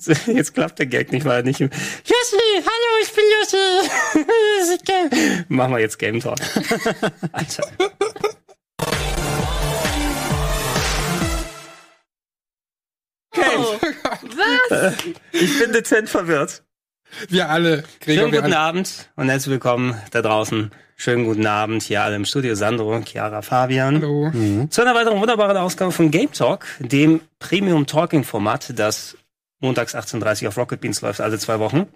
Jetzt klappt der Gag nicht, weil er nicht. Jussi, hallo, ich bin Jussi. Machen wir jetzt Game Talk. Alter. Okay. Oh, was? Ich bin dezent verwirrt. Wir alle. Gregor, Schönen guten Abend und herzlich willkommen da draußen. Schönen guten Abend hier alle im Studio. Sandro, Chiara, Fabian. Hallo. Mhm. Zu einer weiteren wunderbaren Ausgabe von Game Talk, dem Premium Talking Format, das montags 18.30 Uhr auf Rocket Beans läuft, alle zwei Wochen.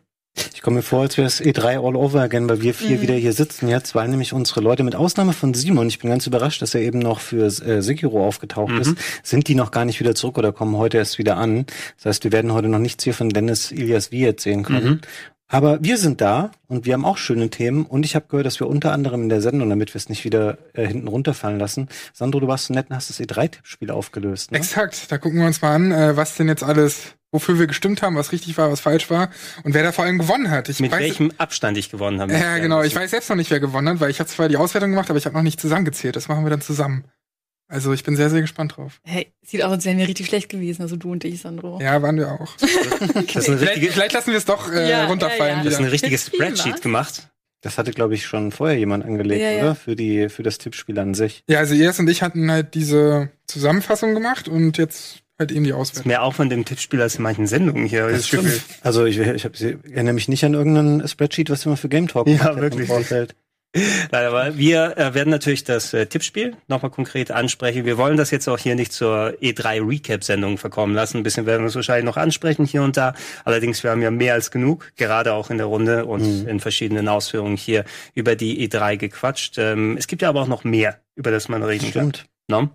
Ich komme mir vor, als wäre es E3 all over again, weil wir vier mhm. wieder hier sitzen jetzt, weil nämlich unsere Leute, mit Ausnahme von Simon, ich bin ganz überrascht, dass er eben noch für äh, Sekiro aufgetaucht mhm. ist, sind die noch gar nicht wieder zurück oder kommen heute erst wieder an. Das heißt, wir werden heute noch nichts hier von Dennis Ilias Wiet sehen können. Mhm. Aber wir sind da und wir haben auch schöne Themen und ich habe gehört, dass wir unter anderem in der Sendung, damit wir es nicht wieder äh, hinten runterfallen lassen, Sandro, du warst so nett und hast das E3-Tippspiel aufgelöst. Ne? Exakt, da gucken wir uns mal an, äh, was denn jetzt alles wofür wir gestimmt haben, was richtig war, was falsch war und wer da vor allem gewonnen hat. Ich Mit weiß, welchem Abstand ich gewonnen habe. Ja, genau. Ich weiß selbst noch nicht, wer gewonnen hat, weil ich habe zwar die Auswertung gemacht, aber ich habe noch nicht zusammengezählt. Das machen wir dann zusammen. Also ich bin sehr, sehr gespannt drauf. Hey, sieht aus, als wären wir richtig schlecht gewesen, also du und ich, Sandro. Ja, waren wir auch. okay. vielleicht, vielleicht, lassen wir es doch äh, ja, runterfallen. Ja, ja. Das ist ein richtiges Spreadsheet gemacht. Das hatte, glaube ich, schon vorher jemand angelegt, ja, oder? Für die, für das Tippspiel an sich. Ja, also Ers und ich hatten halt diese Zusammenfassung gemacht und jetzt halt eben die Auswertung. Das ist mehr Aufwand im Tippspiel als in manchen Sendungen hier. Das stimmt. Also ich, ich, hab, ich erinnere mich nicht an irgendein Spreadsheet, was immer für Game Talk ja, wirklich. Nein, aber wir äh, werden natürlich das äh, Tippspiel nochmal konkret ansprechen. Wir wollen das jetzt auch hier nicht zur E3 Recap-Sendung verkommen lassen. Ein bisschen werden wir es wahrscheinlich noch ansprechen hier und da. Allerdings, wir haben ja mehr als genug, gerade auch in der Runde und mhm. in verschiedenen Ausführungen hier über die E3 gequatscht. Ähm, es gibt ja aber auch noch mehr, über das man reden Stimmt. kann. No?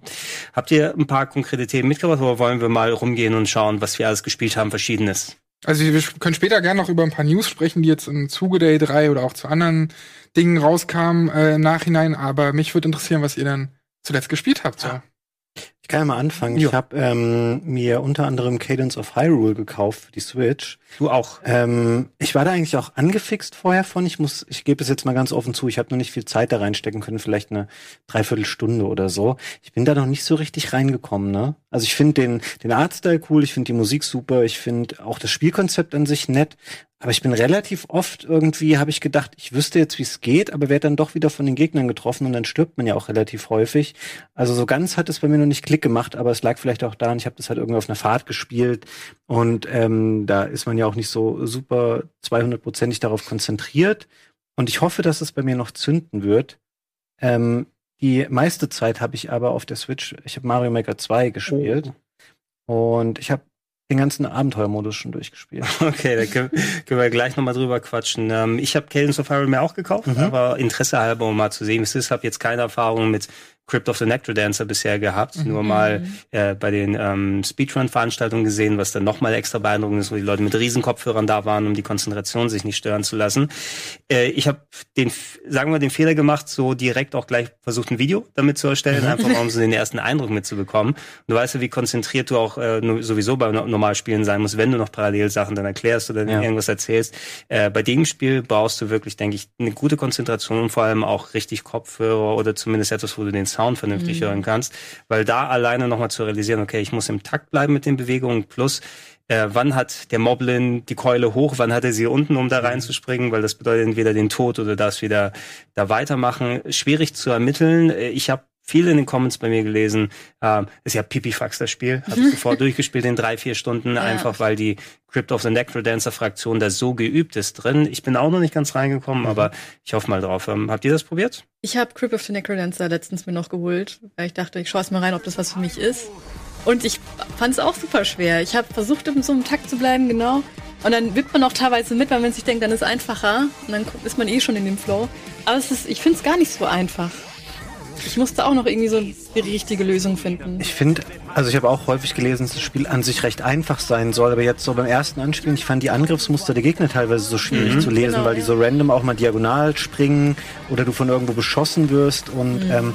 Habt ihr ein paar konkrete Themen mitgebracht oder wollen wir mal rumgehen und schauen, was wir alles gespielt haben, verschiedenes? Also wir können später gerne noch über ein paar News sprechen, die jetzt im Zuge der E3 oder auch zu anderen Dingen rauskamen äh, im Nachhinein, aber mich würde interessieren, was ihr dann zuletzt gespielt habt. So. Ja. Ich kann ja mal anfangen. Jo. Ich habe ähm, mir unter anderem Cadence of Hyrule gekauft für die Switch. Du auch. Ähm, ich war da eigentlich auch angefixt vorher von. Ich muss, ich gebe es jetzt mal ganz offen zu, ich habe noch nicht viel Zeit da reinstecken können, vielleicht eine Dreiviertelstunde oder so. Ich bin da noch nicht so richtig reingekommen, ne? Also ich finde den, den Artstyle cool, ich finde die Musik super, ich finde auch das Spielkonzept an sich nett, aber ich bin relativ oft irgendwie, habe ich gedacht, ich wüsste jetzt, wie es geht, aber werde dann doch wieder von den Gegnern getroffen und dann stirbt man ja auch relativ häufig. Also so ganz hat es bei mir noch nicht Klick gemacht, aber es lag vielleicht auch daran, ich habe das halt irgendwie auf einer Fahrt gespielt und ähm, da ist man ja auch nicht so super 200%ig darauf konzentriert. Und ich hoffe, dass es bei mir noch zünden wird. Ähm, die meiste Zeit habe ich aber auf der Switch, ich habe Mario Maker 2 gespielt. Oh. Und ich habe den ganzen Abenteuermodus schon durchgespielt. Okay, da können, können wir gleich nochmal drüber quatschen. Ähm, ich habe Cadence of Hyrule mir auch gekauft, mhm. aber Interesse halber, um mal zu sehen, es ist. habe jetzt keine Erfahrung mit Crypt of the Nectar Dancer bisher gehabt, mhm. nur mal äh, bei den ähm, Speedrun-Veranstaltungen gesehen, was dann nochmal extra beeindruckend ist, wo die Leute mit Riesenkopfhörern da waren, um die Konzentration sich nicht stören zu lassen. Äh, ich habe den, sagen wir, den Fehler gemacht, so direkt auch gleich versucht, ein Video damit zu erstellen, mhm. einfach um so den ersten Eindruck mitzubekommen. du weißt ja, wie konzentriert du auch äh, sowieso beim Normalspielen sein musst, wenn du noch parallel Sachen dann erklärst oder ja. irgendwas erzählst. Äh, bei dem Spiel brauchst du wirklich, denke ich, eine gute Konzentration und vor allem auch richtig Kopfhörer oder zumindest etwas, wo du den Sound vernünftig mhm. hören kannst, weil da alleine nochmal zu realisieren, okay, ich muss im Takt bleiben mit den Bewegungen, plus äh, wann hat der Moblin die Keule hoch, wann hat er sie unten, um da mhm. reinzuspringen, weil das bedeutet entweder den Tod oder das wieder da weitermachen. Schwierig zu ermitteln. Äh, ich habe viel in den Comments bei mir gelesen, äh, ist ja Pipifax das Spiel, habe ich sofort durchgespielt in drei, vier Stunden, ja. einfach weil die Crypt of the Necrodancer Fraktion da so geübt ist drin. Ich bin auch noch nicht ganz reingekommen, mhm. aber ich hoffe mal drauf. Ähm, habt ihr das probiert? Ich habe Crypt of the Necrodancer letztens mir noch geholt, weil ich dachte, ich schaue es mal rein, ob das was für mich ist. Und ich fand es auch super schwer. Ich habe versucht, in so einem Takt zu bleiben, genau. Und dann wippt man auch teilweise mit, weil man sich denkt, dann ist einfacher. Und dann ist man eh schon in dem Flow. Aber es ist, ich finde es gar nicht so einfach. Ich musste auch noch irgendwie so die richtige Lösung finden. Ich finde, also ich habe auch häufig gelesen, dass das Spiel an sich recht einfach sein soll, aber jetzt so beim ersten Anspielen, ich fand die Angriffsmuster der Gegner teilweise so schwierig mhm. zu lesen, genau, weil die so random auch mal diagonal springen oder du von irgendwo beschossen wirst und mhm. ähm,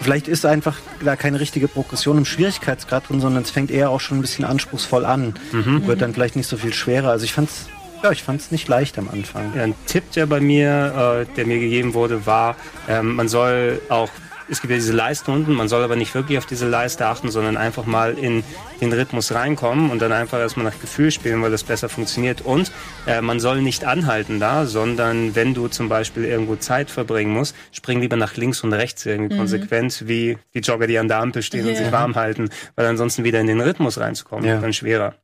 vielleicht ist einfach da keine richtige Progression im Schwierigkeitsgrad drin, sondern es fängt eher auch schon ein bisschen anspruchsvoll an. Mhm. Wird dann vielleicht nicht so viel schwerer. Also ich fand's ja, ich fand es nicht leicht am Anfang. Ja, ein Tipp, der bei mir, äh, der mir gegeben wurde, war, ähm, man soll auch es gibt ja diese Leiste unten, man soll aber nicht wirklich auf diese Leiste achten, sondern einfach mal in den Rhythmus reinkommen und dann einfach erstmal nach Gefühl spielen, weil das besser funktioniert. Und äh, man soll nicht anhalten da, sondern wenn du zum Beispiel irgendwo Zeit verbringen musst, spring lieber nach links und rechts irgendwie Mhm. konsequent, wie die Jogger, die an der Ampel stehen und Ja. sich warm halten, weil ansonsten wieder in den Rhythmus reinzukommen, Ja. wird dann schwerer.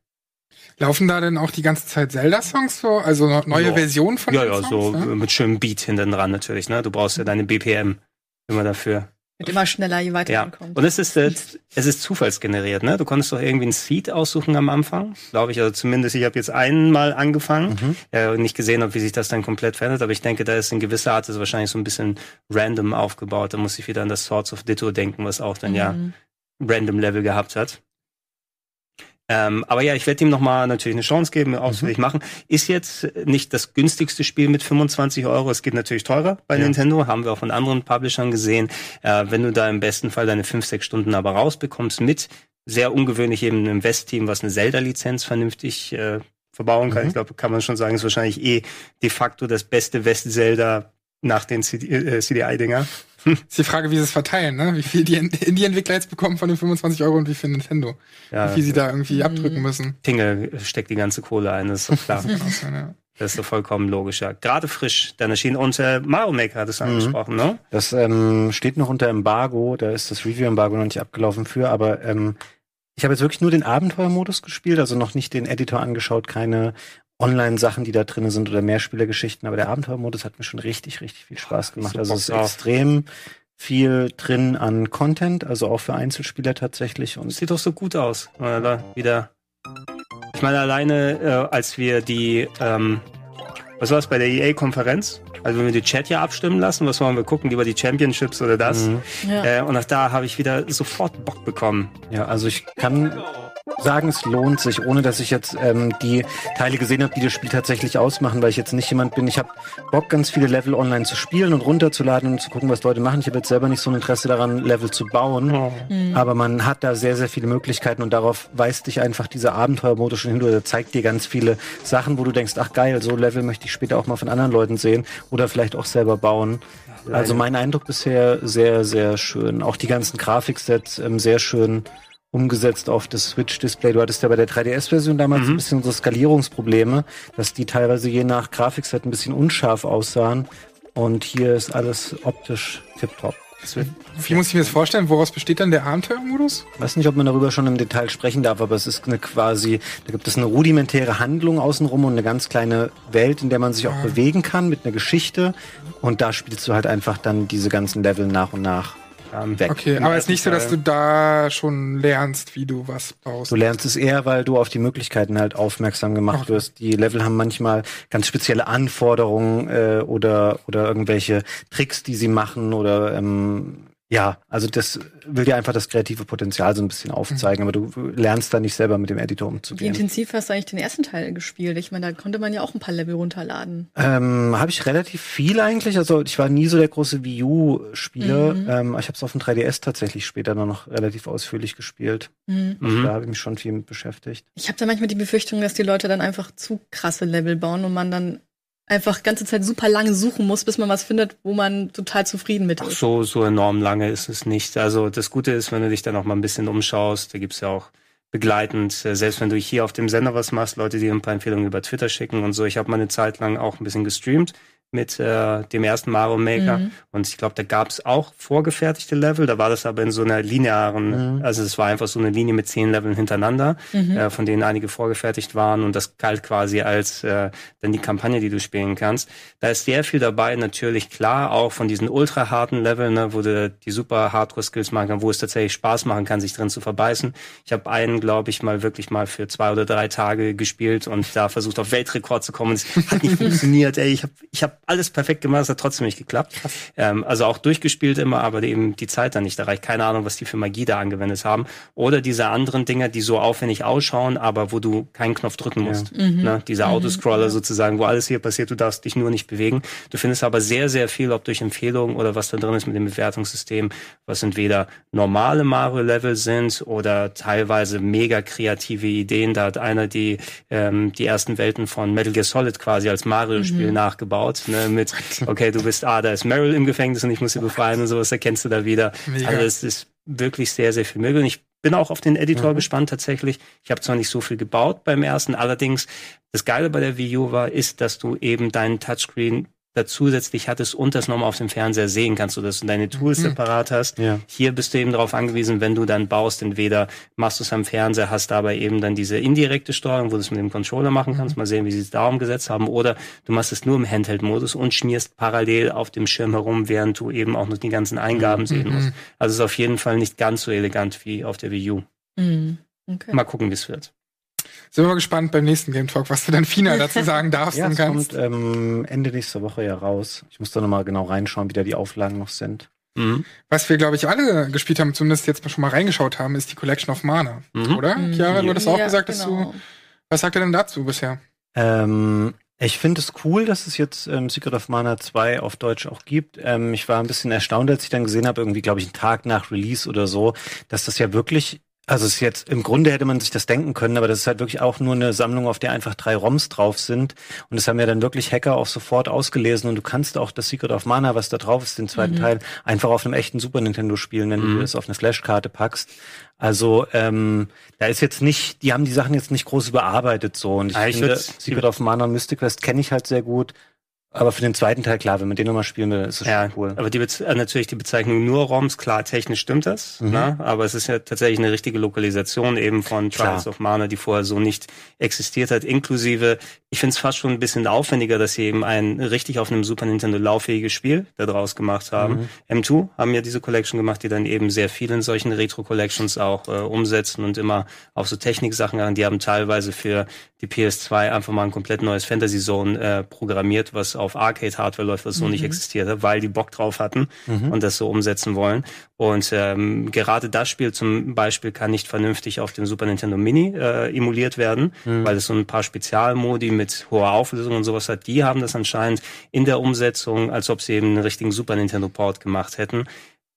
Laufen da denn auch die ganze Zeit Zelda-Songs so? Also neue Ja. Versionen von Ja, den ja, Songs? so ja? mit schönem Beat hinten dran natürlich. Ne? Du brauchst ja deine BPM immer dafür. Wird immer schneller, je weiter Ja. man kommt. Und es ist, äh, es ist zufallsgeneriert. Ne? Du konntest doch irgendwie ein Seed aussuchen am Anfang, glaube ich. Also zumindest, ich habe jetzt einmal angefangen Mhm. äh, und nicht gesehen, ob wie sich das dann komplett verändert. Aber ich denke, da ist in gewisser Art ist wahrscheinlich so ein bisschen random aufgebaut. Da muss ich wieder an das Swords of Ditto denken, was auch dann ja Mhm. random Level gehabt hat. Ähm, aber ja, ich werde ihm nochmal natürlich eine Chance geben, ausführlich machen. Ist jetzt nicht das günstigste Spiel mit 25 Euro. Es geht natürlich teurer bei Ja. Nintendo, haben wir auch von anderen Publishern gesehen. Äh, wenn du da im besten Fall deine 5, 6 Stunden aber rausbekommst mit sehr ungewöhnlich eben einem West-Team, was eine Zelda-Lizenz vernünftig äh, verbauen kann. Mhm. Ich glaube, kann man schon sagen, ist wahrscheinlich eh de facto das beste West-Zelda nach den CD, äh, CDI-Dinger. Ist die Frage, wie sie es verteilen, ne? Wie viel die Indie-Entwickler jetzt bekommen von den 25 Euro und wie viel Nintendo. Ja, Wie viel sie da irgendwie Mhm. abdrücken müssen. Tingle steckt die ganze Kohle ein, das ist doch klar. Das ist doch vollkommen logisch, ja. Gerade frisch, dann erschien und äh, Mario Maker hat es Mhm. angesprochen, ne? Das ähm, steht noch unter Embargo, da ist das Review-Embargo noch nicht abgelaufen für, aber ähm, ich habe jetzt wirklich nur den Abenteuermodus gespielt, also noch nicht den Editor angeschaut, keine Online-Sachen, die da drin sind oder Mehrspielergeschichten, aber der Abenteuermodus hat mir schon richtig, richtig viel Spaß gemacht. so Also es ist extrem viel drin an Content, also auch für Einzelspieler tatsächlich und Sieht doch so gut aus. Oder? Wieder. Ich meine, alleine, äh, als wir die, ähm, was war es bei der EA-Konferenz? Also wenn wir die Chat ja abstimmen lassen, was wollen wir gucken, lieber die Championships oder das? Mhm. Ja. Äh, und auch da habe ich wieder sofort Bock bekommen. Ja, also ich kann sagen, es lohnt sich, ohne dass ich jetzt ähm, die Teile gesehen habe, die das Spiel tatsächlich ausmachen, weil ich jetzt nicht jemand bin. Ich habe Bock, ganz viele Level online zu spielen und runterzuladen und zu gucken, was Leute machen. Ich habe jetzt selber nicht so ein Interesse daran, Level zu bauen. Mhm. Aber man hat da sehr, sehr viele Möglichkeiten und darauf weist dich einfach dieser Abenteuermodus schon hin. Oder zeigt dir ganz viele Sachen, wo du denkst, ach geil, so Level möchte ich später auch mal von anderen Leuten sehen oder vielleicht auch selber bauen. Also mein Eindruck bisher sehr, sehr schön. Auch die ganzen Grafiksets ähm, sehr schön umgesetzt auf das Switch-Display. Du hattest ja bei der 3DS-Version damals Mhm. ein bisschen so Skalierungsprobleme, dass die teilweise je nach Grafikset ein bisschen unscharf aussahen. Und hier ist alles optisch tipptopp. Wie muss ich mir das vorstellen? Woraus besteht dann der Abenteuermodus? weiß nicht, ob man darüber schon im Detail sprechen darf, aber es ist eine quasi, da gibt es eine rudimentäre Handlung außenrum und eine ganz kleine Welt, in der man sich auch bewegen kann mit einer Geschichte. Und da spielst du halt einfach dann diese ganzen Level nach und nach ähm, weg. Okay, aber es ist nicht so, dass du da schon lernst, wie du was baust. Du lernst es eher, weil du auf die Möglichkeiten halt aufmerksam gemacht Okay. wirst. Die Level haben manchmal ganz spezielle Anforderungen äh, oder oder irgendwelche Tricks, die sie machen oder ähm, ja, also das will dir einfach das kreative Potenzial so ein bisschen aufzeigen, aber du lernst da nicht selber mit dem Editor Wie umzugehen. intensiv hast du eigentlich den ersten Teil gespielt? Ich meine, da konnte man ja auch ein paar Level runterladen. Ähm, habe ich relativ viel eigentlich. Also ich war nie so der große Wii U-Spieler. Mhm. Ähm, ich habe es auf dem 3DS tatsächlich später noch, noch relativ ausführlich gespielt. Mhm. Also Mhm. da habe ich mich schon viel mit beschäftigt. Ich habe da manchmal die Befürchtung, dass die Leute dann einfach zu krasse Level bauen und man dann einfach ganze Zeit super lange suchen muss, bis man was findet, wo man total zufrieden mit Ach, ist. so, so enorm lange ist es nicht. Also das Gute ist, wenn du dich dann auch mal ein bisschen umschaust, da gibt's ja auch begleitend, äh, selbst wenn du hier auf dem Sender was machst, Leute, die ein paar Empfehlungen über Twitter schicken und so. Ich habe mal eine Zeit lang auch ein bisschen gestreamt mit äh, dem ersten Mario Maker Mhm. und ich glaube, da gab's auch vorgefertigte Level, da war das aber in so einer linearen, Mhm. also es war einfach so eine Linie mit zehn Leveln hintereinander, Mhm. äh, von denen einige vorgefertigt waren und das galt quasi als äh, dann die Kampagne, die du spielen kannst. Da ist sehr viel dabei, natürlich klar, auch von diesen ultra harten Leveln, ne, wo du die super Hardcore-Skills machen kannst, wo es tatsächlich Spaß machen kann, sich drin zu verbeißen. Ich habe einen, glaube ich, mal wirklich mal für zwei oder drei Tage gespielt und da versucht auf Weltrekord zu kommen. Es hat nicht funktioniert, ey. Ich habe ich hab alles perfekt gemacht, es hat trotzdem nicht geklappt. Ähm, also auch durchgespielt immer, aber eben die Zeit dann nicht erreicht. Keine Ahnung, was die für Magie da angewendet haben. Oder diese anderen Dinger, die so aufwendig ausschauen, aber wo du keinen Knopf drücken musst. Ne? Dieser Autoscroller sozusagen, wo alles hier passiert, du darfst dich nur nicht bewegen. Du findest aber sehr, sehr viel, ob durch Empfehlungen oder was da drin ist mit dem Bewertungssystem, was entweder normale Mario-Level sind oder teilweise mega kreative Ideen. Da hat einer die, ähm, die ersten Welten von Metal Gear Solid quasi als Mario-Spiel nachgebaut. Ne? Ne, mit, okay, du bist, ah, da ist Meryl im Gefängnis und ich muss sie befreien und sowas, erkennst du da wieder. Mega. Also es ist wirklich sehr, sehr viel möglich. Und ich bin auch auf den Editor Mhm. gespannt tatsächlich. Ich habe zwar nicht so viel gebaut beim ersten, allerdings das Geile bei der Wii U war, ist, dass du eben deinen Touchscreen da zusätzlich hattest und das nochmal auf dem Fernseher sehen kannst, sodass du deine Tools Mhm. separat hast. Ja. Hier bist du eben darauf angewiesen, wenn du dann baust, entweder machst du es am Fernseher, hast dabei eben dann diese indirekte Steuerung, wo du es mit dem Controller machen kannst, mal sehen, wie sie es da umgesetzt haben, oder du machst es nur im Handheld-Modus und schmierst parallel auf dem Schirm herum, während du eben auch noch die ganzen Eingaben sehen musst. Also es ist auf jeden Fall nicht ganz so elegant wie auf der Wii U. Mhm. Okay. Mal gucken, wie es wird. Sind wir mal gespannt beim nächsten Game Talk, was du dann final dazu sagen darfst Ja, und es kannst. kommt ähm, Ende nächster Woche ja raus. Ich muss da nochmal genau reinschauen, wie da die Auflagen noch sind. Mhm. Was wir, glaube ich, alle gespielt haben, zumindest jetzt schon mal reingeschaut haben, ist die Collection of Mana. Mhm. Oder? Mhm. Chiara, du hattest auch Ja, gesagt, dass genau. du. Was sagt er denn dazu bisher? Ähm, ich finde es cool, dass es jetzt ähm, Secret of Mana 2 auf Deutsch auch gibt. Ähm, ich war ein bisschen erstaunt, als ich dann gesehen habe, irgendwie, glaube ich, einen Tag nach Release oder so, dass das ja wirklich, also es ist jetzt, im Grunde hätte man sich das denken können, aber das ist halt wirklich auch nur eine Sammlung, auf der einfach drei ROMs drauf sind. Und das haben ja dann wirklich Hacker auch sofort ausgelesen und du kannst auch das Secret of Mana, was da drauf ist, den zweiten Teil, einfach auf einem echten Super Nintendo spielen, wenn Mhm. du das auf eine Flashkarte packst. Also ähm, da ist jetzt nicht, die haben die Sachen jetzt nicht groß überarbeitet so. Und ich Ah, ich finde, Secret of Mana und Mystic Quest kenne ich halt sehr gut. Aber für den zweiten Teil, klar, wenn man den nochmal spielen will, ist es Ja, schon cool. aber die Bez äh, natürlich die Bezeichnung nur ROMs, klar, technisch stimmt das, Mhm. ne? aber es ist ja tatsächlich eine richtige Lokalisation eben von Trials Klar. of Mana, die vorher so nicht existiert hat, inklusive, ich finde es fast schon ein bisschen aufwendiger, dass sie eben ein richtig auf einem Super Nintendo lauffähiges Spiel daraus gemacht haben. Mhm. M2 haben ja diese Collection gemacht, die dann eben sehr viel in solchen Retro-Collections auch äh, umsetzen und immer auf so Techniksachen an. Die haben teilweise für die PS2 einfach mal ein komplett neues Fantasy Zone äh, programmiert, was auf Arcade-Hardware läuft, was so nicht existiert hat, weil die Bock drauf hatten und das so umsetzen wollen. Und ähm, gerade das Spiel zum Beispiel kann nicht vernünftig auf dem Super Nintendo Mini äh, emuliert werden, weil es so ein paar Spezialmodi mit hoher Auflösung und sowas hat. Die haben das anscheinend in der Umsetzung, als ob sie eben einen richtigen Super Nintendo Port gemacht hätten.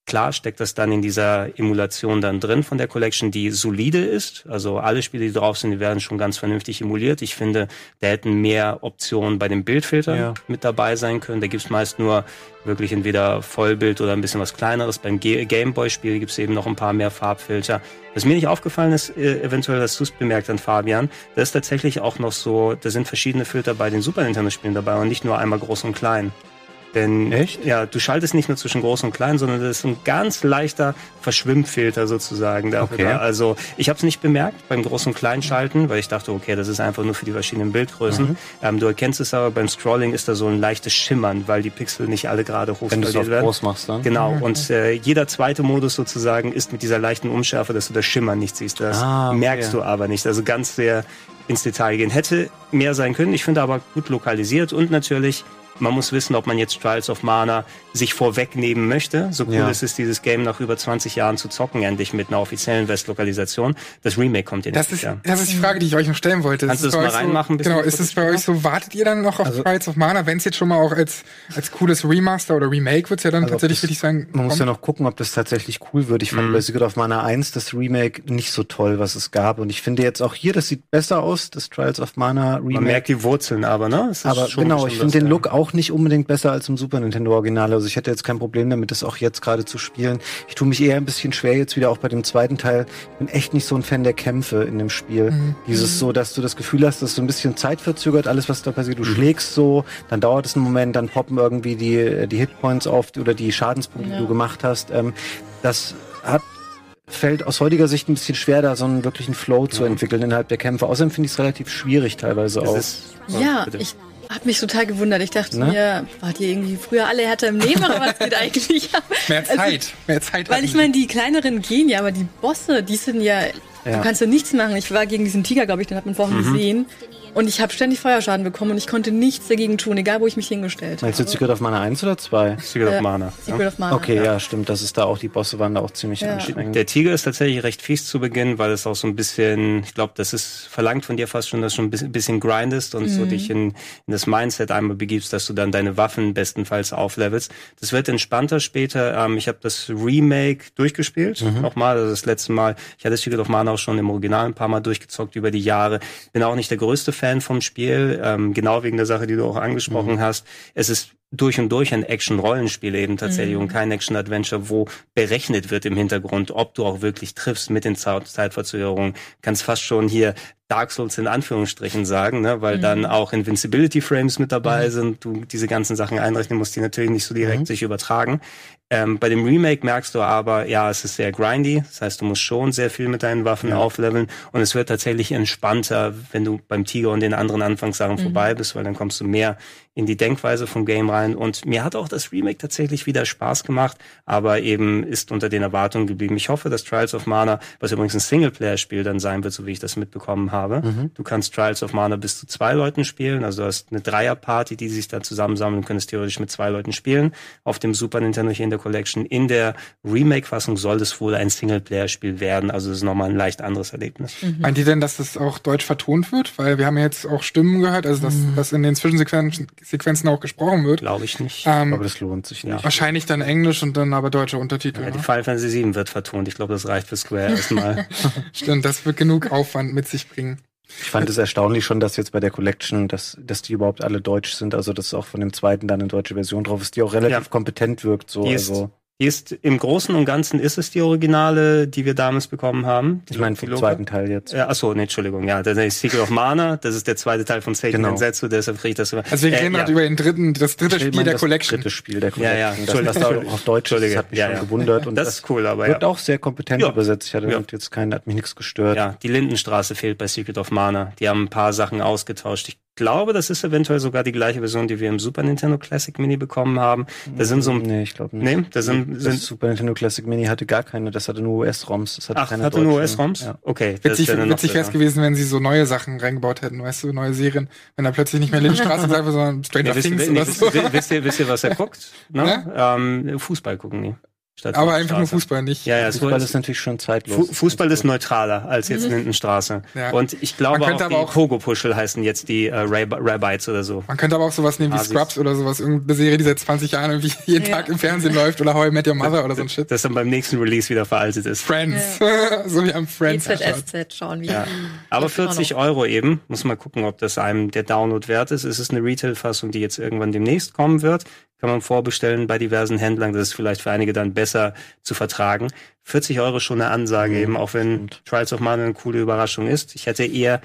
Klar steckt das dann in dieser Emulation dann drin von der Collection, die solide ist. Also alle Spiele, die drauf sind, die werden schon ganz vernünftig emuliert. Ich finde, da hätten mehr Optionen bei den Bildfiltern Ja. mit dabei sein können. Da gibt's meist nur wirklich entweder Vollbild oder ein bisschen was kleineres. Beim Gameboy-Spiel gibt's eben noch ein paar mehr Farbfilter. Was mir nicht aufgefallen ist, äh, eventuell hast du es bemerkt an Fabian, da ist tatsächlich auch noch so, da sind verschiedene Filter bei den Super Nintendo-Spielen dabei und nicht nur einmal groß und klein. Denn Echt? ja, du schaltest nicht nur zwischen groß und klein, sondern das ist ein ganz leichter Verschwimmfilter sozusagen dafür. Okay. da. Also ich habe es nicht bemerkt beim Groß- und Kleinschalten, weil ich dachte, okay, das ist einfach nur für die verschiedenen Bildgrößen. Mhm. Ähm, du erkennst es aber beim Scrolling ist da so ein leichtes Schimmern, weil die Pixel nicht alle gerade Wenn du es hochskaliert werden. groß machst dann. Genau, und äh, jeder zweite Modus sozusagen ist mit dieser leichten Umschärfe, dass du das Schimmern nicht siehst. Das Ah, okay. merkst du aber nicht. Also ganz sehr ins Detail gehen. Hätte mehr sein können. Ich finde aber gut lokalisiert und natürlich, man muss wissen, ob man jetzt Trials of Mana sich vorwegnehmen möchte. So cool Ja. ist es, dieses Game nach über 20 Jahren zu zocken, endlich mit einer offiziellen West-Lokalisation. Das Remake kommt ja Das nächstes ist, Jahr. das ist die Frage, die ich euch noch stellen wollte. Kannst Ist du es das mal reinmachen, So, genau, ist es bei euch so, wartet ihr dann noch auf Also- Trials of Mana, wenn es jetzt schon mal auch als, als cooles Remaster oder Remake wird ja dann Also tatsächlich das- richtig sein. Man muss ja kommt? noch gucken, ob das tatsächlich cool wird. Ich fand Mhm. bei Secret of Mana 1 das Remake nicht so toll, was es gab. Und ich finde jetzt auch hier, das sieht besser aus, das Trials of Mana Remake. Man merkt die Wurzeln aber, ne? Es ist Aber schon- genau, ich finde den. Look auch nicht unbedingt besser als im Super Nintendo Original. Also ich hätte jetzt kein Problem damit, das auch jetzt gerade zu spielen. Ich tue mich eher ein bisschen schwer jetzt wieder auch bei dem zweiten Teil. Ich bin echt nicht so ein Fan der Kämpfe in dem Spiel. Mhm. Dieses so, dass du das Gefühl hast, dass so ein bisschen Zeit verzögert, alles was da passiert. Du Mhm. schlägst so, dann dauert es einen Moment, dann poppen irgendwie die, die Hitpoints auf oder die Schadenspunkte, die Ja. du gemacht hast. Ähm, das hat fällt aus heutiger Sicht ein bisschen schwer, da so einen wirklichen Flow zu entwickeln innerhalb der Kämpfe. Außerdem finde ich es relativ schwierig teilweise Es auch. ist, Ja, bitte. ich habe mich total gewundert. Ich dachte Ne? mir, wart ihr irgendwie früher alle härter im Nehmen oder was geht eigentlich ab? Mehr Also, Zeit. mehr Zeit Weil ich meine, die kleineren gehen ja, aber die Bosse, die sind ja, Ja. du kannst ja nichts machen. Ich war gegen diesen Tiger, glaube ich, den hat man vorhin Mhm. gesehen. Und ich habe ständig Feuerschaden bekommen und ich konnte nichts dagegen tun, egal wo ich mich hingestellt Meinst du habe. Secret of Mana 1 oder 2? Secret of Äh, Mana. Secret ja. of Mana. Okay, ja. stimmt. Das ist da auch, die Bosse waren da auch ziemlich Ja. anstrengend. Der Tiger ist tatsächlich recht fies zu Beginn, weil es auch so ein bisschen, ich glaube, das ist verlangt von dir fast schon, dass du ein bisschen, grindest und so dich in, in das Mindset einmal begibst, dass du dann deine Waffen bestenfalls auflevelst. Das wird entspannter später. Ähm, ich habe das Remake durchgespielt, nochmal, also das letzte Mal. Ich hatte Secret of Mana auch schon im Original ein paar Mal durchgezockt über die Jahre. Bin auch nicht der größte Fan vom Spiel, ähm, genau wegen der Sache, die du auch angesprochen Mhm. hast. Es ist durch und durch ein Action-Rollenspiel eben tatsächlich Mhm. und kein Action-Adventure, wo berechnet wird im Hintergrund, ob du auch wirklich triffst mit den Zeit- Zeitverzögerungen. Kannst fast schon hier Dark Souls in Anführungsstrichen sagen, ne? weil Mhm. dann auch Invincibility-Frames mit dabei Mhm. sind, du diese ganzen Sachen einrechnen musst, die natürlich nicht so direkt Mhm. sich übertragen. Ähm, bei dem Remake merkst du aber, ja, es ist sehr grindy. Das heißt, du musst schon sehr viel mit deinen Waffen Ja. aufleveln und es wird tatsächlich entspannter, wenn du beim Tiger und den anderen Anfangssachen Mhm. vorbei bist, weil dann kommst du mehr in die Denkweise vom Game rein. Und mir hat auch das Remake tatsächlich wieder Spaß gemacht, aber eben ist unter den Erwartungen geblieben. Ich hoffe, dass Trials of Mana, was übrigens ein Singleplayer-Spiel dann sein wird, so wie ich das mitbekommen habe. Mhm. Du kannst Trials of Mana bis zu zwei Leuten spielen, also du hast eine Dreierparty, die sich da zusammensammeln, könntest theoretisch mit zwei Leuten spielen. Auf dem Super Nintendo hier in der Collection. In der Remake-Fassung soll es wohl ein Singleplayer-Spiel werden, also es ist nochmal ein leicht anderes Erlebnis. Meint ihr denn, dass das auch deutsch vertont wird? Weil wir haben ja jetzt auch Stimmen gehört, also dass, dass in den Zwischensequenzen Sequenzen auch gesprochen wird. Glaube ich nicht. Ähm, Aber das lohnt sich nicht. wahrscheinlich dann Englisch und dann aber deutsche Untertitel. Ja, die ne? Final Fantasy 7 wird vertont. Ich glaube, das reicht für Square erstmal. Stimmt, das wird genug Aufwand mit sich bringen. Ich fand es erstaunlich schon, dass jetzt bei der Collection, dass, dass die überhaupt alle deutsch sind, also dass auch von dem zweiten dann eine deutsche Version drauf ist, die auch relativ Ja. kompetent wirkt. So, Die ist- also Die ist im Großen und Ganzen ist es die Originale, die wir damals bekommen haben. ich meine vom zweiten Teil jetzt. Ja, achso, nee, Entschuldigung, ja, das ist Secret of Mana, das ist der zweite Teil von Seiken Genau. Densetsu, deshalb kriege ich das immer. Also wir Äh, reden ja. gerade über den dritten, das dritte Ich Spiel meine, der das Collection. dritte Spiel der Ja, ja, Collection. dass das da Entschuldigung. auch auf Deutsch ist, das hat mich Ja, schon ja. gewundert. Und Das das, ist cool, aber wird ja. auch sehr kompetent Ja. übersetzt. Ich hatte Ja. jetzt keinen, hat mich nichts gestört. Ja, die Lindenstraße fehlt bei Secret of Mana. Die haben ein paar Sachen ausgetauscht. Ich glaube, das ist eventuell sogar die gleiche Version, die wir im Super Nintendo Classic Mini bekommen haben. Da sind so Nee, ich glaube nicht. Nee, da sind- das sind- Super Nintendo Classic Mini hatte gar keine, das hatte nur US-ROMs. Das hatte Ach, keine hatte nur. US-ROMs? Ja. Okay. Witzig, witzig wäre es gewesen, wenn sie so neue Sachen reingebaut hätten, weißt du, neue Serien. Wenn da plötzlich nicht mehr Lindenstraße sein wird, sondern Stranger Nee, wisst, Things ihr- oder nee, so. wisst, ihr- wisst, ihr, wisst ihr, was er guckt? Ne? Ähm, Fußball gucken die. Statt Aber einfach nur. Fußball, nicht. Ja, ja, es Fußball ist natürlich schon zeitlos. Fu Fußball ist neutraler als jetzt Lindenstraße. Ja. Und ich glaube Man auch, aber auch- Pogo-Puschel heißen jetzt die äh, Rab Rabites oder so. Man könnte aber auch sowas nehmen wie Asis. Scrubs oder sowas, irgendeine Serie, die seit 20 Jahren irgendwie jeden Ja. Tag im Fernsehen läuft oder How I Met Your Mother oder so ein Shit. Das dann beim nächsten Release wieder veraltet ist. Friends. so wie am Friends. GZSZ schauen wir. Ja. Aber Gibt's immer 40 Euro eben. Muss mal gucken, ob das einem der Download wert ist. Es ist eine Retail-Fassung, die jetzt irgendwann demnächst kommen wird. Kann man vorbestellen bei diversen Händlern. Das ist vielleicht für einige dann besser zu vertragen. 40 Euro schon eine Ansage Mhm, eben, auch wenn stimmt. Trials of Mana eine coole Überraschung ist. Ich hätte eher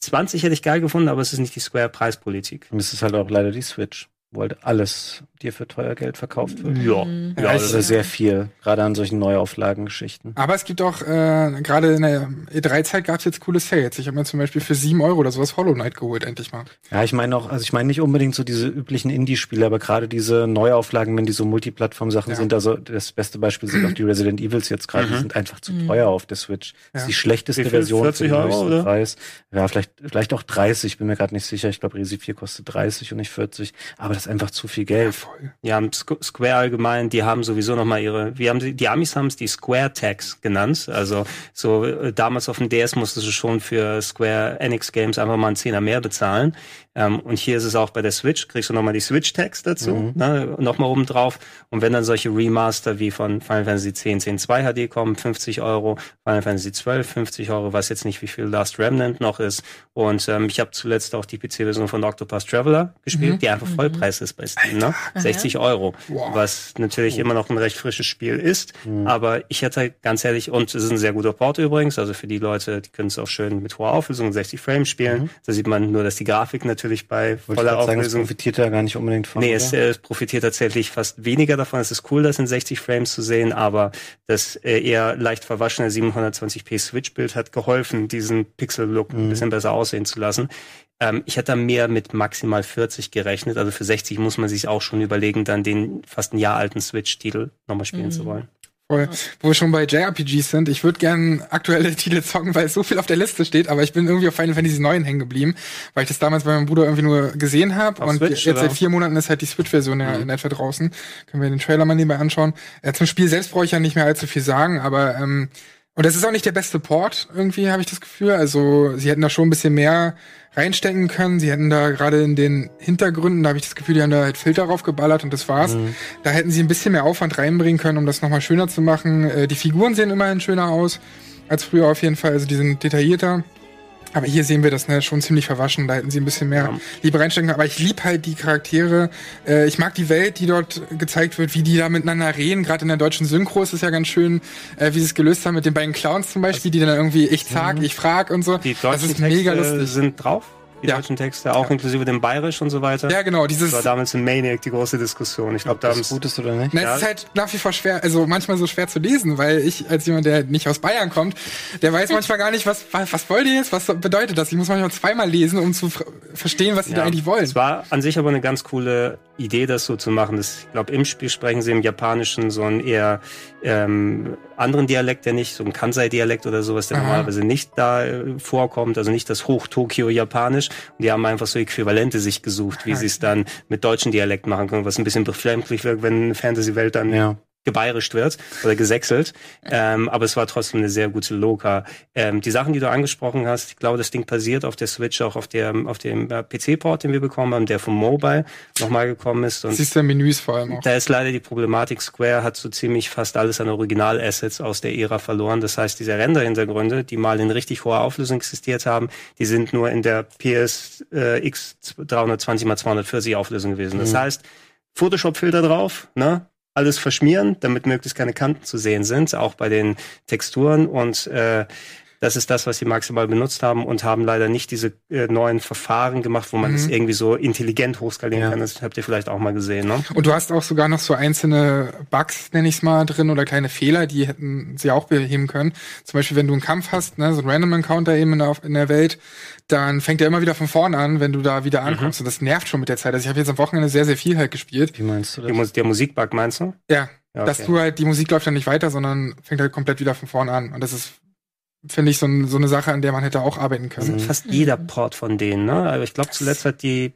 20 hätte ich geil gefunden, aber es ist nicht die Square-Preispolitik. Und es ist halt auch leider die Switch, wo halt alles dir für teuer Geld verkauft wird. Ja, Mhm. ja, Also ist, sehr viel, gerade an solchen Neuauflagengeschichten. Aber es gibt auch, äh, gerade in der E3-Zeit gab es jetzt coole Sales. Ich habe mir zum Beispiel für 7 Euro oder sowas Hollow Knight geholt, endlich mal. Ja, ich meine auch, also ich meine nicht unbedingt so diese üblichen Indie-Spiele, aber gerade diese Neuauflagen, wenn die so Multiplattform-Sachen Ja. sind, also das beste Beispiel sind auch die Resident Evils jetzt gerade, die Mhm. sind einfach zu Mhm. teuer auf der Switch. Das ist die schlechteste viel? Version 40 für den Euro, höchsten oder? Preis. Ja, vielleicht, vielleicht auch 30, bin mir gerade nicht sicher. Ich glaube, Resi 4 kostet 30 und nicht 40. Aber das ist einfach zu viel Geld. voll. Ja, und Squ- Square allgemein, die haben sowieso noch mal ihre, wie haben sie, die Amis haben es die Square Tax genannt. Also so äh, damals auf dem DS musstest du schon für Square Enix Games einfach mal einen Zehner mehr bezahlen. Ähm, und hier ist es auch bei der Switch, kriegst du noch mal die Switch Tax dazu, Mhm. ne, noch mal oben drauf. Und wenn dann solche Remaster wie von Final Fantasy 10, 10 2 HD kommen, 50 Euro, Final Fantasy 12, 50 Euro, weiß jetzt nicht, wie viel Last Remnant noch ist. Und ähm, ich habe zuletzt auch die PC-Version von Octopus Traveler gespielt, Mhm. die einfach Vollpreis ist bei Steam, ne? Aha. 60 Euro, Wow. was natürlich immer noch ein recht frisches Spiel ist. Mhm. Aber ich hätte ganz ehrlich, und es ist ein sehr guter Port übrigens, also für die Leute, die können es auch schön mit hoher Auflösung, 60 Frames spielen. Mhm. Da sieht man nur, dass die Grafik natürlich bei Wollte ich voller grad sagen, es Auflösung profitiert da gar nicht unbedingt von. Nee, es, äh, es profitiert tatsächlich fast weniger davon. Es ist cool, das in 60 Frames zu sehen, aber das äh, eher leicht verwaschene 720p Switch-Bild hat geholfen, diesen Pixel-Look ein Mhm. bisschen besser aussehen zu lassen. Ähm, ich hätte da mehr mit maximal 40 gerechnet. Also für 60 muss man sich auch schon überlegen, dann den fast ein Jahr alten Switch-Titel nochmal spielen Mhm. zu wollen. Voll. Wo wir schon bei JRPGs sind, ich würde gern aktuelle Titel zocken, weil so viel auf der Liste steht, aber ich bin irgendwie auf Final Fantasy 9 hängen geblieben, weil ich das damals bei meinem Bruder irgendwie nur gesehen habe und Switch, jetzt seit oder? vier Monaten ist halt die Switch-Version ja Mhm. in etwa draußen. Können wir den Trailer mal nebenbei anschauen. Äh, zum Spiel selbst brauche ich ja nicht mehr allzu viel sagen, aber ähm, und das ist auch nicht der beste Port, irgendwie habe ich das Gefühl. Also sie hätten da schon ein bisschen mehr reinstecken können. Sie hätten da gerade in den Hintergründen, da habe ich das Gefühl, die haben da halt Filter draufgeballert und das war's. Mhm. Da hätten sie ein bisschen mehr Aufwand reinbringen können, um das nochmal schöner zu machen. Äh, die Figuren sehen immerhin schöner aus als früher auf jeden Fall. Also die sind detaillierter. Aber hier sehen wir das ne, schon ziemlich verwaschen. Da hätten sie ein bisschen mehr Ja. Liebe reinstecken. können. Aber ich liebe halt die Charaktere. Äh, ich mag die Welt, die dort gezeigt wird, wie die da miteinander reden. Gerade in der deutschen Synchro ist es ja ganz schön, äh, wie sie es gelöst haben mit den beiden Clowns zum Beispiel, die dann irgendwie ich sag, ich frag und so. Die das deutschen ist mega Texte lustig. sind drauf. Die Ja. deutschen Texte, auch inklusive dem Bayerisch und so weiter. Ja, genau. Dieses Das war damals in Maniac die große Diskussion. Ich glaube, da ist oder nicht? Na, Ja. es ist halt nach wie vor schwer, also manchmal so schwer zu lesen, weil ich als jemand, der nicht aus Bayern kommt, der weiß manchmal gar nicht, was, was, was wollt ihr jetzt, was bedeutet das? Ich muss manchmal zweimal lesen, um zu verstehen, was sie da eigentlich wollen. Es war an sich aber eine ganz coole Idee, das so zu machen. Das, ich glaube, im Spiel sprechen sie im Japanischen so einen eher ähm, anderen Dialekt, der nicht, so ein Kansai-Dialekt oder sowas, der Aha. normalerweise nicht da äh, vorkommt, also nicht das Hoch-Tokio-Japanisch. Und die haben einfach so Äquivalente sich gesucht, wie sie es dann mit deutschen Dialekt machen können, was ein bisschen befremdlich wirkt, wenn eine Fantasy-Welt dann Ja. Gebeirischt wird oder gesächselt. Ähm, aber es war trotzdem eine sehr gute Loka. Ähm, die Sachen, die du angesprochen hast, ich glaube, das Ding basiert auf der Switch, auch auf, der, auf dem äh, PC-Port, den wir bekommen haben, der vom Mobile nochmal gekommen ist. Und Siehst du Menüs vor allem auch. da ist leider die Problematik, Square hat so ziemlich fast alles an Original-Assets aus der Ära verloren. Das heißt, diese Render-Hintergründe, die mal in richtig hoher Auflösung existiert haben, die sind nur in der PS äh, X 320 x 240 Auflösung gewesen. Das heißt, Photoshop-Filter drauf, ne? Alles verschmieren, damit möglichst keine Kanten zu sehen sind, auch bei den Texturen. Und äh, das ist das, was sie maximal benutzt haben und haben leider nicht diese äh, neuen Verfahren gemacht, wo man Mhm. es irgendwie so intelligent hochskalieren Ja. kann. Das habt ihr vielleicht auch mal gesehen, ne? Und du hast auch sogar noch so einzelne Bugs, nenn ich's mal, drin oder kleine Fehler, die hätten sie auch beheben können. Zum Beispiel, wenn du einen Kampf hast, ne, so ein Random Encounter eben in der, in der Welt, dann fängt er immer wieder von vorne an, wenn du da wieder Mhm. ankommst. Und das nervt schon mit der Zeit. Also ich habe jetzt am Wochenende sehr, sehr viel halt gespielt. Wie meinst du das? Der Musikbug meinst du? Ja, Ja, dass okay. du halt, die Musik läuft dann nicht weiter, sondern fängt halt komplett wieder von vorne an. Und das ist, finde ich, so, ein, so eine Sache, an der man hätte auch arbeiten können. Also fast jeder Port von denen, ne? Aber ich glaube, zuletzt hat die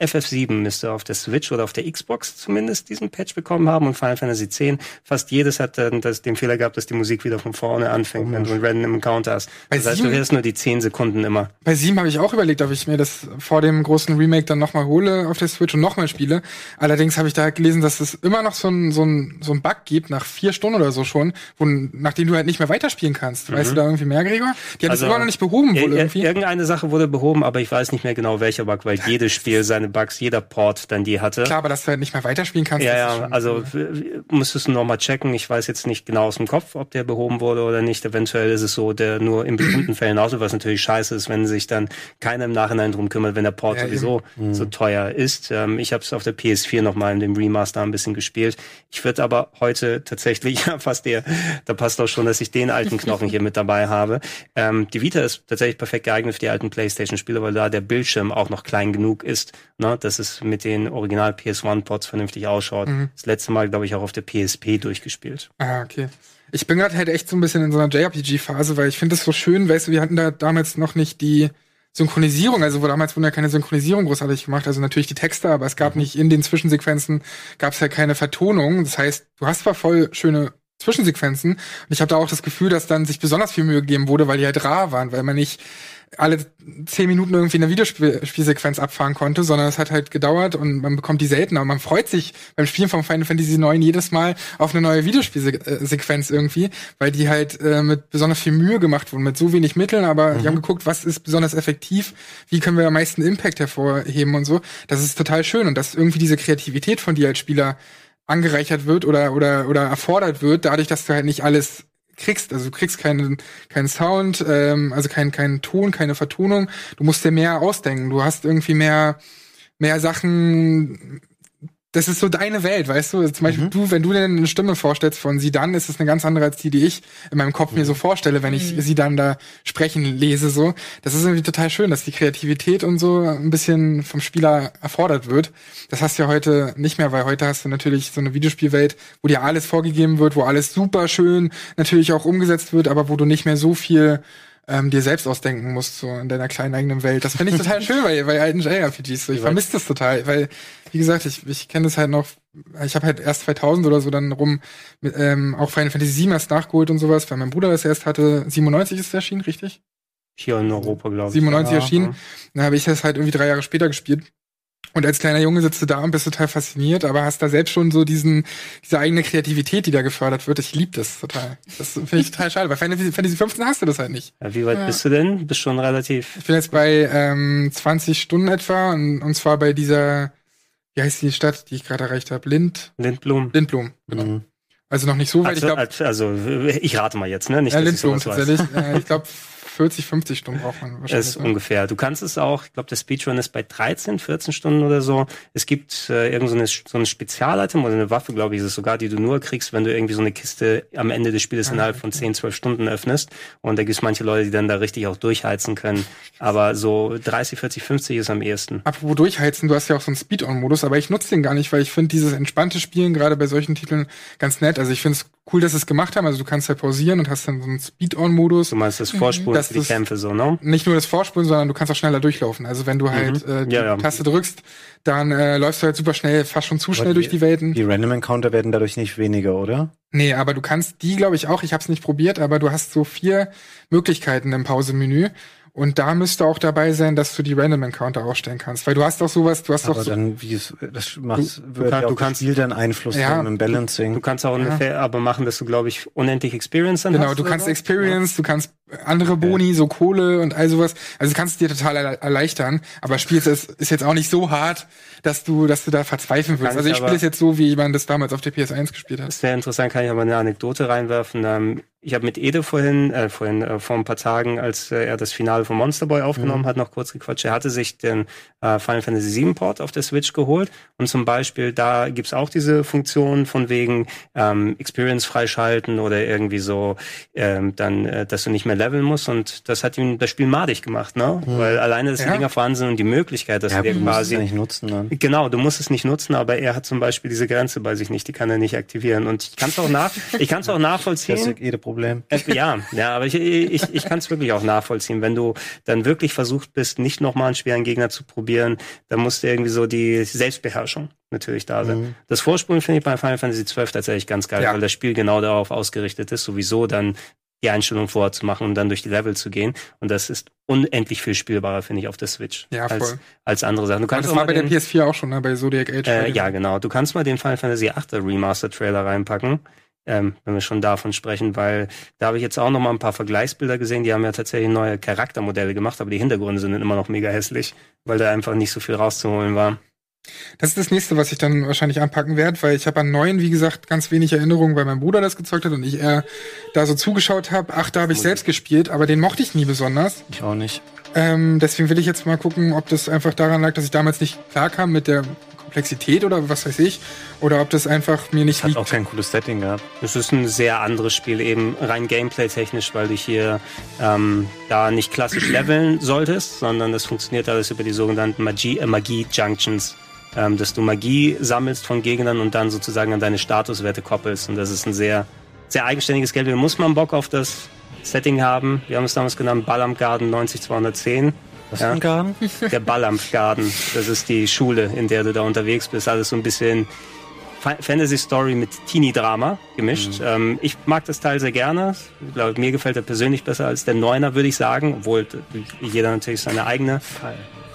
FF7 müsste auf der Switch oder auf der Xbox zumindest diesen Patch bekommen haben und Final Fantasy X. Fast jedes hat dann das, den Fehler gehabt, dass die Musik wieder von vorne anfängt, wenn du einen random Encounter hast. Bei Das heißt, du hörst nur die 10 Sekunden immer. Bei Sieben habe ich auch überlegt, ob ich mir das vor dem großen Remake dann nochmal hole auf der Switch und nochmal spiele. Allerdings habe ich da gelesen, dass es immer noch so ein, so ein, so ein Bug gibt, nach vier Stunden oder so schon, wo, nachdem du halt nicht mehr weiterspielen kannst. Weißt du da irgendwie mehr, Gregor? Die haben es Also, immer noch nicht behoben wohl Ir- irgendwie. Irgendeine Sache wurde behoben, aber ich weiß nicht mehr genau welcher Bug, weil jedes Spiel seine Bugs, jeder Port dann die hatte. Klar, aber dass du halt nicht mehr weiterspielen kannst. Ja, ja, also cool. müsstest du noch mal checken. Ich weiß jetzt nicht genau aus dem Kopf, ob der behoben wurde oder nicht. Eventuell ist es so, der nur in bestimmten Fällen aus, was natürlich scheiße ist, wenn sich dann keiner im Nachhinein drum kümmert, wenn der Port Ja, sowieso so teuer ist. Ähm, ich habe es auf der PS4 noch mal in dem Remaster ein bisschen gespielt. Ich würde aber heute tatsächlich ja, fast der, da passt auch schon, dass ich den alten Knochen hier mit dabei habe. Ähm, die Vita ist tatsächlich perfekt geeignet für die alten PlayStation-Spiele, weil da der Bildschirm auch noch klein genug ist, ne, dass es mit den Original PS1-Ports vernünftig ausschaut. Das letzte Mal, glaube ich, auch auf der PSP durchgespielt. Ah, okay. Ich bin gerade halt echt so ein bisschen in so einer JRPG-Phase, weil ich finde es so schön, weißt du, wir hatten da damals noch nicht die Synchronisierung, also wo damals wurde ja keine Synchronisierung großartig gemacht, also natürlich die Texte, aber es gab nicht in den Zwischensequenzen, gab es ja keine Vertonung. Das heißt, du hast zwar voll schöne Zwischensequenzen und ich habe da auch das Gefühl, dass dann sich besonders viel Mühe gegeben wurde, weil die halt rar waren, weil man nicht alle zehn Minuten irgendwie eine Videospielsequenz abfahren konnte, sondern es hat halt gedauert und man bekommt die seltener. Und man freut sich beim Spielen von Final Fantasy 9 jedes Mal auf eine neue Videospielsequenz irgendwie, weil die halt äh, mit besonders viel Mühe gemacht wurden, mit so wenig Mitteln, aber die haben geguckt, was ist besonders effektiv, wie können wir am meisten Impact hervorheben und so. Das ist total schön und dass irgendwie diese Kreativität von dir als Spieler angereichert wird oder, oder, oder erfordert wird, dadurch, dass du halt nicht alles kriegst. Also du kriegst keinen, keinen Sound, ähm, also keinen, keinen Ton, keine Vertonung. Du musst dir mehr ausdenken. Du hast irgendwie mehr, mehr Sachen. Das ist so deine Welt, weißt du? Zum Beispiel du, wenn du dir eine Stimme vorstellst von sie dann, ist es eine ganz andere als die, die ich in meinem Kopf mir so vorstelle, wenn ich sie dann da sprechen lese, so. Das ist irgendwie total schön, dass die Kreativität und so ein bisschen vom Spieler erfordert wird. Das hast du ja heute nicht mehr, weil heute hast du natürlich so eine Videospielwelt, wo dir alles vorgegeben wird, wo alles super schön natürlich auch umgesetzt wird, aber wo du nicht mehr so viel ähm, dir selbst ausdenken musst, so in deiner kleinen eigenen Welt. Das finde ich total schön bei, bei alten JRPGs. So. Ich vermisse das total, weil, wie gesagt, ich, ich kenne das halt noch, ich habe halt erst 2000 oder so dann rum mit, ähm, auch Final Fantasy 7 erst nachgeholt und sowas, weil mein Bruder das erst hatte. 97 ist es erschienen, richtig? Hier in Europa, glaube ich. 97 Ja, erschienen. ja. Dann habe ich das halt irgendwie drei Jahre später gespielt. Und als kleiner Junge sitzt du da und bist total fasziniert, aber hast da selbst schon so diesen, diese eigene Kreativität, die da gefördert wird. Ich liebe das total. Das finde ich total schade, weil Fantasy, Fantasy 15 hast du das halt nicht. Ja, wie weit Ja. bist du denn? Bist schon relativ. Ich bin jetzt bei ähm, 20 Stunden etwa und, und zwar bei dieser, wie heißt die Stadt, die ich gerade erreicht habe? Lind, Lindblum. Lindblum. Genau. Mhm. Also noch nicht so weit. Ich Also, glaube, also, ich rate mal jetzt, ne? Nicht, ja, ich Lindblum tatsächlich. äh, ich glaube, 40, 50 Stunden braucht man Das wahrscheinlich. ist ne? ungefähr. Du kannst es auch, ich glaube, der Speedrun ist bei 13, 14 Stunden oder so. Es gibt äh, irgend so, eine, so ein Spezialitem oder eine Waffe, glaube ich, ist es sogar, die du nur kriegst, wenn du irgendwie so eine Kiste am Ende des Spieles Ah, innerhalb von 10, 12 Stunden öffnest. Und da gibt es manche Leute, die dann da richtig auch durchheizen können. Aber so 30, 40, 50 ist am ehesten. Apropos durchheizen, du hast ja auch so einen Speed-On-Modus, aber ich nutze den gar nicht, weil ich finde dieses entspannte Spielen gerade bei solchen Titeln ganz nett. Also ich finde es cool, dass sie es gemacht haben. Also du kannst halt pausieren und hast dann so einen Speed-On-Modus. Du meinst das Vorspulen für die Kämpfe so, ne? Nicht nur das Vorspulen, sondern du kannst auch schneller durchlaufen. Also wenn du halt äh, die Ja, ja. Taste drückst, dann äh, läufst du halt super schnell, fast schon zu Aber schnell die- durch die Welten. Die Random Encounter werden dadurch nicht weniger, oder? Nee, aber du kannst die, glaube ich, auch, ich habe es nicht probiert, aber du hast so vier Möglichkeiten im Pausemenü. Und da müsste auch dabei sein, dass du die Random Encounter ausstellen kannst. Weil du hast doch sowas, du hast Aber doch so, dann, wie es, das macht, du wird kann- ja du auch kannst- das Spiel dann Einfluss Ja. nehmen im Balancing. Du kannst auch ungefähr aber machen, dass du, glaube ich, unendlich Experience dann genau, hast. du oder kannst. Experience, du kannst andere Boni, so Kohle und all sowas. Also du kannst es dir total erle- erleichtern. Aber Spiel ist, ist jetzt auch nicht so hart, dass du, dass du da verzweifeln. Kann Also ich spiele es jetzt so, wie man das damals auf der PS1 gespielt hat. Das wäre interessant, kann ich aber eine Anekdote reinwerfen. Ähm, ich habe mit Ede vorhin, äh, vorhin äh, vor ein paar Tagen, als äh, er das Finale von Monster Boy aufgenommen hat, noch kurz gequatscht. Er hatte sich den äh, Final Fantasy VII Port auf der Switch geholt und zum Beispiel da gibt's auch diese Funktion von wegen ähm, Experience freischalten oder irgendwie so, ähm, dann, äh, dass du nicht mehr leveln musst und das hat ihm das Spiel madig gemacht, ne? Weil alleine, dass die Ja. Dinger vorhanden sind und die Möglichkeit, dass ja, du es quasi ja nicht nutzen dann. Genau, du musst es nicht nutzen, aber er hat zum Beispiel diese Grenze bei sich nicht, die kann er nicht aktivieren. Und ich kann es auch nach, ich kann es auch nachvollziehen. Ja Problem. Äh, ja, ja, aber ich, ich, ich kann es wirklich auch nachvollziehen. Wenn du dann wirklich versucht bist, nicht nochmal einen schweren Gegner zu probieren, dann musst du irgendwie so die Selbstbeherrschung natürlich da sein. Mhm. Das Vorspulen finde ich bei Final Fantasy XII tatsächlich ganz geil, Ja. weil das Spiel genau darauf ausgerichtet ist, sowieso dann die Einstellung vorher zu machen und dann durch die Level zu gehen. Und das ist unendlich viel spielbarer, finde ich, auf der Switch. Ja, als, voll. als andere Sachen. Du kannst das auch war mal bei der den- PS4 auch schon, ne? bei Zodiac Age. äh, ja, genau. Du kannst mal den Final Fantasy VIII Remaster Trailer reinpacken, ähm, wenn wir schon davon sprechen, weil da habe ich jetzt auch noch mal ein paar Vergleichsbilder gesehen. Die haben ja tatsächlich neue Charaktermodelle gemacht, aber die Hintergründe sind immer noch mega hässlich, weil da einfach nicht so viel rauszuholen war. Das ist das nächste, was ich dann wahrscheinlich anpacken werde, weil ich habe an neun, wie gesagt, ganz wenig Erinnerungen, weil mein Bruder das gezockt hat und ich eher da so zugeschaut habe. Ach, da habe ich selbst gespielt, aber den mochte ich nie besonders. Ich auch nicht. Ähm, deswegen will ich jetzt mal gucken, ob das einfach daran lag, dass ich damals nicht klarkam mit der Komplexität oder was weiß ich, oder ob das einfach mir nicht Hat liegt. auch kein cooles Setting gehabt. Es ist ein sehr anderes Spiel, eben rein gameplay-technisch, weil du hier ähm, da nicht klassisch leveln solltest, sondern das funktioniert alles über die sogenannten Magie- äh, Magie-Junctions. Ähm, dass du Magie sammelst von Gegnern und dann sozusagen an deine Statuswerte koppelst. Und das ist ein sehr, sehr eigenständiges Gameplay. Muss man Bock auf das Setting haben. Wir haben es damals genannt Ballamp Garden 90210. Was Ja. für ein Garten? Der Ballamp Garden. Das ist die Schule, in der du da unterwegs bist. Alles so ein bisschen Fa- Fantasy Story mit Teenie-Drama gemischt. Ähm, ich mag das Teil sehr gerne. Ich glaube, mir gefällt er persönlich besser als der Neuner, würde ich sagen, obwohl jeder natürlich seine eigene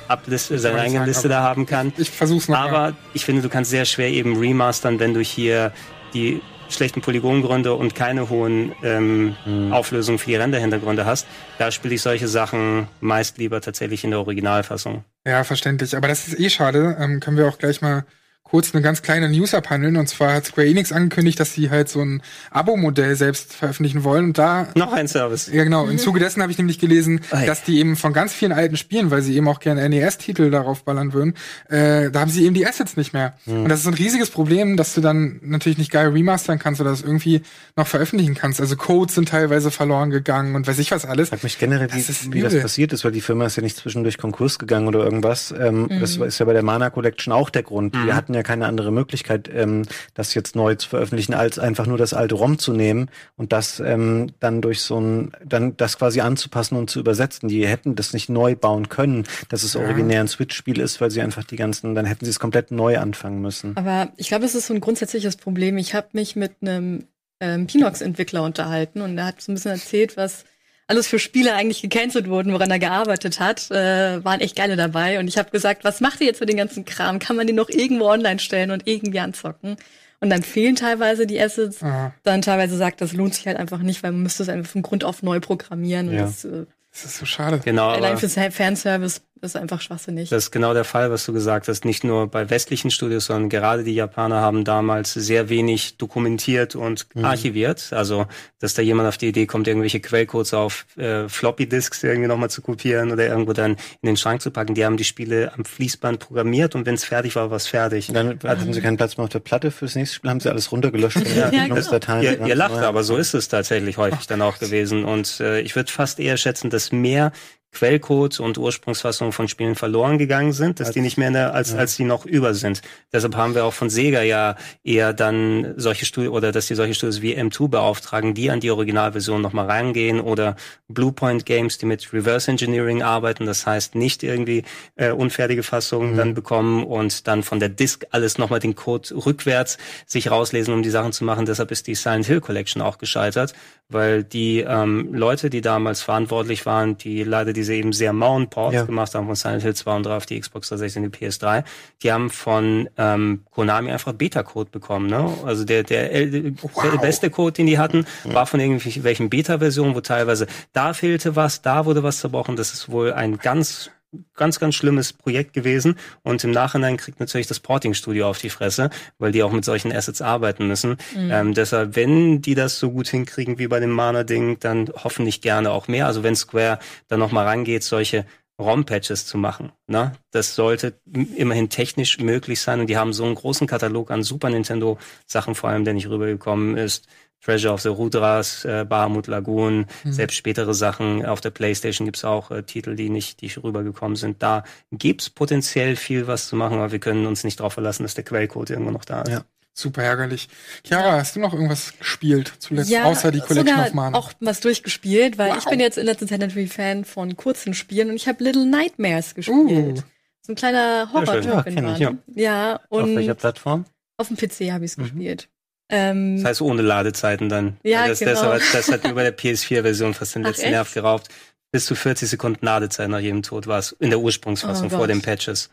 Abliste, seine ich eigene sagen, Liste da haben kann. Ich versuch's noch. mal. Aber ich finde, du kannst sehr schwer eben remastern, wenn du hier die schlechten Polygongründe und keine hohen ähm, Auflösungen für die Renderhintergründe hast. Da spiele ich solche Sachen meist lieber tatsächlich in der Originalfassung. Ja, verständlich. Aber das ist eh schade. Ähm, können wir auch gleich mal kurz eine ganz kleine News abhandeln. Und zwar hat Square Enix angekündigt, dass sie halt so ein Abo-Modell selbst veröffentlichen wollen. Und da Noch ein Service. Ja, genau. Im Zuge dessen habe ich nämlich gelesen, Ei. dass die eben von ganz vielen alten Spielen, weil sie eben auch gerne NES-Titel darauf ballern würden, äh, da haben sie eben die Assets nicht mehr. Und das ist ein riesiges Problem, dass du dann natürlich nicht geil remastern kannst oder das irgendwie noch veröffentlichen kannst. Also Codes sind teilweise verloren gegangen und weiß ich was alles. Frag mich generell, wie, Das ist wie das passiert ist, weil die Firma ist ja nicht zwischendurch Konkurs gegangen oder irgendwas. Ähm, Das ist ja bei der Mana Collection auch der Grund. Wir hatten ja keine andere Möglichkeit, ähm, das jetzt neu zu veröffentlichen, als einfach nur das alte ROM zu nehmen und das ähm, dann durch so ein, dann das quasi anzupassen und zu übersetzen. Die hätten das nicht neu bauen können, dass es originär ein Switch-Spiel ist, weil sie einfach die ganzen, dann hätten sie es komplett neu anfangen müssen. Aber ich glaube, es ist so ein grundsätzliches Problem. Ich habe mich mit einem ähm, Pinox-Entwickler unterhalten und er hat so ein bisschen erzählt, was alles für Spiele eigentlich gecancelt wurden, woran er gearbeitet hat, äh, waren echt geile dabei. Und ich habe gesagt, was macht ihr jetzt mit dem ganzen Kram? Kann man den noch irgendwo online stellen und irgendwie anzocken? Und dann fehlen teilweise die Assets. Ah, Dann teilweise sagt, das lohnt sich halt einfach nicht, weil man müsste es einfach von Grund auf neu programmieren. Und Ja. das, äh, das ist so schade. Genau. allein fürs Fanservice ist einfach schwachsinnig. Das ist genau der Fall, was du gesagt hast. Nicht nur bei westlichen Studios, sondern gerade die Japaner haben damals sehr wenig dokumentiert und archiviert. Also, dass da jemand auf die Idee kommt, irgendwelche Quellcodes auf äh, Floppy-Disks irgendwie nochmal zu kopieren oder irgendwo dann in den Schrank zu packen. Die haben die Spiele am Fließband programmiert und wenn es fertig war, war es fertig. Und dann hatten sie keinen Platz mehr auf der Platte fürs nächste Spiel, haben sie alles runtergelöscht den Ja, Entwicklungsdateien. Ihr, ihr lacht, aber so ist es tatsächlich häufig dann auch gewesen. Und äh, ich würde fast eher schätzen, dass mehr Quellcodes und Ursprungsfassungen von Spielen verloren gegangen sind, dass die nicht mehr in der, als, als die noch über sind. Deshalb haben wir auch von Sega ja eher dann solche Studios oder dass die solche Studios wie M2 beauftragen, die an die Originalversion nochmal reingehen oder Bluepoint Games, die mit Reverse Engineering arbeiten, das heißt nicht irgendwie äh, unfertige Fassungen dann bekommen und dann von der Disk alles nochmal den Code rückwärts sich rauslesen, um die Sachen zu machen. Deshalb ist die Silent Hill Collection auch gescheitert, weil die ähm, Leute, die damals verantwortlich waren, die leider diese eben sehr mauen Ports Ja. gemacht haben von Silent Hill 2 und 3 auf die Xbox 360 und die PS3, die haben von ähm, Konami einfach Beta-Code bekommen. Ne? Also der, der, el- der beste Code, den die hatten, war von irgendwelchen Beta-Versionen, wo teilweise da fehlte was, da wurde was zerbrochen. Das ist wohl ein ganz ganz, ganz schlimmes Projekt gewesen. Und im Nachhinein kriegt natürlich das Porting-Studio auf die Fresse, weil die auch mit solchen Assets arbeiten müssen. Ähm, deshalb, wenn die das so gut hinkriegen wie bei dem Mana-Ding, dann hoffentlich gerne auch mehr. Also wenn Square dann nochmal rangeht, solche ROM-Patches zu machen. Ne? Das sollte immerhin technisch möglich sein. Und die haben so einen großen Katalog an Super Nintendo-Sachen, vor allem, der nicht rübergekommen ist. Treasure of the Rudras, äh, Bahamut Lagoon, selbst spätere Sachen. Auf der Playstation gibt's auch äh, Titel, die nicht, die rübergekommen sind. Da gibt's potenziell viel was zu machen, aber wir können uns nicht darauf verlassen, dass der Quellcode irgendwo noch da ist. Ja. Super ärgerlich. Chiara, hast du noch irgendwas gespielt zuletzt, außer die Collection sogar of Mana? auch was durchgespielt, weil ich bin jetzt in letzter Zeit natürlich Fan von kurzen Spielen und ich habe Little Nightmares gespielt. Uh. So ein kleiner horror Sehr schön. Ja, ja. ja, Auf und welcher Plattform? auf dem PC habe ich es gespielt. Ähm, Das heißt ohne Ladezeiten dann. Ja, das, genau. das, das hat mir bei der PS4-Version fast den letzten? Nerv geraubt. Bis zu 40 Sekunden Ladezeit nach jedem Tod war es in der Ursprungsfassung Oh vor den Patches.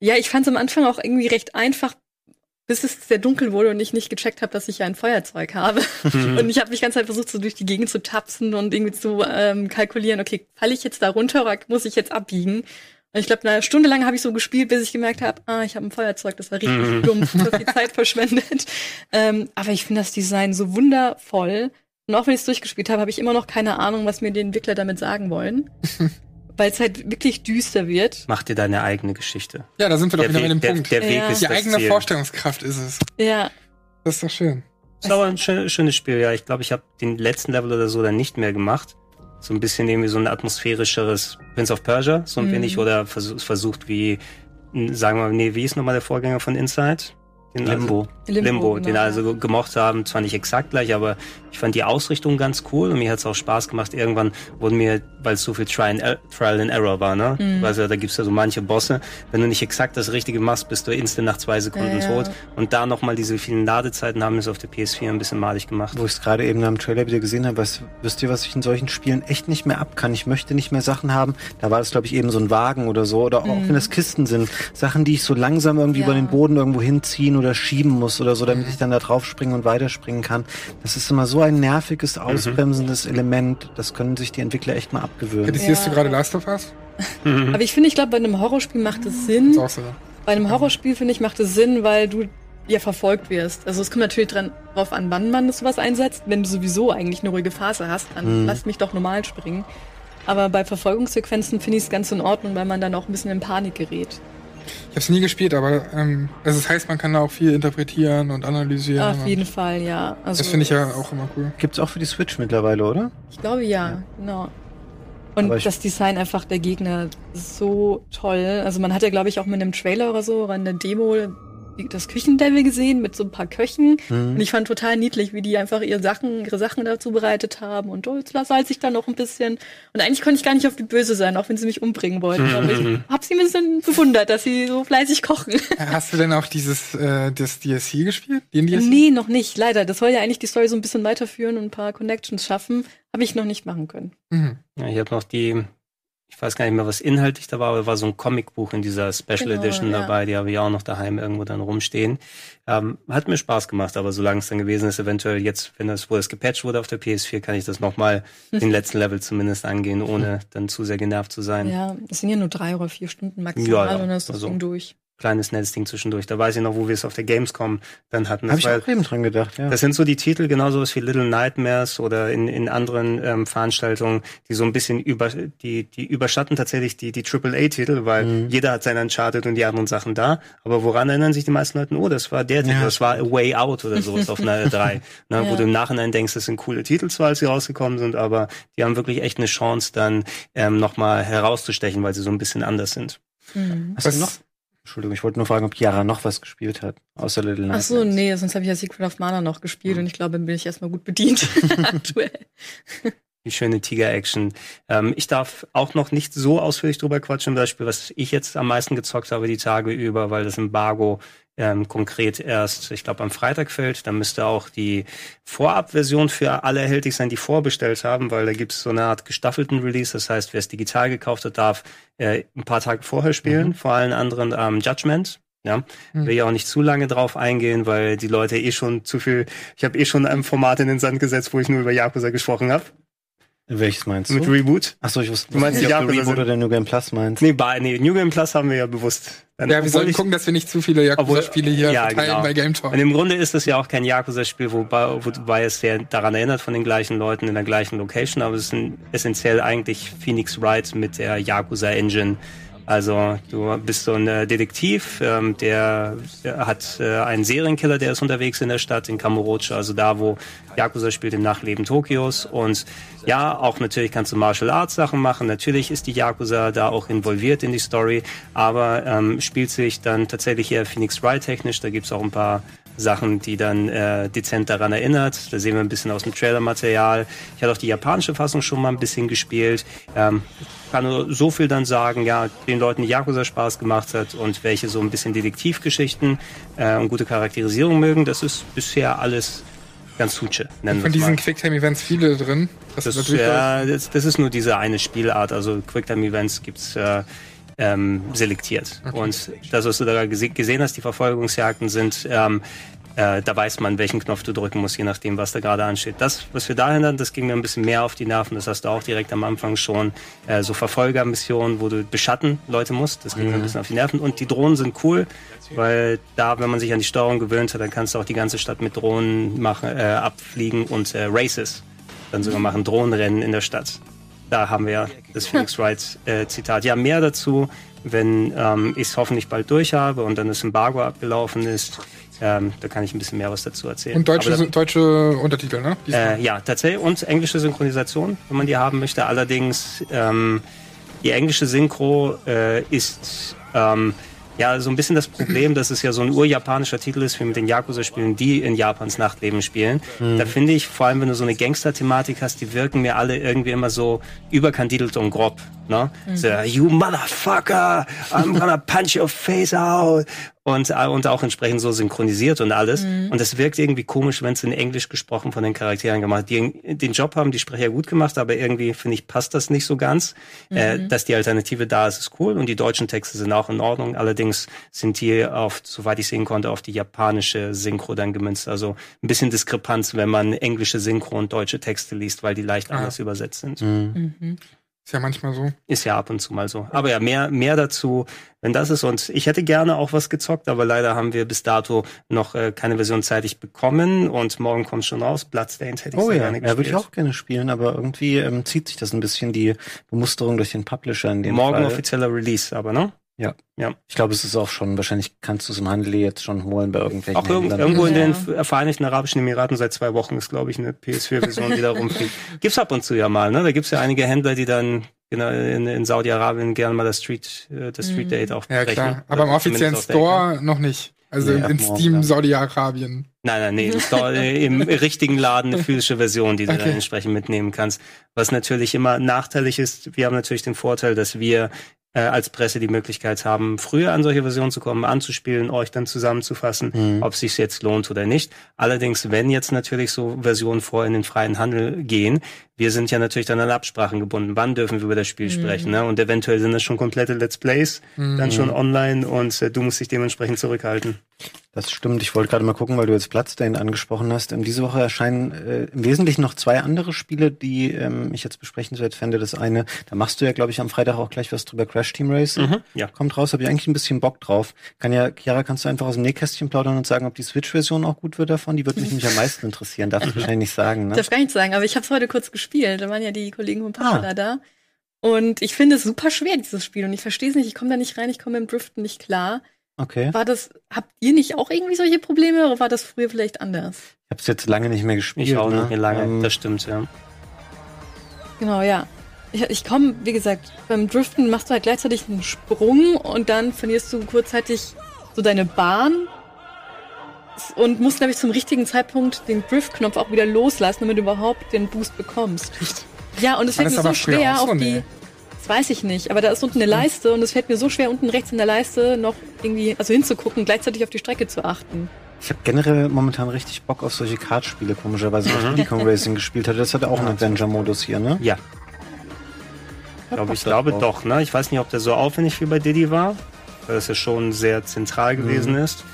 ja, ich fand es am Anfang auch irgendwie recht einfach, bis es sehr dunkel wurde und ich nicht gecheckt habe, dass ich ja ein Feuerzeug habe. und ich habe mich ganz halt versucht, so durch die Gegend zu tapsen und irgendwie zu ähm, kalkulieren, okay, falle ich jetzt da runter oder muss ich jetzt abbiegen? Und ich glaube, eine Stunde lang habe ich so gespielt, bis ich gemerkt habe, ah, ich habe ein Feuerzeug, das war richtig dumm, so viel Zeit verschwendet. Ähm, aber ich finde das Design so wundervoll. Und auch wenn ich es durchgespielt habe, habe ich immer noch keine Ahnung, was mir die Entwickler damit sagen wollen. Weil es halt wirklich düster wird. Mach dir deine eigene Geschichte. Ja, da sind wir doch Der wieder dem Weg, der, Punkt. der Weg Ja. ist die das eigene Ziel. Vorstellungskraft ist es. Ja, Das ist doch schön. ist aber ein schön, schönes Spiel, ja. Ich glaube, ich habe den letzten Level oder so dann nicht mehr gemacht. So ein bisschen irgendwie so ein atmosphärischeres Prince of Persia, so ein Mhm. wenig, oder vers versucht wie, sagen wir mal, nee, wie ist nochmal der Vorgänger von Inside? Den Limbo. Also, Limbo, genau, den also gemocht haben, zwar nicht exakt gleich, aber ich fand die Ausrichtung ganz cool und mir hat's auch Spaß gemacht. Irgendwann wurden mir, weil es so viel Trial and, Er- Trial and Error war, ne? Mhm. Also da gibt's ja so manche Bosse, wenn du nicht exakt das Richtige machst, bist du instant nach zwei Sekunden Ja, ja. tot. Und da nochmal diese vielen Ladezeiten haben es auf der PS4 ein bisschen malig gemacht. Wo ich es gerade eben am Trailer wieder gesehen habe, was, wisst ihr, was ich in solchen Spielen echt nicht mehr ab kann? Ich möchte nicht mehr Sachen haben. Da war das, glaube ich, eben so ein Wagen oder so. Oder auch wenn das Kisten sind. Sachen, die ich so langsam irgendwie Ja. über den Boden irgendwo hinziehen oder schieben muss oder so, damit ich dann da drauf springen und weiterspringen kann. Das ist immer so ein nerviges, ausbremsendes Element. Das können sich die Entwickler echt mal abgewöhnen. Kritisierst Ja. du gerade Last of Us? aber ich finde, ich glaube, bei einem Horrorspiel macht es Sinn. Ist auch so. Bei einem Horrorspiel, finde ich, macht es Sinn, weil du ja verfolgt wirst. Also es kommt natürlich dran, drauf an, wann man sowas einsetzt. Wenn du sowieso eigentlich eine ruhige Phase hast, dann Mhm. lass mich doch normal springen. Aber bei Verfolgungssequenzen finde ich es ganz in Ordnung, weil man dann auch ein bisschen in Panik gerät. Ich habe es nie gespielt, aber ähm, also das heißt, man kann da auch viel interpretieren und analysieren. Auf jeden Fall, ja. Also, das finde ich ja auch immer cool. Gibt's auch für die Switch mittlerweile, oder? Ich glaube ja, genau. Und das Design einfach der Gegner so toll. Also man hat ja, glaube ich, auch mit einem Trailer oder so oder einer Demo das Küchenlevel gesehen mit so ein paar Köchen. Mhm. Und ich fand total niedlich, wie die einfach ihre Sachen, ihre Sachen dazu bereitet haben. Und oh, jetzt salz ich da noch ein bisschen. Und eigentlich konnte ich gar nicht auf die Böse sein, auch wenn sie mich umbringen wollten. Aber ich mhm. habe sie ein bisschen bewundert, dass sie so fleißig kochen. Hast du denn auch dieses äh, das DSC gespielt? Den DSC? Nee, noch nicht, leider. Das soll ja eigentlich die Story so ein bisschen weiterführen und ein paar Connections schaffen. Habe ich noch nicht machen können. Mhm. Ja, ich habe noch die ich weiß gar nicht mehr, was inhaltlich da war, aber war so ein Comicbuch in dieser Special genau, Edition ja. dabei, die habe ich auch noch daheim irgendwo dann rumstehen. Ähm, hat mir Spaß gemacht, aber solange es dann gewesen ist, eventuell jetzt, wenn das, wo das gepatcht wurde auf der PS4, kann ich das nochmal den letzten Level zumindest angehen, ohne dann zu sehr genervt zu sein. Ja, das sind ja nur drei oder vier Stunden maximal ja, ja. und dann ist das also, Ding durch kleines nettes Ding zwischendurch. Da weiß ich noch, wo wir es auf der Gamescom dann hatten. Habe ich auch eben dran gedacht, ja. Das sind so die Titel, genauso wie Little Nightmares oder in, in anderen ähm, Veranstaltungen, die so ein bisschen über, die, die überschatten tatsächlich die, die AAA-Titel, weil mhm. jeder hat sein Uncharted und die anderen Sachen da. Aber woran erinnern sich die meisten Leute? Oh, das war der Titel, ja. das war A Way Out oder sowas auf einer 3. Ne, ja. Wo du im Nachhinein denkst, das sind coole Titel zwar, als sie rausgekommen sind, aber die haben wirklich echt eine Chance, dann ähm, nochmal herauszustechen, weil sie so ein bisschen anders sind. Mhm. Hast du noch Entschuldigung, ich wollte nur fragen, ob Chiara noch was gespielt hat, außer Little Nightmares. Ach so, nee, sonst habe ich ja Secret of Mana noch gespielt mhm. und ich glaube, dann bin ich erstmal gut bedient aktuell. Die schöne Tiger-Action. Ähm, ich darf auch noch nicht so ausführlich drüber quatschen, zum Beispiel, was ich jetzt am meisten gezockt habe die Tage über, weil das Embargo ähm, konkret erst, ich glaube, am Freitag fällt. Dann müsste auch die Vorabversion für alle erhältlich sein, die vorbestellt haben, weil da gibt es so eine Art gestaffelten Release. Das heißt, wer es digital gekauft hat, darf äh, ein paar Tage vorher spielen, mhm. vor allen anderen ähm, Judgment. Ja, mhm. will ja auch nicht zu lange drauf eingehen, weil die Leute eh schon zu viel. Ich habe eh schon ein Format in den Sand gesetzt, wo ich nur über Yakuza gesprochen habe. Welches meinst du? Mit Reboot. Achso, ich wusste du meinst nicht, ob du Reboot oder New Game Plus meinst. Nee, bei, nee, New Game Plus haben wir ja bewusst. Dann, ja, wir sollten gucken, dass wir nicht zu viele Yakuza-Spiele hier ja, verteilen genau. bei Game Talk. Und im Grunde ist es ja auch kein Yakuza-Spiel, wobei, wobei es sehr daran erinnert von den gleichen Leuten in der gleichen Location, aber es ist essentiell eigentlich Phoenix Wright mit der Yakuza-Engine also du bist so ein äh, Detektiv, ähm, der, hat äh, einen Serienkiller, der ist unterwegs in der Stadt, in Kamurocho, also da, wo Yakuza spielt im Nachleben Tokios. Und ja, auch natürlich kannst du Martial Arts Sachen machen. Natürlich ist die Yakuza da auch involviert in die Story, aber ähm, spielt sich dann tatsächlich eher Phoenix Wright technisch. Da gibt's auch ein paar Sachen, die dann äh, dezent daran erinnert. Da sehen wir ein bisschen aus dem Trailer-Material. Ich hatte auch die japanische Fassung schon mal ein bisschen gespielt. Ähm, kann nur so viel dann sagen, ja, den Leuten die Yakuza Spaß gemacht hat und welche so ein bisschen Detektivgeschichten äh, und gute Charakterisierung mögen, das ist bisher alles ganz Hutsche. Von diesen Quicktime-Events viele drin. Das, das, ist ja, das, das, ist nur diese eine Spielart. Also Quicktime-Events gibt's äh, ähm, selektiert. Okay. Und das, was du da gesehen hast, die Verfolgungsjagden sind ähm, äh, da weiß man, welchen Knopf du drücken musst, je nachdem, was da gerade ansteht. Das, was wir da hindern, das ging mir ein bisschen mehr auf die Nerven. Das hast du auch direkt am Anfang schon. Äh, so Verfolgermissionen, wo du beschatten Leute musst. Das ging mhm. mir ein bisschen auf die Nerven. Und die Drohnen sind cool, weil da, wenn man sich an die Steuerung gewöhnt hat, dann kannst du auch die ganze Stadt mit Drohnen machen, äh, abfliegen und äh, Races dann sogar machen, Drohnenrennen in der Stadt. Da haben wir ja das Phoenix Wright äh, Zitat. Ja, mehr dazu, wenn ähm, ich es hoffentlich bald durch habe und dann das Embargo abgelaufen ist. Ähm, da kann ich ein bisschen mehr was dazu erzählen. Und deutsche, das, deutsche Untertitel, ne? Äh, ja, tatsächlich. Und englische Synchronisation, wenn man die haben möchte. Allerdings, ähm, die englische Synchro äh, ist ähm, ja so ein bisschen das Problem, dass es ja so ein urjapanischer Titel ist, wie mit den Yakuza-Spielen, die in Japans Nachtleben spielen. Mhm. Da finde ich, vor allem wenn du so eine Gangster-Thematik hast, die wirken mir alle irgendwie immer so überkandidelt und grob. Ne? Mhm. So, you motherfucker, I'm gonna punch your face out und, äh, und auch entsprechend so synchronisiert und alles. Mhm. Und es wirkt irgendwie komisch, wenn es in Englisch gesprochen von den Charakteren gemacht. Die den Job haben die Sprecher gut gemacht, aber irgendwie finde ich passt das nicht so ganz. Äh, mhm. Äh, dass die Alternative da ist, ist cool und die deutschen Texte sind auch in Ordnung. Allerdings sind die auf, soweit ich sehen konnte, auf die japanische Synchro dann gemünzt. Also ein bisschen Diskrepanz, wenn man englische Synchro und deutsche Texte liest, weil die leicht ah. anders übersetzt sind. Mhm. Ist ja manchmal so. Ist ja ab und zu mal so. Aber ja, mehr, mehr dazu, wenn das ist. Und ich hätte gerne auch was gezockt, aber leider haben wir bis dato noch äh, keine Version zeitig bekommen und morgen kommt schon raus. Bloodstained hätte ich oh, ja. gerne gespielt. Ja, würde ich auch gerne spielen, aber irgendwie ähm, zieht sich das ein bisschen die Bemusterung durch den Publisher in dem Morgen Fall. offizieller Release, aber ne? Ja. ja. Ich glaube, es ist auch schon, wahrscheinlich kannst du es im Handel jetzt schon holen bei irgendwelchen Auch Händlern. irgendwo in den Vereinigten Arabischen Emiraten seit zwei Wochen ist, glaube ich, eine PS4-Version, die da rumfliegt. Gibt's ab und zu ja mal, ne? Da gibt's ja einige Händler, die dann genau, in, in Saudi-Arabien gerne mal das Street, äh, das Street mhm. Date auch Ja, klar. Aber im offiziellen Store noch nicht. Also Nee, in Steam ja. Saudi-Arabien. Nein, nein, nee, doch äh, im richtigen Laden eine physische Version, die du Okay. dann entsprechend mitnehmen kannst. Was natürlich immer nachteilig ist, wir haben natürlich den Vorteil, dass wir äh, als Presse die Möglichkeit haben, früher an solche Versionen zu kommen, anzuspielen, euch dann zusammenzufassen, Mhm. ob es sich jetzt lohnt oder nicht. Allerdings, wenn jetzt natürlich so Versionen vor in den freien Handel gehen, wir sind ja natürlich dann an Absprachen gebunden. Wann dürfen wir über das Spiel sprechen? Ne? Und eventuell sind das schon komplette Let's Plays, dann schon online und äh, du musst dich dementsprechend zurückhalten. Das stimmt. Ich wollte gerade mal gucken, weil du jetzt Bloodstain angesprochen hast. Ähm, diese Woche erscheinen äh, im Wesentlichen noch zwei andere Spiele, die ähm, ich jetzt besprechenswert fände. Das eine, da machst du ja, glaube ich, am Freitag auch gleich was drüber, Crash Team Racing. Ja. Kommt raus, habe ich eigentlich ein bisschen Bock drauf. Kann ja, Chiara, kannst du einfach aus dem Nähkästchen plaudern und sagen, ob die Switch-Version auch gut wird davon? Die würde mich nämlich am meisten interessieren, darf ich wahrscheinlich nicht sagen, ne? Darf gar nicht sagen, aber ich habe es heute kurz gespielt. Da waren ja die Kollegen von Ah. Popular da. Und ich finde es super schwer, dieses Spiel. Und ich verstehe es nicht. Ich komme da nicht rein. Ich komme mit dem Driften nicht klar. Okay. War das, habt ihr nicht auch irgendwie solche Probleme oder war das früher vielleicht anders? Ich habe es jetzt lange nicht mehr gespielt. Ich auch ne? nicht mehr lange, Ähm, das stimmt, ja. Genau, ja. Ich, ich komme, wie gesagt, beim Driften machst du halt gleichzeitig einen Sprung und dann verlierst du kurzzeitig so deine Bahn und musst, glaube ich, zum richtigen Zeitpunkt den Drift-Knopf auch wieder loslassen, damit du überhaupt den Boost bekommst. Ja, und es War fällt mir so schwer so? auf die. Nee. Das weiß ich nicht, aber da ist unten eine Leiste und es fällt mir so schwer, unten rechts in der Leiste noch irgendwie, also hinzugucken, gleichzeitig auf die Strecke zu achten. Ich habe generell momentan richtig Bock auf solche Kartspiele, komischerweise, weil ich Diddy Kong Racing gespielt hatte. Das hatte auch einen Adventure-Modus hier, ne? Ja. Ich glaube, ich glaube drauf. doch, ne? Ich weiß nicht, ob der so aufwendig wie bei Diddy war, weil das ja schon sehr zentral gewesen ist.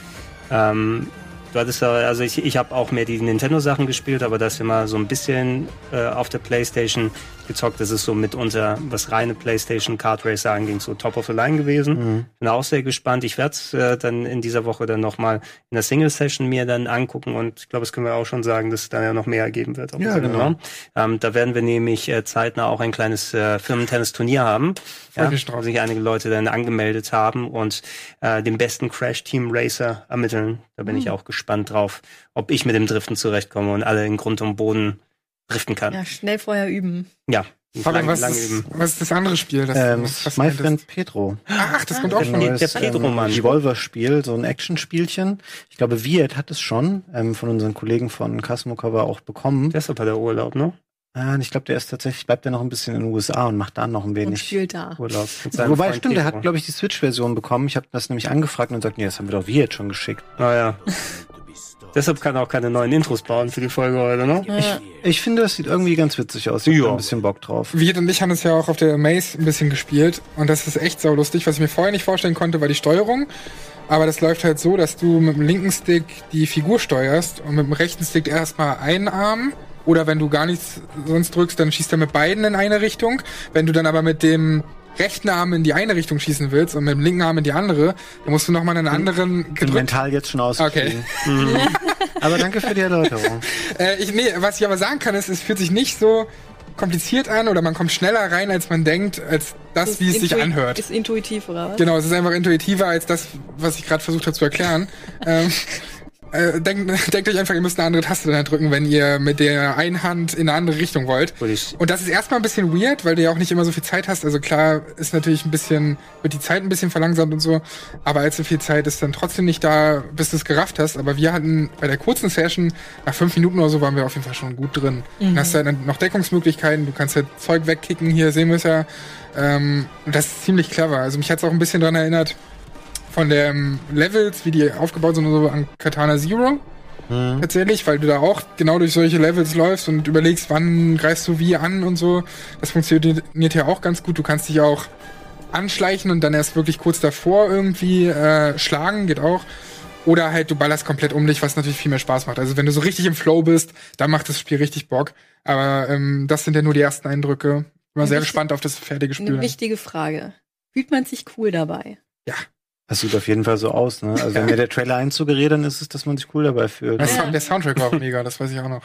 Ähm, du hattest ja, also ich, ich habe auch mehr die Nintendo-Sachen gespielt, aber das immer so ein bisschen äh, auf der Playstation gezockt. Das ist so mitunter, was reine Playstation Kart Racer anging, so top of the line gewesen. Bin auch sehr gespannt. Ich werde es äh, dann in dieser Woche dann nochmal in der Single-Session mir dann angucken und ich glaube, das können wir auch schon sagen, dass es da ja noch mehr geben wird. Ja, genau. Ähm, da werden wir nämlich äh, zeitnah auch ein kleines äh, Firmentennis-Turnier haben, ja, wo sich einige Leute dann angemeldet haben und äh, den besten Crash-Team-Racer ermitteln. Da bin ich auch gespannt drauf, ob ich mit dem Driften zurechtkomme und alle in Grund und Boden driften kann. Ja, Ja, schnell vorher üben. Fabian, lang, was, lang ist, üben. was ist das andere Spiel? Das, Ähm, was, was My? Friend Pedro. Ach, das kommt auch Ein schon. neues- der Pedro, ähm. Revolver-Spiel, so ein Action-Spielchen. Ich glaube, Viet hat es schon ähm, von unseren Kollegen von Cosmo Cover auch bekommen. Deshalb hat er Urlaub, ne? Ah, ich glaube, der ist tatsächlich, bleibt er noch ein bisschen in den USA und macht da noch ein Und wenig. spielt da. Urlaub. Wobei, Freund stimmt, der hat, glaube ich, die Switch-Version bekommen. Ich habe das nämlich angefragt und sagt, nee, das haben wir doch Viet schon geschickt. Naja. Deshalb kann er auch keine neuen Intros bauen für die Folge heute, ne? Ja. Ich finde, das sieht irgendwie ganz witzig aus. Ich hab Ja. da ein bisschen Bock drauf. Wir und ich haben es ja auch auf der Maze ein bisschen gespielt und das ist echt saulustig. Was ich mir vorher nicht vorstellen konnte, war die Steuerung. Aber das läuft halt so, dass du mit dem linken Stick die Figur steuerst und mit dem rechten Stick erstmal einen Arm. Oder wenn du gar nichts sonst drückst, dann schießt er mit beiden in eine Richtung. Wenn du dann aber mit dem rechten Arm in die eine Richtung schießen willst und mit dem linken Arm in die andere, dann musst du nochmal einen anderen bin gedrückt. mental jetzt schon ausgestiegen. Mhm. Aber danke für die Erläuterung. Äh, ich, nee, was ich aber sagen kann, ist, es fühlt sich nicht so kompliziert an oder man kommt schneller rein, als man denkt, als das, Ist wie es sich anhört. Ist intuitiv, oder was? Genau, es ist einfach intuitiver als das, was ich gerade versucht habe zu erklären. ähm, äh, denkt, denkt euch einfach, ihr müsst eine andere Taste dann drücken, wenn ihr mit der einen Hand in eine andere Richtung wollt. Und das ist erstmal ein bisschen weird, weil du ja auch nicht immer so viel Zeit hast. Also klar ist natürlich ein bisschen, wird die Zeit ein bisschen verlangsamt und so, aber allzu viel Zeit ist dann trotzdem nicht da, bis du es gerafft hast. Aber wir hatten bei der kurzen Session, nach fünf Minuten oder so, waren wir auf jeden Fall schon gut drin. Dann hast du halt dann noch Deckungsmöglichkeiten, du kannst halt Zeug wegkicken, hier sehen wir es ja. Ähm, und das ist ziemlich clever. Also mich hat es auch ein bisschen dran erinnert, von den Levels, wie die aufgebaut sind und so an Katana Zero. Tatsächlich, weil du da auch genau durch solche Levels läufst und überlegst, wann greifst du wie an und so. Das funktioniert hier auch ganz gut. Du kannst dich auch anschleichen und dann erst wirklich kurz davor irgendwie äh, schlagen, geht auch. Oder halt du ballerst komplett um dich, was natürlich viel mehr Spaß macht. Also wenn du so richtig im Flow bist, dann macht das Spiel richtig Bock. Aber ähm, das sind ja nur die ersten Eindrücke. Ich bin sehr gespannt auf das fertige Spiel. Eine wichtige Frage. Fühlt man sich cool dabei? Das sieht auf jeden Fall so aus, ne? Also wenn mir der Trailer einsuggeriert, dann ist es, dass man sich cool dabei fühlt. Sound, der Soundtrack war auch mega, das weiß ich auch noch.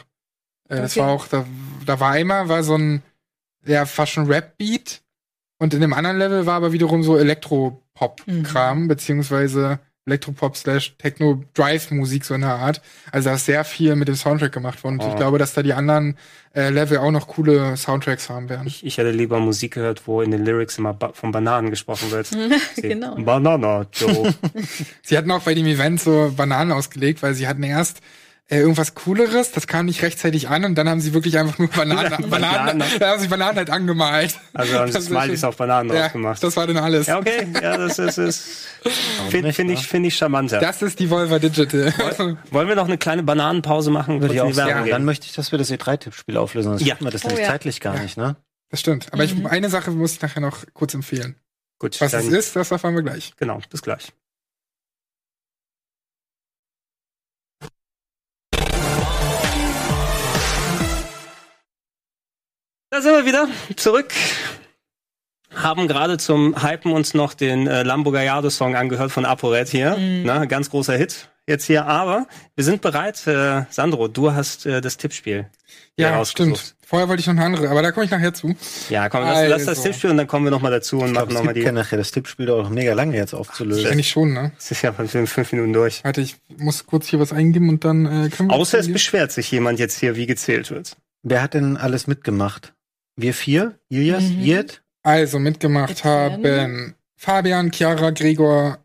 Äh, Das Okay. war auch, da, da war einmal war so ein, ja, fast schon Rap-Beat und in dem anderen Level war aber wiederum so Elektropop-Kram, beziehungsweise Elektropop slash Techno Drive Musik so in der Art. Also da ist sehr viel mit dem Soundtrack gemacht worden. Und Oh. ich glaube, dass da die anderen äh, Level auch noch coole Soundtracks haben werden. Ich, ich hätte lieber Musik gehört, wo in den Lyrics immer ba von Bananen gesprochen wird. Sie- Genau. Banana Joe. Sie hatten auch bei dem Event so Bananen ausgelegt, weil sie hatten erst irgendwas Cooleres, das kam nicht rechtzeitig an und dann haben sie wirklich einfach nur Bananen, Bananen, Bananen. da haben sie Bananen halt angemalt. Also haben sie Smileys auf Bananen drauf Ja, gemacht. das war dann alles. Ja, okay. Ja, das ist, ist finde find ich, ne? finde ich charmanter. Das ist die Volva Digital. Wollen wir noch eine kleine Bananenpause machen? Würde ich auch sagen. Werbung Dann möchte ich, dass wir das E3-Tippspiel auflösen. Sonst Ja. wir das Oh, nämlich ja. zeitlich gar nicht, ne? Das stimmt. Aber ich, eine Sache muss ich nachher noch kurz empfehlen. Gut, Was dann, es ist, das erfahren wir gleich. Genau, bis gleich. Da sind wir wieder zurück. Haben gerade zum Hypen uns noch den äh, Lambo Gallardo Song angehört von ApoRed hier. Na, ganz großer Hit jetzt hier. Aber wir sind bereit. Äh, Sandro, du hast äh, das Tippspiel. Ja, stimmt. Vorher wollte ich noch eine andere, aber da komme ich nachher zu. Ja, komm, lass, lass das Also. Tippspiel und dann kommen wir noch mal dazu und Ich machen glaube, noch es mal gibt die. ja nachher das Tippspiel doch mega lange jetzt aufzulösen. Eigentlich schon, ne? Das ist ja von fünf, fünf Minuten durch. Warte, ich muss kurz hier was eingeben und dann äh, können wir. Außer es beschwert sich jemand jetzt hier, wie gezählt wird. Wer hat denn alles mitgemacht? Wir vier? Ilias? Mhm. Jed? Also mitgemacht Etienne. haben Fabian, Chiara, Gregor,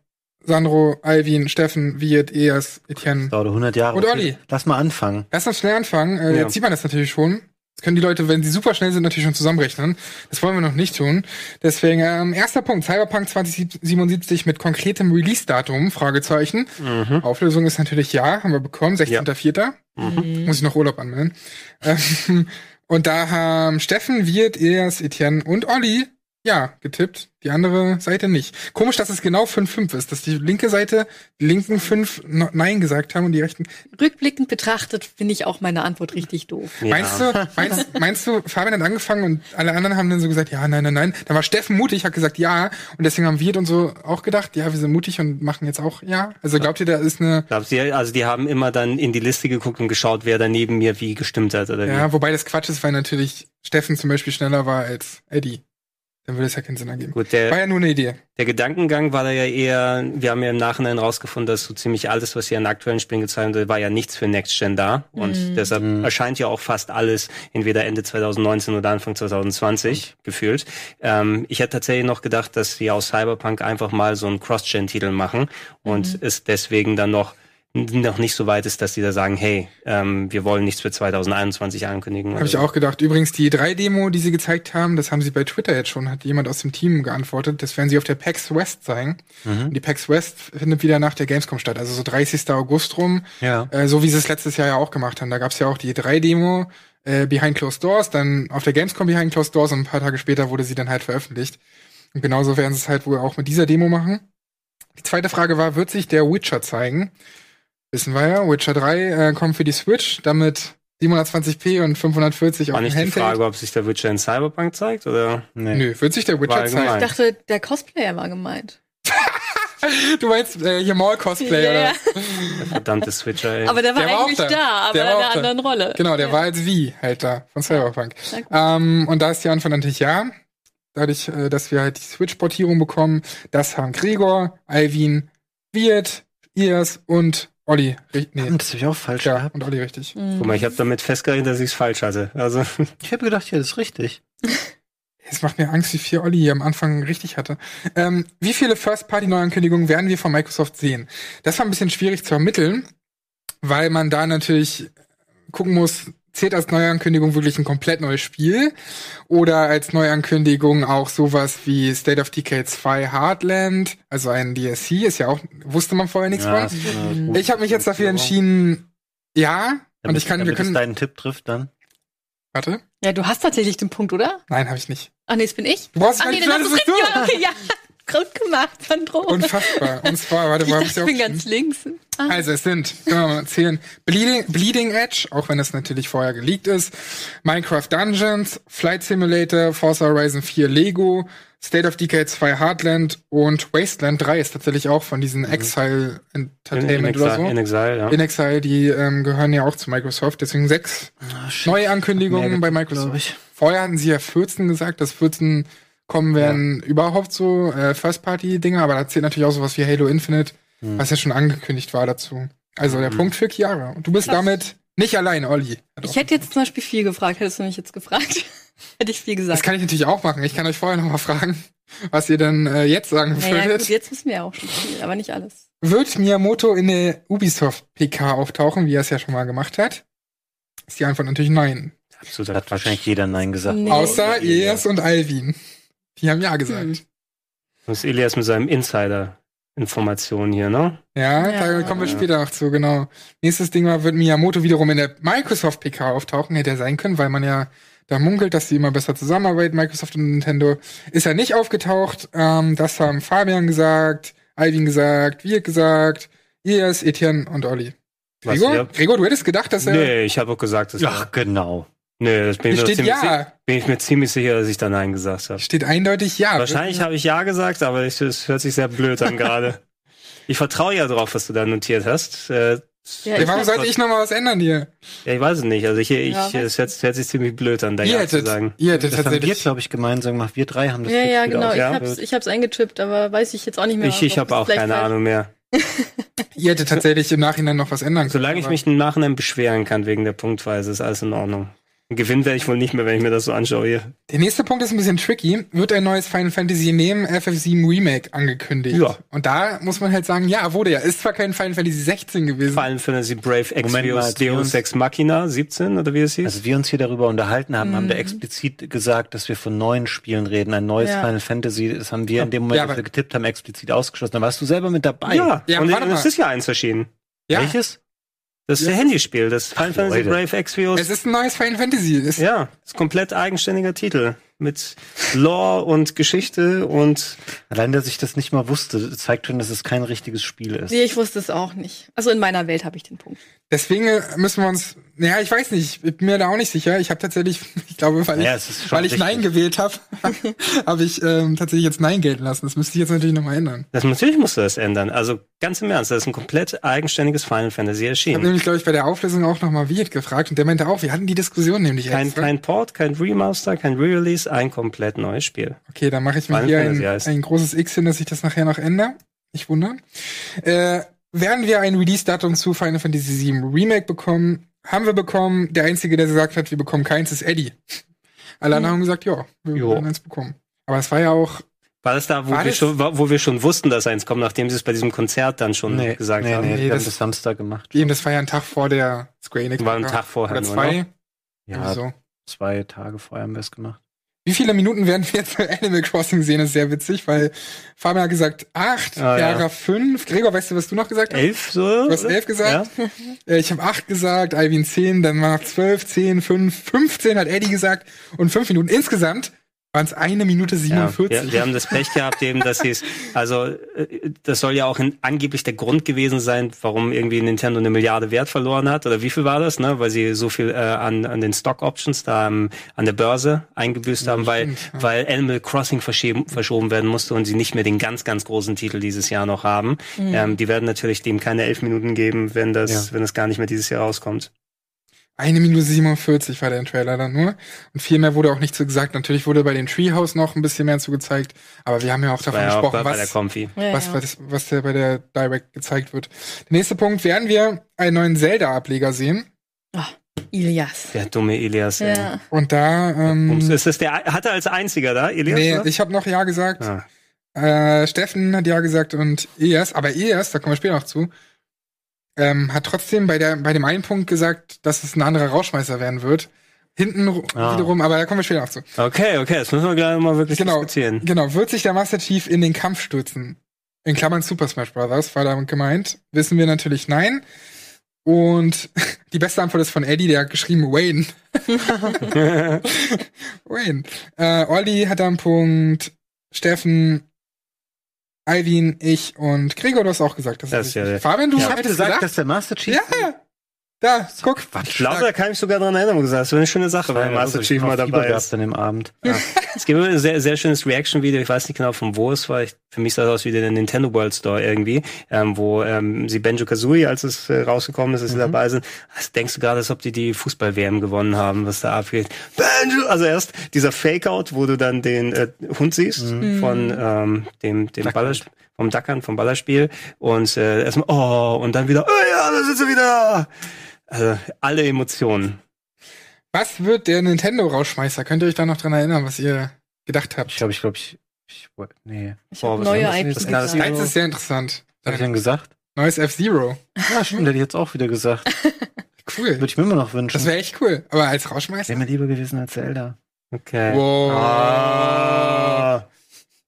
Sandro, Alvin, Steffen, Wirt, Eas, Etienne. Dauert 100 Jahre. Und Olli. Lass mal anfangen. Lass uns schnell anfangen. Äh, Ja. Jetzt sieht man das natürlich schon. Jetzt können die Leute, wenn sie super schnell sind, natürlich schon zusammenrechnen. Das wollen wir noch nicht tun. Deswegen, ähm, erster Punkt, Cyberpunk 2077 mit konkretem Release-Datum, Fragezeichen. Mhm. Auflösung ist natürlich ja, haben wir bekommen, 16.04. Mhm. Muss ich noch Urlaub anmelden. Ähm, und da haben Steffen, Wirt, Elias, Etienne und Olli ja getippt. Die andere Seite nicht. Komisch, dass es genau 5-5 ist, dass die linke Seite, die linken fünf no- Nein gesagt haben und die rechten. Rückblickend betrachtet finde ich auch meine Antwort richtig doof. Ja. Meinst du, meinst, meinst du, Fabian hat angefangen und alle anderen haben dann so gesagt, ja, nein, nein, nein. Dann war Steffen mutig, hat gesagt ja. Und deswegen haben Wirt und so auch gedacht, ja, wir sind mutig und machen jetzt auch ja. Also glaubt ihr, da ist eine, Glaubst du, also die haben immer dann in die Liste geguckt und geschaut, wer da neben mir wie gestimmt hat oder ja, wobei das Quatsch ist, weil natürlich Steffen zum Beispiel schneller war als Eddie. Dann würde es ja keinen Sinn ergeben. Gut, War der, ja nur eine Idee. der Gedankengang war da ja eher, wir haben ja im Nachhinein rausgefunden, dass so ziemlich alles, was hier an aktuellen Spielen gezeigt wurde, war ja nichts für Next Gen da. Und deshalb erscheint ja auch fast alles entweder Ende 2019 oder Anfang 2020 gefühlt. Ähm, ich hätte tatsächlich noch gedacht, dass sie aus Cyberpunk einfach mal so einen Cross-Gen-Titel machen und es deswegen dann noch noch nicht so weit ist, dass die da sagen, hey, ähm, wir wollen nichts für 2021 ankündigen. Habe ich auch gedacht. Übrigens, die 3-Demo, die sie gezeigt haben, das haben sie bei Twitter jetzt schon, hat jemand aus dem Team geantwortet. Das werden sie auf der PAX West zeigen. Und die PAX West findet wieder nach der Gamescom statt, also so 30. August rum. Ja. Äh, so wie sie es letztes Jahr ja auch gemacht haben. Da gab es ja auch die 3-Demo äh, Behind Closed Doors, dann auf der Gamescom Behind Closed Doors und ein paar Tage später wurde sie dann halt veröffentlicht. Und genauso werden sie es halt wohl auch mit dieser Demo machen. Die zweite Frage war, wird sich der Witcher zeigen? Wissen wir ja, Witcher 3 äh, kommt für die Switch, damit 720p und 540 War auf dem nicht die Handheld. Frage, ob sich der Witcher in Cyberpunk zeigt oder? Nee. Nö, wird sich der Witcher War zeigen? Ich dachte, der Cosplayer war gemeint. Du meinst äh, hier Mall Cosplay Ja, oder? ja. was? Verdammte Switcher, ey. Aber der war Der war auch eigentlich da. da, aber Der in war einer da. anderen Rolle. Genau, der ja. war als wie halt da von Cyberpunk. Ähm, und da ist die Antwort natürlich ja. Dadurch, äh, dass wir halt die Switch-Portierung bekommen, das haben Gregor, Alvin, Wirt, Ias und Olli. Ri- Nee, Das habe ich auch falsch ja, gehabt. und Olli richtig. Mhm. Guck mal, ich habe damit festgerechnet, dass ich es falsch hatte. Also Ich habe gedacht, ja, das ist richtig. Es macht mir Angst, wie viel Olli hier am Anfang richtig hatte. Ähm, wie viele First-Party-Neuankündigungen werden wir von Microsoft sehen? Das war ein bisschen schwierig zu ermitteln, weil man da natürlich gucken muss, zählt als Neuankündigung wirklich ein komplett neues Spiel oder als Neuankündigung auch sowas wie State of Decay 2 Heartland, also ein DLC, ist ja auch, wusste man vorher nichts Ja, von. eine Ich habe mich jetzt dafür entschieden, ja, und Damit, ich kann, wir damit es können, deinen Tipp trifft dann. warte, Ja, du hast tatsächlich den Punkt, oder? nein, habe ich nicht. Ach nee, das bin ich. Du brauchst Ach nee, nicht dann hast du das es bist richtig du. gemacht. Okay, ja. Gut gemacht, Sandro. Unfassbar. Und zwar, warte, ich dachte, ich bin auch ganz links. Ah. Also es sind, können wir mal zählen, Bleeding, Bleeding Edge, auch wenn es natürlich vorher geleakt ist, Minecraft Dungeons, Flight Simulator, Forza Horizon 4 Lego, State of Decay 2 Heartland und Wasteland 3 ist tatsächlich auch von diesen Exile in, in, Entertainment oder Exile, so. in Exile, ja. In Exile, die ähm, gehören ja auch zu Microsoft, deswegen sechs neue Ankündigungen bei Microsoft. Vorher hatten sie ja 14 gesagt, dass 14 kommen werden überhaupt so äh, First-Party-Dinger, aber da zählt natürlich auch sowas wie Halo Infinite, Hm. was ja schon angekündigt war dazu. Also der Mhm. Punkt für Chiara. Und du bist Krass. damit nicht allein, Olli. Ich hätte jetzt zum Beispiel viel gefragt. Hättest du mich jetzt gefragt? Hätte ich viel Das gesagt. kann ich natürlich auch machen. Ich kann euch vorher noch mal fragen, was ihr denn äh, jetzt sagen naja, würdet. gut, jetzt wissen wir ja auch schon viel, aber nicht alles. Wird Miyamoto in der Ubisoft PK auftauchen, wie er es ja schon mal gemacht hat? Ist die Antwort natürlich nein. Absoluter Da hat wahrscheinlich jeder Nein gesagt. Nee. Außer Elias und Alvin. Die haben ja gesagt. Hm. Das ist Elias mit seinem Insider-Informationen hier, ne? Ja, Ja. da kommen wir später noch zu, genau. Nächstes Ding war, wird Miyamoto wiederum in der Microsoft PK auftauchen, hätte er sein können, weil man ja da munkelt, dass die immer besser zusammenarbeiten, Microsoft und Nintendo. Ist er nicht aufgetaucht, ähm, das haben Fabian gesagt, Alvin gesagt, Wirt gesagt, Elias, Etienne und Olli. Was, Gregor? Gregor, du hättest gedacht, dass er, Nee, ich habe auch gesagt, dass Ach, genau. Nee, das bin ich, mir steht ziemlich, ja, bin ich mir ziemlich sicher, dass ich da Nein gesagt habe. steht eindeutig ja. Wahrscheinlich habe ich Ja gesagt, aber es hört sich sehr blöd an gerade. Ich vertraue ja drauf, was du da notiert hast. Äh, Ja, warum sollte ich noch mal was ändern hier? ja, ich weiß es nicht. Also ich, ich, Ja, es hört, hört sich ziemlich blöd an, da Ihr Ja zu sagen. ihr hättet Das haben wir, tatsächlich. glaube ich, gemeinsam gemacht. Wir drei haben das Ja, ja, genau. Ich ja? hab's, ich hab's eingetippt, aber weiß ich jetzt auch nicht mehr. Ich, ich habe auch keine falsch- Ahnung mehr. Ihr hättet tatsächlich im Nachhinein noch was ändern können. Solange ich mich im Nachhinein beschweren kann wegen der Punktweise, ist alles in Ordnung. Gewinnen werde ich wohl nicht mehr, wenn ich mir das so anschaue hier. Der nächste Punkt ist ein bisschen tricky. Wird ein neues Final Fantasy neben FF7 Remake angekündigt? Ja. Und da muss man halt sagen, ja, wurde ja. Ist zwar kein Final Fantasy 16 gewesen. Final Fantasy Brave Moment mal, Exvius Deus Ex Machina 17 oder wie es hieß? Als wir uns hier darüber unterhalten haben, haben Mhm. wir explizit gesagt, dass wir von neuen Spielen reden. Ein neues Ja. Final Fantasy, das haben wir in dem Moment, Ja, als wir getippt haben, explizit ausgeschlossen. Da warst du selber mit dabei. ja, Ja, und, warte und mal. es ist ja eins erschienen. ja, Welches? Das ist Ja. der Handyspiel, das Final Fantasy. Brave Exvius. es ist ein neues Final Fantasy. Es, Ja, ist komplett eigenständiger Titel. Mit Lore und Geschichte und Allein, dass ich das nicht mal wusste, zeigt schon, dass es kein richtiges Spiel ist. Nee, ich wusste es auch nicht. Also in meiner Welt habe ich den Punkt. Deswegen äh, müssen wir uns, naja, ich weiß nicht, ich bin mir da auch nicht sicher. Ich habe tatsächlich, ich glaube, weil Ja, ich, weil ich. Nein gewählt habe, habe ich ähm, tatsächlich jetzt Nein gelten lassen. Das müsste ich jetzt natürlich nochmal ändern. das natürlich musst du das ändern. Also ganz im Ernst, das ist ein komplett eigenständiges Final Fantasy Ich habe erschienen. nämlich, glaube ich, bei der Auflösung auch nochmal Wirt gefragt und der meinte auch, wir hatten die Diskussion nämlich Kein, extra. kein Port, kein Remaster, kein Re-Release, ein komplett neues Spiel. Okay, dann mache ich mir Final hier ein, ein großes X hin, dass ich das nachher noch ändere. Ich wundere. Äh, werden wir ein Release-Datum zu Final Fantasy VII Remake bekommen? Haben wir bekommen. Der Einzige, der gesagt hat, wir bekommen keins, ist Eddie. Alle anderen haben gesagt, ja, wir Jo. werden eins bekommen. Aber es war ja auch, War das da, wo, War wir das- schon, wo wir schon wussten, dass eins kommt, nachdem sie es bei diesem Konzert dann schon nee, gesagt nee, haben? nee, Nee, wir haben das- das Samstag gemacht. eben, das war ja ein Tag vor der Square Enix. War ein Tag vorher Oder nur, zwei. ne? Ja, So. zwei Tage vorher haben wir es gemacht. Wie viele Minuten werden wir jetzt bei Animal Crossing sehen, ist sehr witzig, weil Fabian hat gesagt acht, Ah, ja. Chiara fünf. Gregor, weißt du, was du noch gesagt hast? Elf, so? Du hast elf gesagt? Äh, Ich habe acht gesagt, Alvin zehn, dann war noch zwölf, zehn, fünf, 15 hat Eddie gesagt und fünf Minuten. Insgesamt waren es eine Minute Ja, 47. wir, wir haben das Pech gehabt eben, dass sie es, also äh, das soll ja auch in, angeblich der Grund gewesen sein, warum irgendwie Nintendo eine Milliarde Wert verloren hat oder wie viel war das, ne? Weil sie so viel äh, an, an den Stock Options da ähm, an der Börse eingebüßt haben, weil stimmt, ja. weil Animal Crossing verschieben, verschoben werden musste und sie nicht mehr den ganz ganz großen Titel dieses Jahr noch haben. Ähm, die werden natürlich dem keine elf Minuten geben, wenn das Ja. wenn das gar nicht mehr dieses Jahr rauskommt. Eine Minute 47 war der Trailer dann nur. Und viel mehr wurde auch nicht zu gesagt. Natürlich wurde bei dem Treehouse noch ein bisschen mehr zu gezeigt. Aber wir haben ja auch davon ja auch gesprochen, der was. Ja, was, was, was der bei der Direct gezeigt wird. Der nächste Punkt, werden wir einen neuen Zelda-Ableger sehen. Ilias. Der dumme Elias. ey. Ja. Und da, ähm, Ist das der, hat er als einziger da, Elias? nee, oder? ich habe noch Ja gesagt. Ah. Äh, Steffen hat ja gesagt und Elias, aber Elias, da kommen wir später noch zu, ähm, hat trotzdem bei, der, bei dem einen Punkt gesagt, dass es ein anderer Rauschmeißer werden wird. Hinten Ah. wiederum, aber da kommen wir später noch zu. Okay, okay, das müssen wir gleich mal wirklich Genau, diskutieren. genau. Wird sich der Master Chief in den Kampf stürzen? In Klammern Super Smash Brothers, war damit gemeint. Wissen wir natürlich nein. Und die beste Antwort ist von Eddie, der hat geschrieben Wayne. Wayne. Äh, Olli hat da einen Punkt. Steffen, Alvin, ich und Gregor, du hast auch gesagt. Das, Das ist ja Fabian, du habe hättest gesagt, dass der Master Chief. Ja, da, guck. Ich glaube, da kann ich sogar dran erinnern, wo du sagst, das wäre eine schöne Sache, wenn Master Chief mal dabei ist. dann im Abend. Es gibt immer ein sehr, sehr schönes Reaction-Video, ich weiß nicht genau von wo es war, ich für mich sah das aus wie der Nintendo World Store irgendwie, ähm, wo ähm, sie Benjo Kazooie, als es äh, rausgekommen ist, dass sie dabei sind. Das denkst du gerade, als ob die die Fußball-WM gewonnen haben, was da abgeht. Benjo! Also erst dieser Fake-Out, wo du dann den äh, Hund siehst von ähm, dem, dem Baller, vom Dackern, vom Ballerspiel und äh, erstmal, oh, und dann wieder, oh ja, da sind sie wieder! Also alle Emotionen. Was wird der Nintendo-Rausschmeißer? Könnt ihr euch da noch dran erinnern, was ihr gedacht habt? Ich glaube, ich glaube, ich, ich wollte- nee. Ich Boah, neue haben wir IP jetzt? Das das. Eins ist sehr interessant. Was hab ich denn gesagt? Neues F-Zero. Ja, stimmt, hätte ich jetzt auch wieder gesagt. Cool. Würde ich mir immer noch wünschen. Das wäre echt cool. Aber als Rausschmeißer? Wäre mir lieber gewesen als Zelda. Okay. Wow. Ah.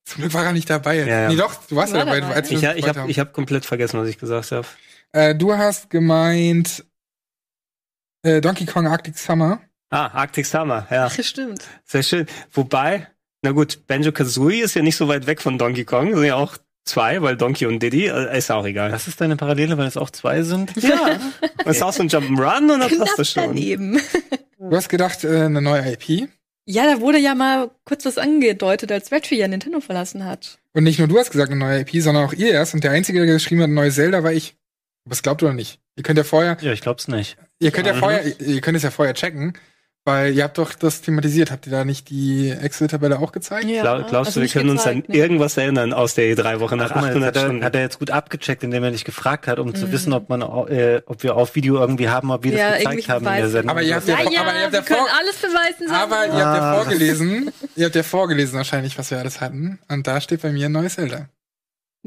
Zum Glück war er nicht dabei. Ja, ja. Nee, doch, du warst ja dabei. als Ich, ich habe hab komplett vergessen, was ich gesagt habe. Äh, du hast gemeint äh, Donkey Kong Arctic Summer. Ah, Arctic Summer, ja. Ach, stimmt. Sehr schön. Wobei, na gut, Banjo Kazooie ist ja nicht so weit weg von Donkey Kong, sind ja auch zwei, weil Donkey und Diddy, äh, ist auch egal. Was ist deine Parallele, weil es auch zwei sind? Ja, das ist auch so ein Jump'n'Run und dann Knapp passt das schon. daneben. Du hast gedacht, äh, eine neue IP. Ja, da wurde ja mal kurz was angedeutet, als Reggie ja Nintendo verlassen hat. Und nicht nur du hast gesagt, eine neue IP, sondern auch ihr erst. Und der Einzige, der geschrieben hat, ein neues Zelda, war ich. Aber es glaubt oder nicht? Ihr könnt ja vorher, Ja, ich glaub's nicht. Ihr könnt ja Mhm. vorher, ihr- könnt es ja vorher checken, weil ihr habt doch das thematisiert. Habt ihr da nicht die Excel-Tabelle auch gezeigt? Ja, Glaub, glaubst also du, wir nicht können uns gezeigt, an nee. irgendwas erinnern aus der E3-Woche nach Guck mal, jetzt 800 hat, er, Stunden? hat er jetzt gut abgecheckt, indem er dich gefragt hat, um zu Mhm. wissen, ob man, äh, ob wir auf Video irgendwie haben, ob wir Ja, das gezeigt haben in der. Sendung. Aber ihr habt Ja, ja, ja, aber ihr habt wir ja vor, können alles beweisen. sagen aber ihr habt ja Ah. vorgelesen, ihr habt ja vorgelesen wahrscheinlich, was wir alles hatten. Und da steht bei mir ein neues Zelda.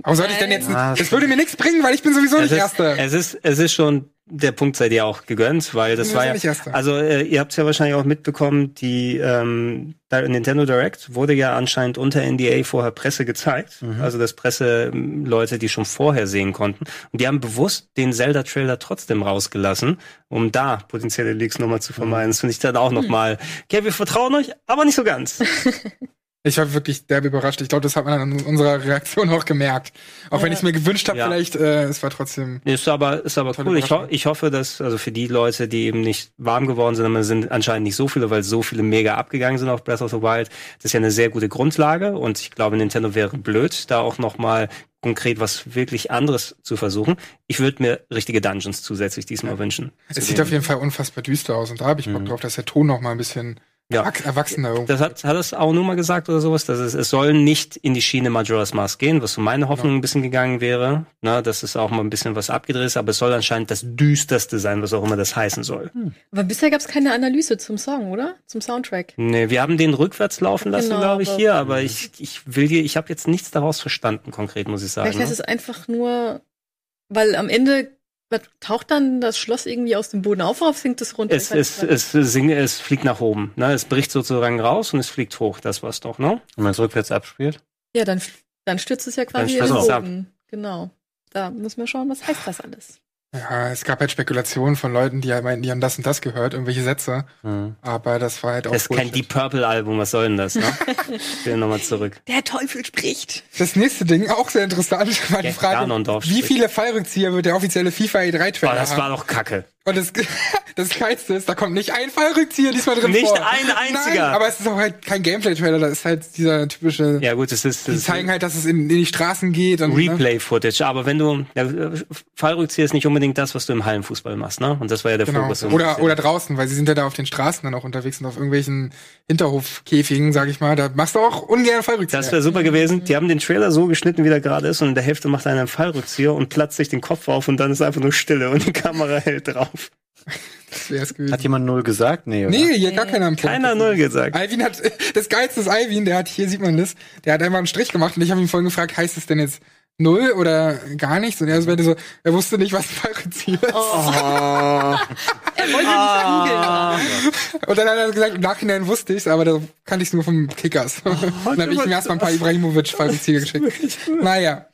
Aber sollte ich denn jetzt, das würde mir nichts bringen, weil ich bin sowieso es, nicht ist, Erster. es ist, es ist schon, der Punkt sei dir auch gegönnt, weil das war ja, nicht Erster. also äh, ihr habt es ja wahrscheinlich auch mitbekommen, die ähm, Nintendo Direct wurde ja anscheinend unter NDA vorher Presse gezeigt, also das Presseleute, die schon vorher sehen konnten und die haben bewusst den Zelda-Trailer trotzdem rausgelassen, um da potenzielle Leaks nochmal zu vermeiden. Das finde ich dann auch nochmal, okay, wir vertrauen euch, aber nicht so ganz. Ich war wirklich derbe überrascht. Ich glaube, das hat man an unserer Reaktion auch gemerkt. Auch wenn Ja. ich es mir gewünscht habe, Ja. vielleicht, äh, es war trotzdem. Ist aber, ist aber cool. Ich, ho ich hoffe, dass, also für die Leute, die eben nicht warm geworden sind, aber es sind anscheinend nicht so viele, weil so viele mega abgegangen sind auf Breath of the Wild. Das ist ja eine sehr gute Grundlage und ich glaube, Nintendo wäre blöd, da auch nochmal konkret was wirklich anderes zu versuchen. Ich würde mir richtige Dungeons zusätzlich diesmal wünschen. Es sieht auf jeden Fall unfassbar düster aus und da habe ich Bock Mhm. drauf, dass der Ton noch mal ein bisschen Ja. erwachs- erwachsener irgendwie. Das hat, hat es auch nur mal gesagt oder sowas, dass es, es soll nicht in die Schiene Majora's Mask gehen, was so meine Hoffnung ein bisschen gegangen wäre, ne, dass es auch mal ein bisschen was abgedreht ist, aber es soll anscheinend das düsterste sein, was auch immer das heißen soll. Aber bisher gab es keine Analyse zum Song, oder? Zum Soundtrack. Nee, wir haben den rückwärts laufen lassen, Genau, glaube ich, aber- hier, aber ich, ich will hier, ich habe jetzt nichts daraus verstanden, konkret, muss ich sagen. Vielleicht heißt Ne? es einfach nur, weil am Ende taucht dann das Schloss irgendwie aus dem Boden auf oder sinkt es runter? Es, es, es, singe, es fliegt nach oben. Ne? Es bricht sozusagen raus und es fliegt hoch. Das war's doch, ne? Wenn man es rückwärts abspielt. ja, dann, dann stürzt es ja quasi in den es ab. Boden. Genau. Da müssen wir schauen, was heißt das alles. Ja, es gab halt Spekulationen von Leuten, die halt meinten, die haben das und das gehört, irgendwelche Sätze. Mhm. Aber das war halt auch Das ist kein Bullshit. Deep Purple Album, was soll denn das, ne? ich will nochmal zurück. Der Teufel spricht. Das nächste Ding, auch sehr interessant, war die Frage, wie spricht. viele Fallrückzieher wird der offizielle FIFA Oh, E3-Trailer das war haben? doch Kacke. Und das, das Geilste ist, da kommt nicht ein Fallrückzieher diesmal drin Nicht vor. ein einziger. Nein, aber es ist auch halt kein Gameplay-Trailer, das ist halt dieser typische, Ja gut, es ist, die das zeigen halt, dass es in, in die Straßen geht. Und, ne? Replay-Footage. Aber wenn du, ja, Fallrückzieher ist nicht unbedingt das, was du im Hallenfußball machst, ne? Und das war ja der Genau. Fokus. Oder, oder draußen, weil sie sind ja da auf den Straßen dann auch unterwegs und auf irgendwelchen Hinterhofkäfigen, sag ich mal. Da machst du auch ungern Fallrückzieher. Das wäre super gewesen. Die haben den Trailer so geschnitten, wie der gerade ist, und in der Hälfte macht einer einen Fallrückzieher und platzt sich den Kopf auf und dann ist einfach nur Stille und die Kamera hält drauf. Das wär's gewesen. Hat jemand null gesagt? Nee, oder? nee, hier gar keiner am Punkt. Keiner null gesagt. Alvin hat, das Geilste ist Alvin, der hat, hier sieht man das, der hat einfach einen Strich gemacht und ich habe ihn vorhin gefragt, heißt es denn jetzt null oder gar nichts? Und er meinte so, er wusste nicht, was ein Fallrückzieher ist. Oh. Er wollte Ah. nicht googeln. Und dann hat er gesagt, im Nachhinein wusste ich's, aber da kannte ich's nur vom Kickers. Oh, dann habe ich ihm erstmal ein paar Ibrahimovic-Fallrückzieher geschickt. Naja.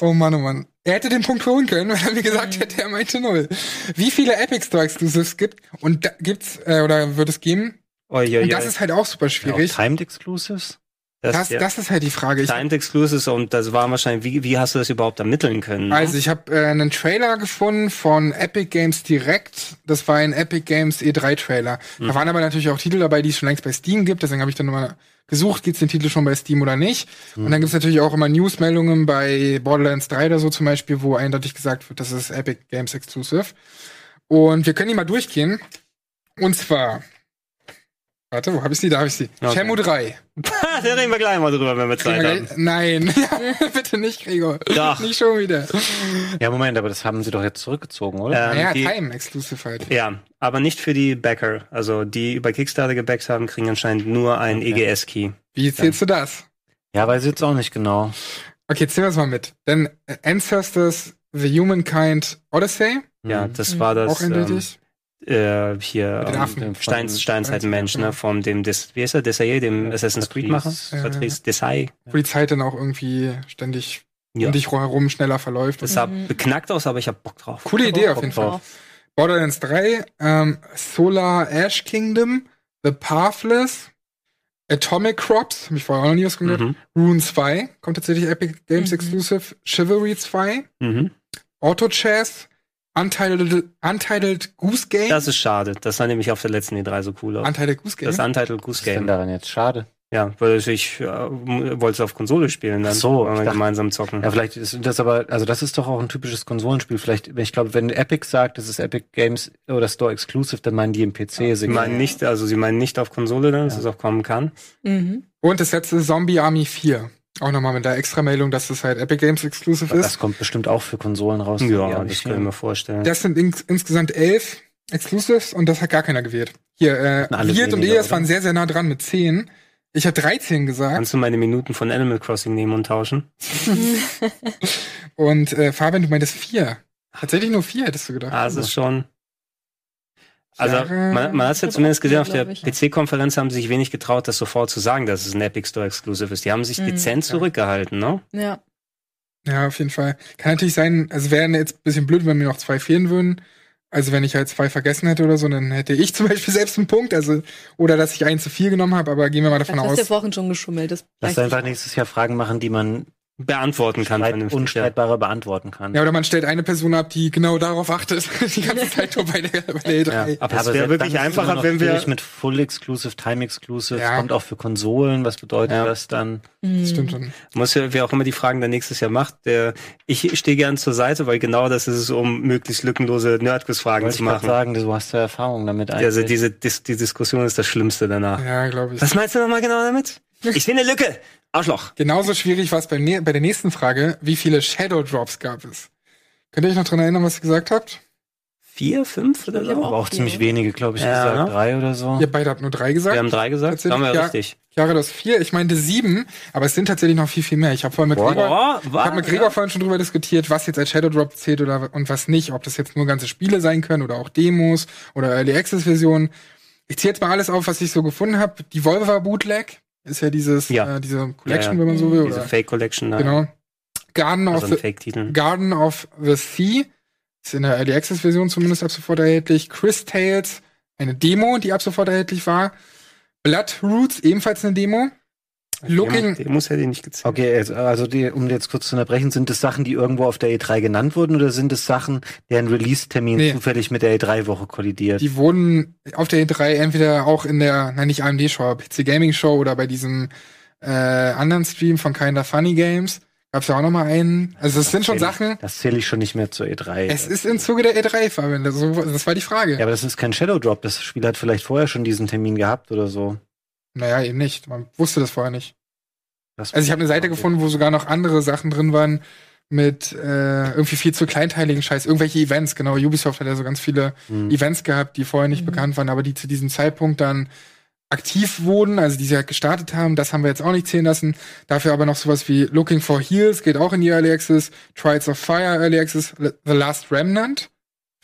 Oh Mann, oh Mann. Er hätte den Punkt holen können, wenn er mir gesagt hätte, er meinte null. Wie viele Epic Store Exclusives gibt und da gibt's äh, oder wird es geben? Oi, oi. Und das ist halt auch super Ja, auch schwierig. Timed Exclusives? Das, ja. das ist halt die Frage. Timed Exclusives und das war wahrscheinlich, wie, wie hast du das überhaupt ermitteln können? ne? also ich habe äh, einen Trailer gefunden von Epic Games Direct. Das war ein Epic Games E3 Trailer. Mhm. Da waren aber natürlich auch Titel dabei, die es schon längst bei Steam gibt. Deswegen habe ich dann nochmal gesucht, gibt's den Titel schon bei Steam oder nicht. Und dann gibt's natürlich auch immer Newsmeldungen bei Borderlands 3 oder so zum Beispiel, wo eindeutig gesagt wird, das ist Epic Games Exclusive. Und wir können die mal durchgehen. Und zwar, warte, wo habe ich sie? Da habe ich sie. Okay. Shenmue 3. da reden wir gleich mal drüber, wenn wir Zeit haben. Nein, ja, bitte nicht, Gregor. Doch. Nicht schon wieder. Ja, Moment, aber das haben sie doch jetzt zurückgezogen, oder? Ähm, naja, die- Time Exclusive halt. Ja, aber nicht für die Backer. Also die über Kickstarter gebackt haben, kriegen anscheinend nur einen Okay. EGS-Key. Wie zählst du das? Ja, weiß ich jetzt auch nicht genau. Okay, zählen wir es mal mit. Denn äh, Ancestors The Humankind Odyssey, Ja, Mhm. das war das auch ähm, äh, hier ähm. Steins, Von- Steinzeitmensch, genau. ne, von dem Des, wie heißt er, Desailly, dem Ja, Assassin's Creed Macher, Patrice, Patrice Desai. wo die Zeit dann auch irgendwie ständig Ja. um dich herum schneller verläuft. Das sah Mhm. beknackt aus, aber ich hab Bock drauf. Coole Idee auf jeden drauf. Fall. Borderlands 3, ähm, Solar Ash Kingdom, The Pathless, Atomic Crops, habe ich vorher auch noch nie was gehört. Mhm. Rune 2, kommt tatsächlich Epic Games Mhm. Exclusive. Chivalry 2, Mhm. Auto Chess, Untitled, Untitled Goose Game. Das ist schade. Das sah nämlich auf der letzten E3 so cool aus. Untitled Goose Game. Das Untitled Goose Was ist denn Game. daran jetzt schade? Ja, weil ich äh, wollte es auf Konsole spielen dann. Ach so, dachte- gemeinsam zocken. Ja, vielleicht ist das aber, also das ist doch auch ein typisches Konsolenspiel. Vielleicht, ich glaube, wenn Epic sagt, das ist Epic Games oder Store Exclusive, dann meinen die im Sie PC-Segment. meinen nicht, also sie meinen nicht auf Konsole, dann, dass Ja. es auch kommen kann. Mhm. Und das letzte Zombie Army 4. Auch nochmal mit der Extra-Meldung, dass das halt Epic Games Exclusive Das ist. kommt bestimmt auch für Konsolen raus. Ja, Ja, das kann ich mir vorstellen. Das sind ins insgesamt elf Exclusives und das hat gar keiner gewählt. Hier, äh, Wirt und oder? waren sehr, sehr nah dran mit 10. Ich habe 13 gesagt. Kannst du meine Minuten von Animal Crossing nehmen und tauschen? Und äh, Fabian, du meintest 4. Tatsächlich nur 4, hättest du gedacht. Ah, es ist schon. Also, man, man hat es ja zumindest gesehen, auf der. PC-Konferenz haben sie sich wenig getraut, das sofort zu sagen, dass es ein Epic Store Exclusive ist. Die haben sich Mhm. dezent zurückgehalten, ne? Ja. Ja, auf jeden Fall. Kann natürlich sein, also wäre jetzt ein bisschen blöd, wenn mir noch zwei fehlen würden. Also wenn ich halt zwei vergessen hätte oder so, dann hätte ich zum Beispiel selbst einen Punkt. Also, oder dass ich einen zu viel genommen habe, aber gehen wir mal davon Du hast ja aus. Wochen schon geschummelt. Das Lass einfach nächstes Jahr Fragen machen, die man Beantworten kann. streit vernünftig, ja. beantworten kann. Ja, oder man stellt eine Person ab, die genau darauf achtet, die ganze Zeit nur bei der, bei der E E3. Ja, aber Ja, es aber wäre wirklich dann ist es immer einfacher, wenn wir. mit Full Exclusive, Time Exclusive, Ja. kommt auch für Konsolen. Was bedeutet Ja. das dann? Das stimmt schon. Muss ja, wer auch immer die Fragen dann nächstes Jahr macht, der, ich stehe gern zur Seite, weil genau das ist es, um möglichst lückenlose Nerdquiz-Fragen zu ich machen. sagen, du hast ja Erfahrung damit eigentlich. Also diese die Diskussion ist das Schlimmste danach. Ja, glaube ich. Was meinst du nochmal genau damit? Ich sehe eine Lücke. Arschloch. Genauso schwierig war es bei, ne bei der nächsten Frage. Wie viele Shadow Drops gab es? Könnt ihr euch noch dran erinnern, was ihr gesagt habt? Vier, fünf oder Ich hab so? aber auch viel. ziemlich wenige, glaube ich, Ja, gesagt. Drei oder so. Ihr beide habt nur drei gesagt. Wir haben drei gesagt. Haben wir ja. richtig. Chiara, das vier. Ich meinte sieben, aber es sind tatsächlich noch viel, viel mehr. Ich habe vorhin mit Boah. Gregor, ich hab mit Gregor vorhin schon drüber diskutiert, was jetzt als Shadow Drop zählt oder und was nicht. Ob das jetzt nur ganze Spiele sein können oder auch Demos oder Early Access Versionen. Ich zähle jetzt mal alles auf, was ich so gefunden habe. Die Volver Bootleg ist ja dieses, Ja. Äh, diese Collection, Ja, ja. wenn man so will. Diese Oder, Fake Collection. da. genau. Garden Also of the. Garden of the Sea ist in der Early Access Version zumindest ab sofort erhältlich. Chris Tales, eine Demo, die ab sofort erhältlich war. Blood Roots, ebenfalls eine Demo. Looking, Der muss ja den nicht gezählt. Okay, also die, um jetzt kurz zu unterbrechen, sind es Sachen, die irgendwo auf der E3 genannt wurden oder sind es Sachen, deren Release-Termin Nee. zufällig mit der E3-Woche kollidiert? die wurden auf der E3 entweder auch in der, nein, nicht AMD-Show, aber PC Gaming Show oder bei diesem äh, anderen Stream von Kinda Funny Games. Gab's ja auch noch mal einen. Also es sind schon ich- Sachen. Das zähle ich schon nicht mehr zur E3. Es ist im Zuge der E3, Fabian. Das, das war die Frage. ja, aber das ist kein Shadow Drop. Das Spiel hat vielleicht vorher schon diesen Termin gehabt oder so. Naja, eben nicht. Man wusste das vorher nicht. Das Also ich habe eine Seite Okay. gefunden, wo sogar noch andere Sachen drin waren mit äh, irgendwie viel zu kleinteiligen Scheiß, irgendwelche Events. Genau, Ubisoft hat ja so ganz viele Hm. Events gehabt, die vorher nicht Mhm. bekannt waren, aber die zu diesem Zeitpunkt dann aktiv wurden, also die sie halt gestartet haben. Das haben wir jetzt auch nicht zählen lassen. Dafür aber noch sowas wie Looking for Heals geht auch in die Early Access, Trials of Fire Early Access, The Last Remnant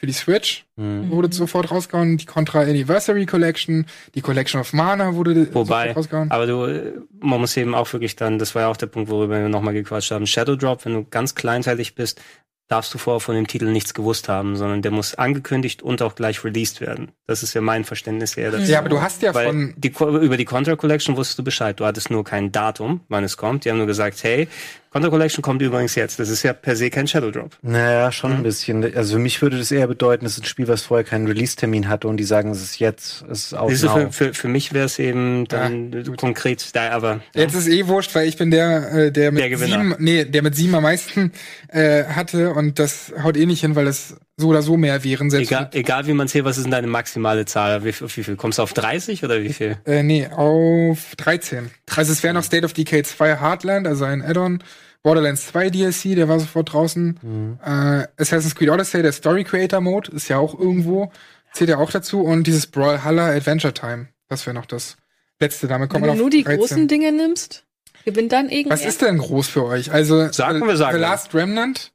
für die Switch Hm. wurde sofort rausgehauen, die Contra Anniversary Collection, die Collection of Mana wurde Wobei, sofort rausgehauen. aber du, man muss eben auch wirklich dann, das war ja auch der Punkt, worüber wir nochmal gequatscht haben, Shadow Drop, wenn du ganz kleinteilig bist, darfst du vorher von dem Titel nichts gewusst haben, sondern der muss angekündigt und auch gleich released werden. Das ist ja mein Verständnis eher dazu. Ja, aber du hast ja Weil von die, über die Contra Collection wusstest du Bescheid. Du hattest nur kein Datum, wann es kommt. Die haben nur gesagt, hey, Contra Collection kommt übrigens jetzt. Das ist ja per se kein Shadow Drop. Naja, schon Mhm. ein bisschen. Also für mich würde das eher bedeuten, es ist ein Spiel, was vorher keinen Release-Termin hatte und die sagen, es ist jetzt, es ist out Siehst für, für, für mich wäre es eben dann Ja, konkret da, aber Jetzt ist eh wurscht, weil ich bin der, äh, der mit Der sieben, nee, der mit sieben am meisten äh, hatte und das haut eh nicht hin, weil das so oder so mehr wären. Selbst egal, egal wie man zählt, was ist denn deine maximale Zahl? Wie, auf wie viel? Kommst du auf 30 oder wie viel? Äh, nee, auf 13. Also es wäre noch State of Decay 2 Heartland, also ein Add-on. Borderlands 2 DLC, der war sofort draußen. Mhm. Äh, Assassin's Creed Odyssey, der Story Creator Mode, ist ja auch irgendwo. Zählt ja auch dazu. Und dieses Brawlhalla Adventure Time. Das wäre noch das letzte. Damit kommt Wenn man du auf nur die 13. großen Dinge nimmst, gewinnt dann irgendwer. Was ist denn groß für euch? Also Sagen The- wir, sagen The wir. Last Remnant?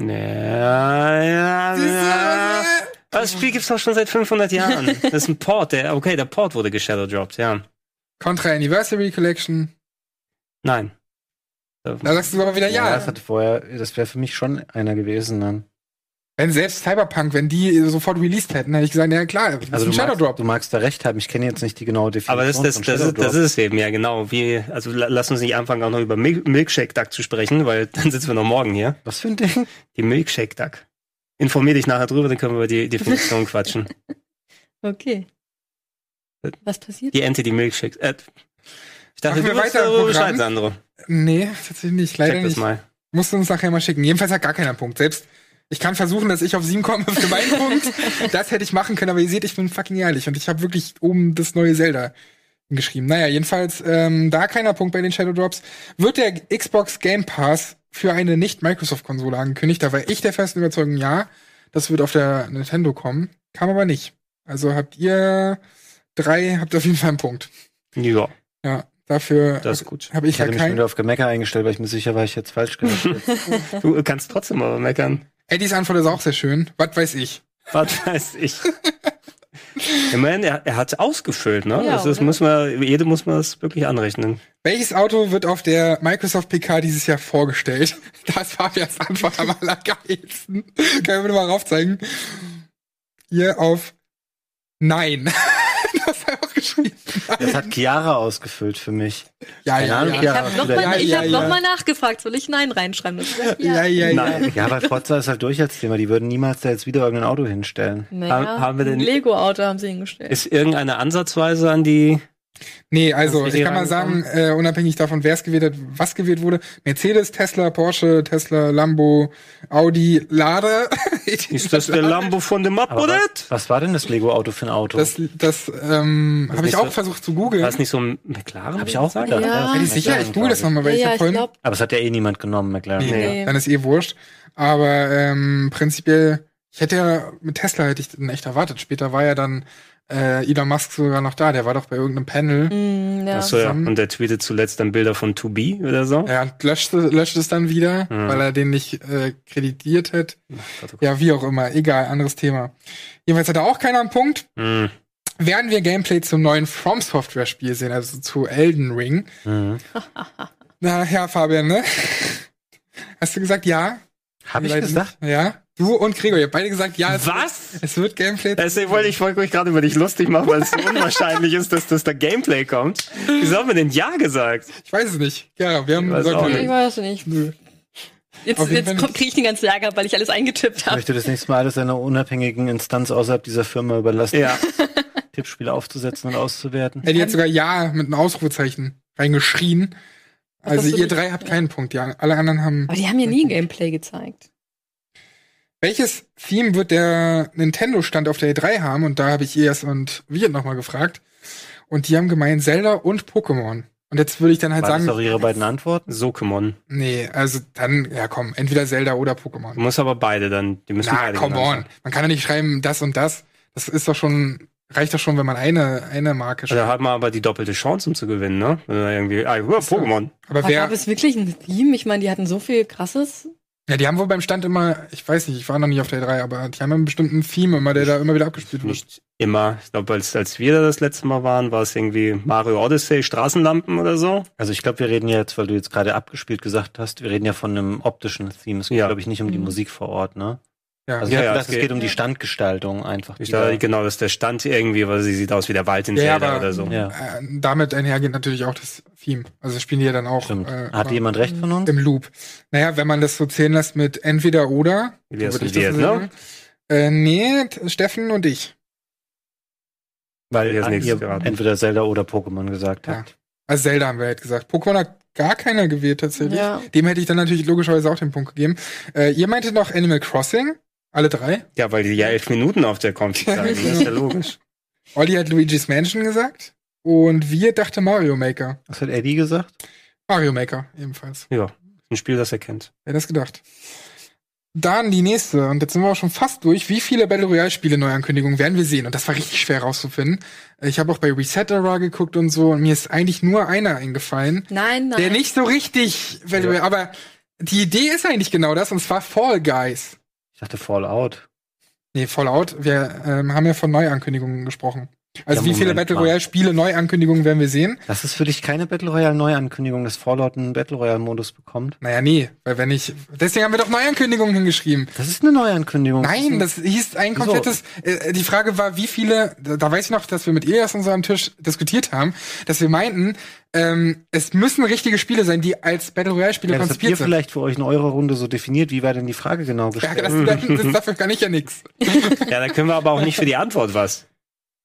Ja, ja, ja. Das Spiel gibt's doch schon seit 500 Jahren. Das ist ein Port, der, okay, der Port wurde geshadowdropped, ja. Contra Anniversary Collection. Nein. Da sagst du aber wieder ja, ja. das hatte vorher, das wäre für mich schon einer gewesen dann. Wenn selbst Cyberpunk, wenn die sofort released hätten, hätte ich gesagt, ja klar, das ist Also ein du Shadow magst, Drop. du magst da recht haben, ich kenne jetzt nicht die genaue Definition Aber das, das, von das, ist, das ist es eben, ja, genau. Wie, also la- lass uns nicht anfangen, auch noch über Mil Milkshake Duck zu sprechen, weil dann sitzen wir noch morgen hier. Was für ein Ding? Die Milkshake Duck. Informier dich nachher drüber, dann können wir über die Definition quatschen. Okay. Was passiert? Die Ente, die Milkshakes. Äh, ich dachte, Machen wir du weißt weiter darüber Programm? Bescheid, Sandro. Nee, tatsächlich nicht, leider Check das nicht. mal. Musst du uns nachher mal schicken. Jedenfalls hat gar keiner einen Punkt. Selbst ich kann versuchen, dass ich auf sieben komme für meinen Punkt. Das hätte ich machen können, aber ihr seht, ich bin fucking ehrlich und ich habe wirklich oben das neue Zelda geschrieben. Naja, jedenfalls, ähm, da keiner Punkt bei den Shadow Drops, wird der Xbox Game Pass für eine Nicht-Microsoft-Konsole angekündigt. Da war ich der festen Überzeugung, ja, das wird auf der Nintendo kommen. Kam aber nicht. Also habt ihr drei, habt auf jeden Fall einen Punkt. Ja, Ja, dafür das ist gut. habe ich Ich ja hatte mich schon keinen. wieder auf Gemecker eingestellt, weil ich mir sicher war, ich jetzt falsch gedacht. Du kannst trotzdem aber meckern. Eddies Antwort ist auch sehr schön. Was weiß ich. Was weiß ich. Immerhin, er, er hat ausgefüllt, ne? Ja, das ist, muss man, jede muss man das wirklich anrechnen. Welches Auto wird auf der Microsoft PK dieses Jahr vorgestellt? Das war Fabians Antwort am allergeilsten. Kann ich mir mal raufzeigen? Hier auf Nein. das hat er auch geschrieben. Das hat Chiara ausgefüllt für mich. Ja, Keine ja, Ahnung, ja. Ich habe nochmal Ja, hab ja, noch ja. mal nachgefragt, soll ich Nein reinschreiben? Das ist Ja, ja, ja. Nein. Ja, aber Forza ist halt durch als Thema. Die würden niemals da jetzt wieder irgendein Auto hinstellen. Naja, Haben- haben wir denn- ein Lego-Auto haben sie hingestellt. Ist irgendeine Ansatzweise an die. Nee, also ich kann mal sagen, äh, unabhängig davon, wer es gewählt hat, was gewählt wurde, Mercedes, Tesla, Porsche, Tesla, Lambo, Audi, Lada. Ist das der Lambo von dem Aber Upload? was, was war denn das Lego-Auto für ein Auto? Das, das ähm, habe ich auch so- versucht zu googeln. War es nicht so ein McLaren? Habe ich auch sagen? gedacht. Ja. Bin ich sicher? Ich google das nochmal, weil ja, ich ja, ich glaube, aber es hat ja eh niemand genommen, McLaren. Nee, Nee. dann ist eh wurscht. Aber ähm, prinzipiell, ich hätte ja mit Tesla hätte ich echt erwartet. Später war ja dann äh, Elon Musk sogar noch da. Der war doch bei irgendeinem Panel. mm, ja. Achso, ja. Und der tweetet zuletzt dann Bilder von 2B oder so. Ja, und löschte, löschte es dann wieder, Mhm. weil er den nicht äh, kreditiert hat. Gott, oh Gott. Ja, wie auch immer. Egal, anderes Thema. Jedenfalls hat er auch keiner einen Punkt. Hm. Werden wir Gameplay zum neuen From Software Spiel sehen, also zu Elden Ring? Mhm. Na ja, Fabian, ne? Hast du gesagt ja? Habe ich gesagt? nicht. Ja. Du und Gregor, ihr habt beide gesagt ja. Es Was? Wird, es wird Gameplay. Deswegen wollte ich wollte mich gerade über dich lustig machen, weil es so unwahrscheinlich ist, dass das da Gameplay kommt. Wieso haben wir denn Ja gesagt? Ich weiß es nicht. Ja, wir haben Ich weiß gesagt, ja. ich weiß nicht. Nö. Jetzt, jetzt kriege ich den ganzen Ärger, weil ich alles eingetippt Ich habe. möchte das nächste Mal alles einer unabhängigen Instanz außerhalb dieser Firma überlassen, Ja. Tippspiele aufzusetzen und auszuwerten. Eddie hat sogar Ja mit einem Ausrufezeichen reingeschrien. Also ihr nicht- drei habt keinen Punkt, ja. Alle anderen haben. Aber die haben ja nie Gameplay gezeigt. Welches Theme wird der Nintendo-Stand auf der E3 haben? Und da habe ich ES und Wirt nochmal gefragt. Und die haben gemeint Zelda und Pokémon. Und jetzt würde ich dann halt War das sagen, auch ihre beiden Antworten? Sokemon. nee, also dann, ja komm, entweder Zelda oder Pokémon. Du musst aber beide dann. Die müssen Na, beide come on. Man kann ja nicht schreiben, das und das. Das ist doch schon, reicht doch schon, wenn man eine, eine Marke Also schreibt. hat man aber die doppelte Chance, um zu gewinnen, ne? Irgendwie, ah, Pokémon. Aber Aber wer, gab es wirklich ein Theme? Ich meine, die hatten so viel krasses. Ja, die haben wohl beim Stand immer, ich weiß nicht, ich war noch nie auf der E3, aber die haben einen bestimmten Theme immer, der da immer wieder abgespielt wird. Nicht immer. Ich glaube, als, als wir da das letzte Mal waren, war es irgendwie Mario Odyssey, Straßenlampen oder so. Also ich glaube, wir reden ja jetzt, weil du jetzt gerade abgespielt gesagt hast, wir reden ja von einem optischen Theme. Es geht, Ja. glaube ich, nicht um die Mhm. Musik vor Ort, ne? Ja. Also ich Ja, ja, gedacht, es es geht um die geht- Standgestaltung einfach. Ich die da, da- genau, dass der Stand irgendwie, weil sie sieht aus wie der Wald in Ja, Zelda aber- oder so. Ja. Äh, damit einhergeht natürlich auch das Theme. Also spielen die ja dann auch Stimmt. äh, Hat jemand recht von uns? im Loop. Naja, wenn man das so zählen lässt mit entweder oder, Wie wär's würde ich das so ne? sehen. Äh, nee, Steffen und ich. Weil jetzt Ah, nichts ihr geraten. entweder Zelda oder Pokémon gesagt Ja. habt. Also Zelda haben wir halt gesagt. Pokémon hat gar keiner gewählt tatsächlich. Ja. Dem hätte ich dann natürlich logischerweise auch den Punkt gegeben. Äh, ihr meintet noch Animal Crossing? Alle drei? Ja, weil die ja elf Minuten auf der Konfi zeigen. Das ist ja logisch. Olli hat Luigi's Mansion gesagt. Und wir dachte Mario Maker. Was hat Eddie gesagt? Mario Maker ebenfalls. Ja, ein Spiel, das er kennt. Wer hätte das gedacht? Dann die nächste, und jetzt sind wir auch schon fast durch. Wie viele Battle Royale Spiele Neuankündigungen werden wir sehen? Und das war richtig schwer rauszufinden. Ich habe auch bei Reset Era geguckt und so, und mir ist eigentlich nur einer eingefallen, Nein, nein. der nicht so richtig Battle Royale, aber die Idee ist eigentlich genau das, und zwar Fall Guys. Ich dachte Fallout. Nee, Fallout, wir ähm, haben ja von Neuankündigungen gesprochen. Also Ja, wie viele Battle. Royale Spiele Neuankündigungen werden wir sehen? Das ist für dich keine Battle Royale Neuankündigung, dass Fallout einen Battle Royale Modus bekommt? Naja, nee, weil wenn ich, deswegen haben wir doch Neuankündigungen hingeschrieben. Das ist eine Neuankündigung. Nein, das das hieß ein komplettes. Äh, die Frage war, wie viele. Da, da weiß ich noch, dass wir mit Elias an so einem Tisch diskutiert haben, dass wir meinten, ähm, es müssen richtige Spiele sein, die als Battle Royale Spiele ja, das habt ihr konzipiert sind. vielleicht für euch in eurer Runde so definiert. Wie war denn die Frage genau Ja, gestellt? das, das, das, dafür kann ich ja nichts. Ja, da können wir aber auch nicht für die Antwort was.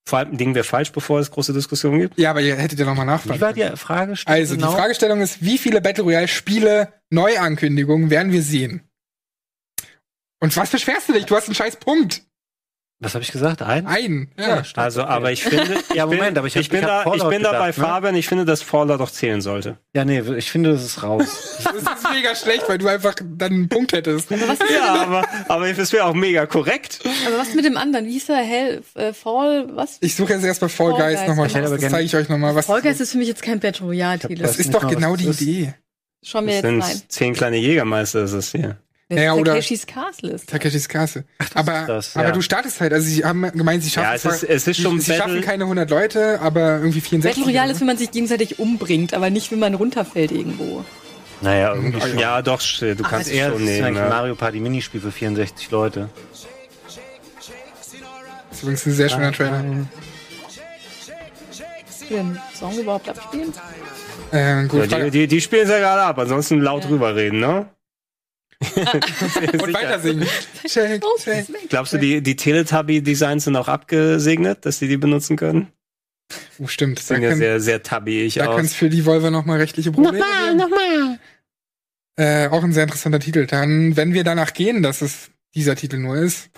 Vor allem dingen wir falsch, bevor es große Diskussionen gibt. Ja, aber ihr hättet ja noch mal nachfragen. Wie war die Frage? Also genau? die Fragestellung ist, wie viele Battle Royale Spiele Neuankündigungen werden wir sehen? Und was beschwerst du dich? Du hast einen scheiß Punkt. Was habe ich gesagt? Ein? Einen. Ja. Also, aber ich finde, ich Ja, Moment, bin, aber ich hab- ich bin ich da, ich bin da bei ne? Fabian. Ich finde, dass Fallout doch zählen sollte. Ja, nee, ich finde, das ist raus. Das ist mega schlecht, weil du einfach dann einen Punkt hättest. Ja, aber, aber es wäre auch mega korrekt. Aber was mit dem anderen? Wie hieß der? Hell, äh, Fall, was? Ich suche jetzt erst mal Fall Fall Guys Guys, nochmal aber Das zeige ich euch nochmal. Was Fall Guys ist für mich jetzt kein Battle Royale-Titel. das ist doch genau was die. Idee. Schauen wir Das jetzt rein. zehn kleine Jägermeister, ist das hier. Ja, oder- Takeshis Castle ist. Takeshis Castle. aber das, aber ja. du startest halt, also sie haben gemeint, sie schaffen, Ja, es ist, es ist schon sie, sie schaffen keine 100 Leute, aber irgendwie 64. Battle Royale oder ist, wenn man sich gegenseitig umbringt, aber nicht, wenn man runterfällt irgendwo. Naja, irgendwie schon. Ja, doch, du Ach, kannst es Eher schon nehmen. Ja. Mario Party Minispiel für 64 Leute. Das ist übrigens ein sehr schöner Trailer. Du den Song überhaupt abspielen? Äh, gut, Ja, die, die, die spielen es ja gerade ab, ansonsten laut Ja. drüber reden, ne? Und weiter singen. Shake, Oh, shake. Glaubst du, die, die Teletubby-Designs sind auch abgesegnet, dass sie die benutzen können? Oh, stimmt. Da Sehen ja sehr, sehr tabbyig da kann es für die Volver nochmal rechtliche Probleme geben. nochmal. Äh, auch ein sehr interessanter Titel. Dann, wenn wir danach gehen, dass es dieser Titel nur ist,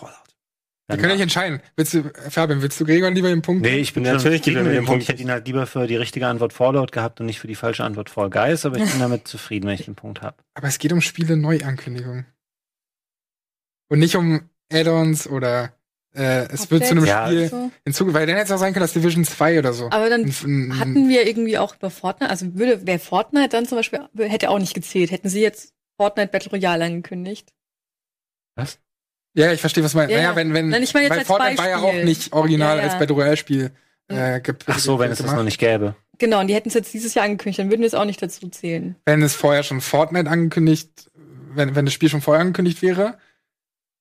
wir können euch entscheiden. Willst du, Fabian, willst du Gregor lieber den Punkt? Nee, ich bin Natürlich mit den dem Punkt. Ich hätte ihn halt lieber für die richtige Antwort Fallout gehabt und nicht für die falsche Antwort Fall Guys, aber ich bin damit zufrieden, wenn ich den Punkt habe. Aber es geht um Spiele Neuankündigung. Und nicht um Add-ons oder äh, es wird zu einem Ja, Spiel So. hinzugefügt. Weil dann hätte es auch sein können, dass Division 2 oder so. Aber dann Ein- ein- hatten wir irgendwie auch über Fortnite, also würde, wäre Fortnite dann zum Beispiel, hätte auch nicht gezählt. Hätten sie jetzt Fortnite Battle Royale angekündigt. Was? Ja, ich verstehe, was du meinst. Ja, naja, ja. wenn, wenn, Nein, ich meine jetzt weil als Fortnite war ja auch Beispiel. nicht original Ja, ja. als Battle Royale Spiel Ja. äh, ge- Ach so, wenn es das noch nicht gäbe. Genau, und die hätten es jetzt dieses Jahr angekündigt, dann würden wir es auch nicht dazu zählen. Wenn es vorher schon Fortnite angekündigt, wenn, wenn das Spiel schon vorher angekündigt wäre,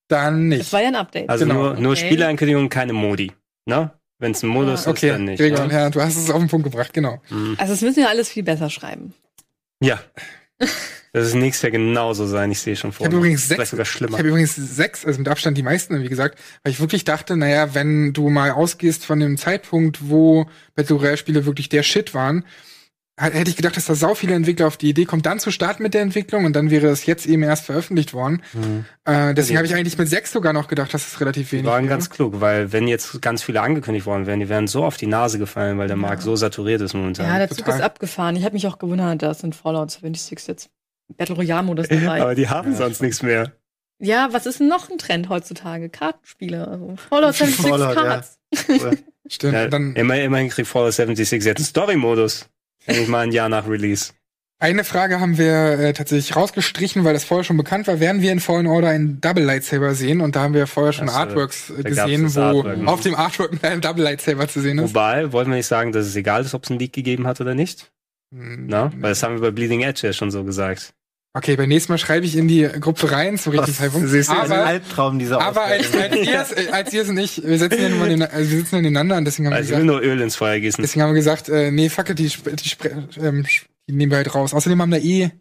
dann Das nicht. war ja ein Update. Also Genau. nur, nur Okay. Spieleankündigungen, keine Modi. Ne? Wenn es ein Modus Ah. ist, dann Okay, nicht. Gregor, ne? ja, du hast es auf den Punkt gebracht, genau. Mhm. Also das müssen wir alles viel besser schreiben. Ja. Das ist nächstes Jahr genauso sein, ich sehe schon vor. Ich habe übrigens sechs, sogar ich schlimmer. habe übrigens sechs, also mit Abstand die meisten, wie gesagt, weil ich wirklich dachte, naja, wenn du mal ausgehst von dem Zeitpunkt, wo Battle Royale Spiele wirklich der Shit waren, hätte ich gedacht, dass da sau viele Entwickler auf die Idee kommen, dann zu starten mit der Entwicklung und dann wäre es jetzt eben erst veröffentlicht worden. Mhm. Äh, deswegen Ja. habe ich eigentlich mit sechs sogar noch gedacht, dass es relativ wenig waren wäre. ganz klug, weil wenn jetzt ganz viele angekündigt worden wären, die wären so auf die Nase gefallen, weil der Markt so saturiert ist momentan. Ja, der Zug total. ist abgefahren. Ich habe mich auch gewundert, dass in Fallout 76 jetzt Battle Royale-Modus dabei. Aber die haben Ja. sonst nichts mehr. ja, was ist denn noch ein Trend heutzutage? Kartenspiele. Also Fallout 76 Fallout, ja. Cards. Stimmt. Ja, dann immer, immerhin kriegt Fallout 76 jetzt einen Story-Modus. Endlich mal ein Jahr nach Release. eine Frage haben wir äh, tatsächlich rausgestrichen, weil das vorher schon bekannt war. Werden wir in Fallen Order einen Double Lightsaber sehen? Und da haben wir vorher schon äh, Artworks äh, gesehen, wo Artwork. auf dem Artwork ein Double Lightsaber zu sehen ist. Wobei, wollen wir nicht sagen, dass es egal ist, ob es einen Leak gegeben hat oder nicht? Hm, Na? Weil das haben wir bei Bleeding Edge ja schon so gesagt. Okay, beim nächsten Mal schreibe ich in die Gruppe rein zum richtigen Zeitpunkt. siehst du, ein Aber, Albtraum dieser aber als, als, ihr, als ihr und ich, wir sitzen ja nur neben- also wir sitzen nebeneinander und deswegen haben wir Also ich gesagt, nur Öl ins Feuer gießen. deswegen haben wir gesagt, äh, nee, fuck it, die, die, ähm, die nehmen wir halt raus. Außerdem haben da eh,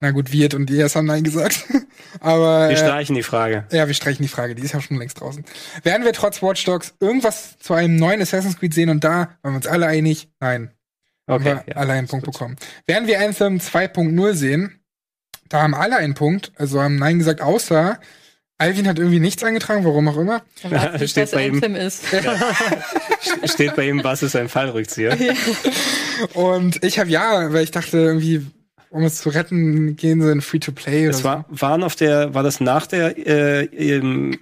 na gut, Wirt und die erst haben Nein gesagt. aber, Wir äh, streichen die Frage. ja, wir streichen die Frage, die ist ja schon längst draußen. Werden wir trotz Watch Dogs irgendwas zu einem neuen Assassin's Creed sehen und da waren wir uns alle einig? Nein. Haben Okay. wir alle einen Punkt bekommen. Werden wir Anthem 2.0 sehen? Da haben alle einen Punkt, also haben Nein gesagt, außer Alvin hat irgendwie nichts eingetragen, warum auch immer. Er nicht, Steht was bei ihm. Anthem ist. Steht bei ihm, was ist ein Fallrückzieher? Und ich habe ja, weil ich dachte irgendwie, um es zu retten, gehen sie in Free-to-Play Es war, waren auf der, war das nach der äh,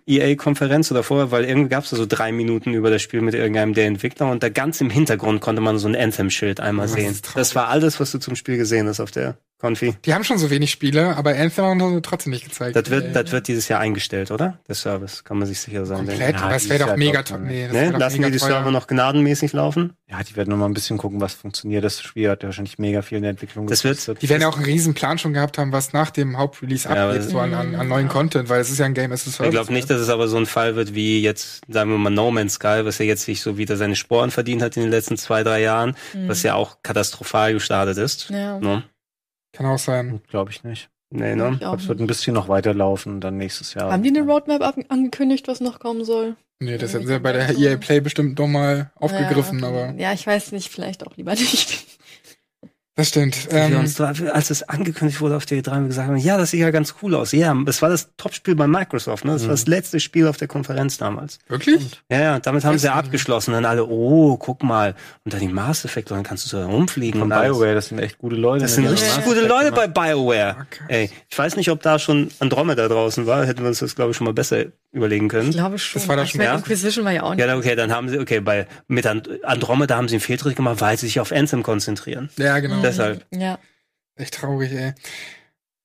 EA-Konferenz oder vorher, weil irgendwie gab es so drei Minuten über das Spiel mit irgendeinem der Entwickler und da ganz im Hintergrund konnte man so ein Anthem-Schild einmal Das sehen. Das war alles, was du zum Spiel gesehen hast auf der Konfi. Die haben schon so wenig Spiele, aber Anthem haben sie trotzdem nicht gezeigt. Das wird, das wird dieses Jahr eingestellt, oder? Der Service, kann man sich sicher sein. Komplett, Ja, es die wäre doch mega toll. Nee, das Ne? Lassen mega wir die teuer. Server noch gnadenmäßig laufen? Ja, die werden noch mal ein bisschen gucken, was funktioniert. Das Spiel hat ja wahrscheinlich mega viel in der Entwicklung Das wird-. Die werden ja auch einen riesen Plan schon gehabt haben, was nach dem Hauptrelease Ja, abgeht, so an, an, an neuen Content, weil es ist ja ein Game as a Service. Ich glaube nicht, dass es aber so ein Fall wird wie jetzt, sagen wir mal, No Man's Sky, was ja jetzt sich so wieder seine Sporen verdient hat in den letzten zwei, drei Jahren, was ja auch katastrophal gestartet ist. Ja. Ne? Kann auch sein. Glaube ich nicht. Nee, ne? ich glaube, es wird ein bisschen noch weiterlaufen dann nächstes Jahr. Haben die eine Roadmap angekündigt, was noch kommen soll? Nee, das Ja, hätten sie bei der. EA Play bestimmt noch mal aufgegriffen, ja, aber Ja, ich weiß nicht, vielleicht auch lieber nicht. Das stimmt. Ähm, uns, als es angekündigt wurde auf der E3, haben wir gesagt, haben, ja, das sieht ja ganz cool aus. Ja, das war das Topspiel bei Microsoft, ne? Das war das letzte Spiel auf der Konferenz damals. wirklich? Ja, ja, damit haben sie abgeschlossen. Dann alle, oh, guck mal. Und dann die Mass Effect, und dann kannst du so herumfliegen. Von und. BioWare, das sind echt gute Leute. Das ne? sind richtig Mass gute Leute bei BioWare. Okay. Ey, ich weiß nicht, ob da schon Andromeda draußen war. Hätten wir uns das, glaube ich, schon mal besser überlegen können. Ich glaube schon. Das war das schon, ja? Inquisition war ja auch nicht. Ja, okay, dann haben sie, okay, bei, mit And- Andromeda haben sie einen Fehltritt gemacht, weil sie sich auf Anthem konzentrieren. Ja, genau. Deshalb. Ja. Echt traurig, ey.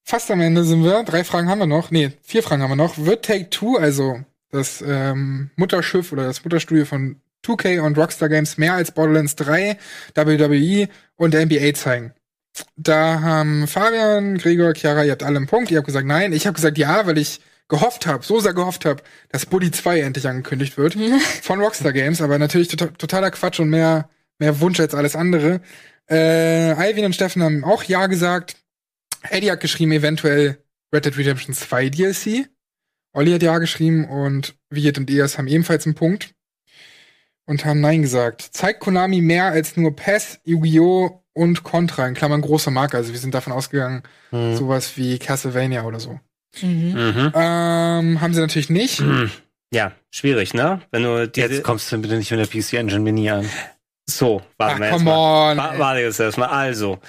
Fast am Ende sind wir. Drei Fragen haben wir noch. Nee, vier Fragen haben wir noch. Wird Take Two, also das ähm, Mutterschiff oder das Mutterstudio von 2K und Rockstar Games mehr als Borderlands 3, WWE und der NBA zeigen? Da haben Fabian, Gregor, Chiara, ihr habt alle einen Punkt. Ihr habt gesagt nein. Ich habe gesagt ja, weil ich gehofft habe, so sehr gehofft habe, dass Bully 2 endlich angekündigt wird von Rockstar Games, aber natürlich tota- totaler Quatsch und mehr, mehr Wunsch als alles andere. Äh, Alvin und Steffen haben auch Ja gesagt. Eddie hat geschrieben, eventuell Red Dead Redemption 2 DLC. Olli hat Ja geschrieben und Viet und Eas haben ebenfalls einen Punkt. Und haben Nein gesagt. Zeigt Konami mehr als nur PES, Yu-Gi-Oh! und Contra, in Klammern große Marke. Also wir sind davon ausgegangen, Hm. sowas wie Castlevania oder so. Mhm. Mhm. Ähm, haben sie natürlich nicht. Ja, schwierig, ne? Wenn du die, Jetzt kommst du bitte nicht mit der PC Engine Mini an. so, Ach, warten wir jetzt come mal. on. Warte jetzt erstmal. Also,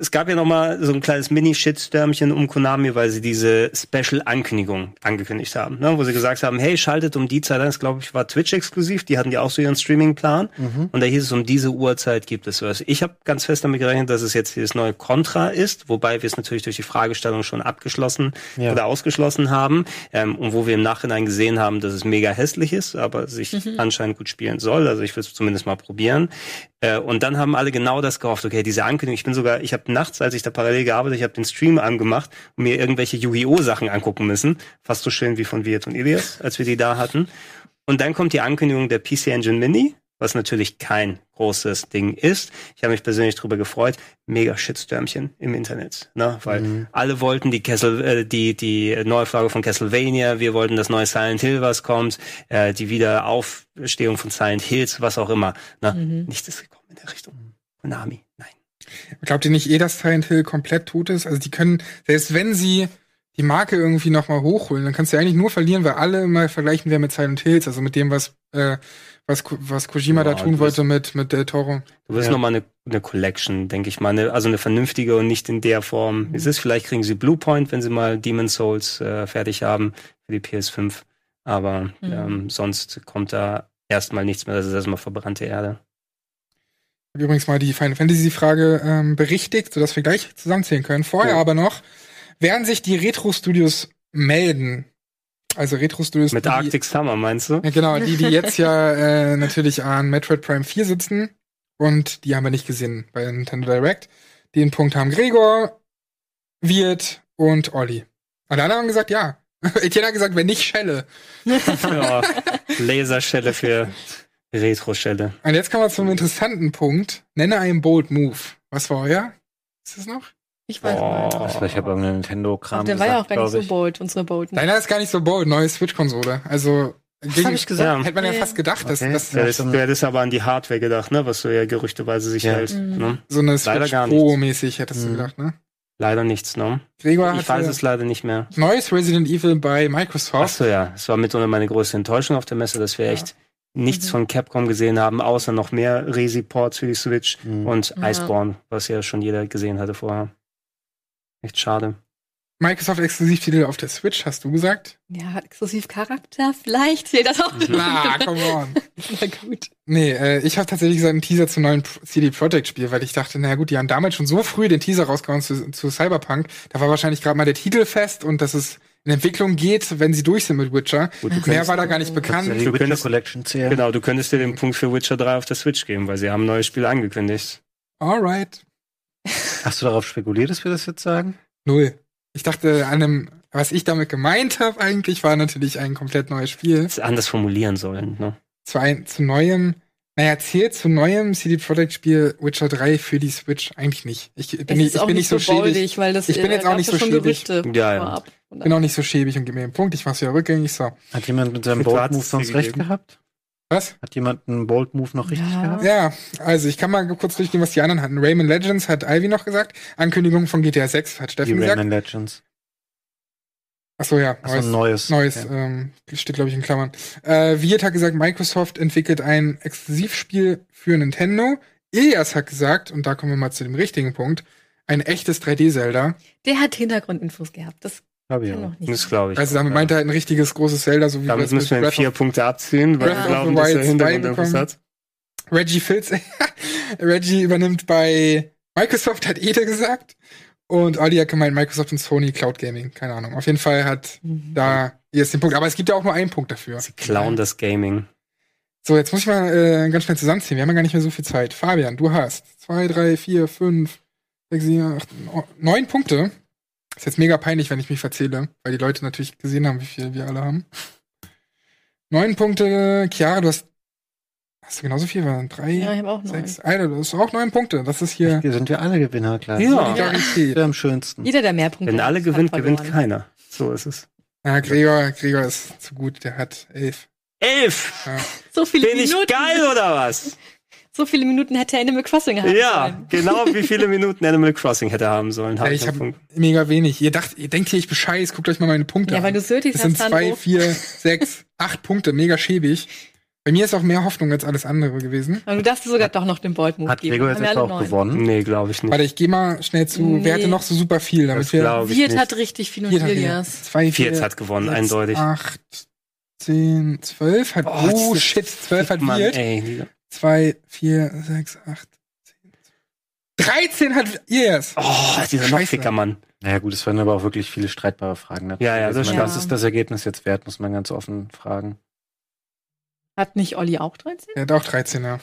es gab ja noch mal so ein kleines Mini-Shitstürmchen um Konami, weil sie diese Special-Ankündigung angekündigt haben, ne? wo sie gesagt haben, hey, schaltet um die Zeit ein, das glaube ich war Twitch-exklusiv, die hatten ja auch so ihren Streaming-Plan und da hieß es, um diese Uhrzeit gibt es was. Ich habe ganz fest damit gerechnet, dass es jetzt dieses neue Contra ist, wobei wir es natürlich durch die Fragestellung schon abgeschlossen Ja. oder ausgeschlossen haben ähm, und wo wir im Nachhinein gesehen haben, dass es mega hässlich ist, aber sich anscheinend gut spielen soll. Also ich will es zumindest mal probieren. Äh, und dann haben alle genau das gehofft. Okay, diese Ankündigung. Ich bin sogar, ich habe nachts, als ich da parallel gearbeitet, ich habe den Stream angemacht und mir irgendwelche Yu-Gi-Oh Sachen angucken müssen. Fast so schön wie von Viet und Ilias, als wir die da hatten. Und dann kommt die Ankündigung der PC Engine Mini, was natürlich kein großes Ding ist. Ich habe mich persönlich darüber gefreut. Mega Shitstürmchen im Internet, ne? Weil alle wollten die Kessel, äh, die die Neuauflage von Castlevania, wir wollten das neue Silent Hill, was kommt, äh, die Wiederaufstehung von Silent Hills, was auch immer. Ne? Nichts ist gekommen in der Richtung. Konami, nein. Glaubt ihr nicht eh, dass Silent Hill komplett tot ist? Also die können, selbst wenn sie die Marke irgendwie noch mal hochholen, dann kannst du eigentlich nur verlieren, weil alle immer vergleichen wir mit Silent Hills, also mit dem, was äh, was, was Kojima Ja, da tun wollte mit mit Del Toro. Du wirst Ja. noch mal eine, eine Collection, denke ich mal, eine, also eine vernünftige und nicht in der Form. Es ist vielleicht kriegen sie Bluepoint, wenn sie mal Demon's Souls äh, fertig haben für die PS5, aber Mhm. ähm, sonst kommt da erstmal nichts mehr. Das ist erstmal verbrannte Erde. Ich habe übrigens mal die Final Fantasy Frage ähm, berichtigt, sodass wir gleich zusammenzählen können. Vorher Cool. aber noch, werden sich die Retro Studios melden? Also Retro Studios Mit die, Arctic Summer meinst du? Ja, genau, die, die jetzt ja äh, natürlich an Metroid Prime 4 sitzen und die haben wir nicht gesehen bei Nintendo Direct. Den Punkt haben Gregor, Wirt und Olli. Alle anderen haben gesagt, ja. Etienne hat gesagt, wenn nicht, Schelle. Ja, Laserschelle für Retro-Schelle. Und jetzt kommen wir zum interessanten Punkt. Nenne einen Bold Move. Was war euer? Ist das noch? Ich weiß Oh. nicht. Vielleicht habe ich irgendeinen Nintendo-Kram Ach, der war ja auch gesagt, gar nicht so bold, unsere Bold. Deiner ist gar nicht so bold. Neue Switch-Konsole. Also, gegen, hab ich gesagt? Ja. hätte man ja Nee. fast gedacht, dass, Okay. dass Du hättest, du hättest aber an die Hardware gedacht, ne? Was so ja gerüchteweise sich Ja. hält. Mhm. Ne? so eine Leider Switch gar Pro-mäßig hättest du Mhm. gedacht, ne? Leider nichts, ne? Gregor Ich weiß es leider nicht mehr. neues Resident Evil bei Ach Microsoft. so, ja. Es war mitunter meine größte Enttäuschung auf der Messe, dass wir Ja. echt nichts Mhm. von Capcom gesehen haben, außer noch mehr Resi-Ports für die Switch Mhm. und Ja. Iceborne, was ja schon jeder gesehen hatte vorher. Echt schade. Microsoft-Exklusivtitel auf der Switch, hast du gesagt? Ja, exklusiv Charakter, vielleicht zählt das auch. Na, come on. Na gut. Nee, äh, ich habe tatsächlich gesagt einen Teaser zum neuen CD Projekt Spiel, weil ich dachte, naja gut, die haben damals schon so früh den Teaser rausgehauen zu, zu Cyberpunk. Da war wahrscheinlich gerade mal der Titel fest und dass es in Entwicklung geht, wenn sie durch sind mit Witcher. Gut, du Mehr könntest, war da gar nicht bekannt. Du könntest- Collection zählen? genau, du könntest dir den Punkt für Witcher 3 auf der Switch geben, weil sie haben ein neues Spiel angekündigt. Alright. Hast du darauf spekuliert, dass wir das jetzt sagen? Null. Ich dachte an einem, was ich damit gemeint habe eigentlich, war natürlich ein komplett neues Spiel. Das anders formulieren sollen, ne? Zu, ein, zu neuem, naja, zählt zu neuem CD Projekt Spiel Witcher 3 für die Switch eigentlich nicht. Ich bin, Es nicht, ich auch bin nicht so schäbig. boldig, weil das Ich bin äh, jetzt auch nicht so schon schäbig. Ja, ja. bin auch nicht so schäbig und gebe mir den Punkt. Ich mach's ja rückgängig, so. Hat jemand mit seinem Bold Move sonst recht gegeben? gehabt? Was? Hat jemand einen Bold Move noch richtig Ja. gehabt? Ja, also ich kann mal kurz durchgehen, was die anderen hatten. Rayman Legends hat Ivy noch gesagt. Ankündigung von GTA 6 hat Die Steffen gesagt. Rayman Legends. Achso, ja. Achso, ein neues. Neues, Okay. ähm, steht glaube ich in Klammern. Äh, Wirt hat gesagt, Microsoft entwickelt ein Exklusivspiel für Nintendo. Ilias hat gesagt, und da kommen wir mal zu dem richtigen Punkt, ein echtes 3D-Zelda. Der hat Hintergrundinfos gehabt. Das Hab ich noch nicht. Das glaube ich. Also damit meint er halt ein richtiges großes Zelda, so wie Damit das müssen wir Breath vier Punkte abziehen, weil wir glauben, dass er 2 Hintergrundinfos bekommen. hat. Reggie Fils, Reggie übernimmt bei Microsoft, hat Ede gesagt. Und Olli hat gemeint, Microsoft und Sony Cloud Gaming. Keine Ahnung. Auf jeden Fall hat Mhm. da jetzt den Punkt. Aber es gibt ja auch nur einen Punkt dafür. Sie klauen das Gaming. So, jetzt muss ich mal äh, ganz schnell zusammenziehen. Wir haben ja gar nicht mehr so viel Zeit. Fabian, du hast zwei, drei, vier, fünf, sechs, sieben, acht, neun Punkte. Ist jetzt mega peinlich, wenn ich mich verzähle, weil die Leute natürlich gesehen haben, wie viel wir alle haben. Neun Punkte. Chiara, du hast. Hast du genauso viel? Waren drei, Ja, ich habe auch neun. sechs. Alter, du hast auch neun Punkte. Das ist hier Hier sind wir alle Gewinner, klar. Ja. Solidarität. Wir am schönsten. Jeder, der mehr Punkte Wenn hat, alle hat gewinnt, gewinnt keiner. So ist es. Ja, Gregor, Gregor ist zu gut. Der hat elf. Elf! Ja. So viele Bin ich Minuten. geil oder was? So viele Minuten hätte er Animal Crossing haben Ja, sollen. genau wie viele Minuten Animal Crossing hätte haben sollen. Hab Ja, ich habe mega wenig. Ihr dacht, ihr denkt hier, ich bescheiß. Guckt euch mal meine Punkte Ja, an. weil du Sötis Das sind zwei, vier, sechs, acht Punkte, mega schäbig. Bei mir ist auch mehr Hoffnung als alles andere gewesen. Aber du darfst dir sogar doch noch den Bold Move Hat geben. Gregor jetzt auch neun. gewonnen? Nee, glaube ich nicht. Warte, ich gehe mal schnell zu. Nee. Wer hatte noch so super viel, damit Das wir nicht. hat richtig viel und Viert hat Ilias. zwei, vier, Viert hat gewonnen, sechs, eindeutig. Acht, zehn, zwölf hat. Oh, Oh, shit, zwölf hat Mann, Wirt. ey. Die- Zwei, vier, sechs, acht, zehn. Dreizehn hat Yes. Oh, dieser Scheiße. Knockficker, Mann. Naja, gut, es waren aber auch wirklich viele streitbare Fragen. Ne? Ja, ja, das Also. Was ist das Ergebnis jetzt wert, muss man ganz offen fragen. Hat nicht Olli auch 13? Er hat auch 13, ja.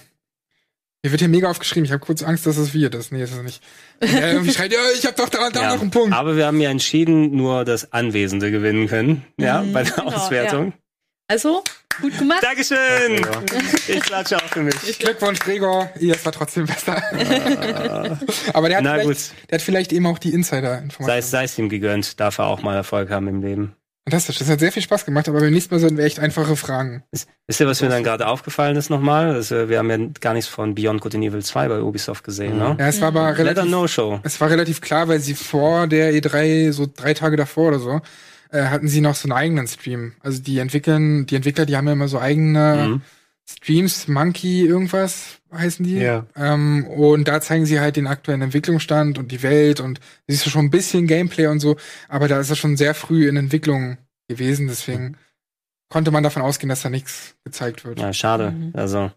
Mir wird hier mega aufgeschrieben. Ich habe kurz Angst, dass es Wirt ist. Nee, ist es nicht. Er irgendwie schreit, ja, ich habe doch da, da Ja. noch einen Punkt. Aber wir haben ja entschieden, nur das Anwesende gewinnen können. Ja, Mhm, bei der genau, Auswertung. Also, gut gemacht. Dankeschön! Ja. Ich klatsche auch für mich. Glückwunsch, Gregor. Yes war trotzdem besser. Aber der hat, Na vielleicht, gut, der hat vielleicht eben auch die Insider-Informationen. sei es ihm gegönnt, darf er auch mal Erfolg haben im Leben. Fantastisch. Das hat sehr viel Spaß gemacht, aber beim nächsten Mal sollten wir echt einfache Fragen. Wisst ihr, was mir dann gerade aufgefallen ist nochmal? Also, wir haben ja gar nichts von Beyond Good and Evil 2 bei Ubisoft gesehen, Mhm. ne? Ja, es war aber relativ, No-Show. es war relativ klar, weil sie vor der E3, so drei Tage davor oder so, äh, hatten sie noch so einen eigenen Stream. Also die entwickeln, die Entwickler, die haben ja immer so eigene Mhm. Streams, Monkey irgendwas heißen die. Ja. Ähm, und da zeigen sie halt den aktuellen Entwicklungsstand und die Welt und siehst du schon ein bisschen Gameplay und so, aber da ist es schon sehr früh in Entwicklung gewesen, deswegen konnte man davon ausgehen, dass da nichts gezeigt wird. Ja, schade. Mhm. Also,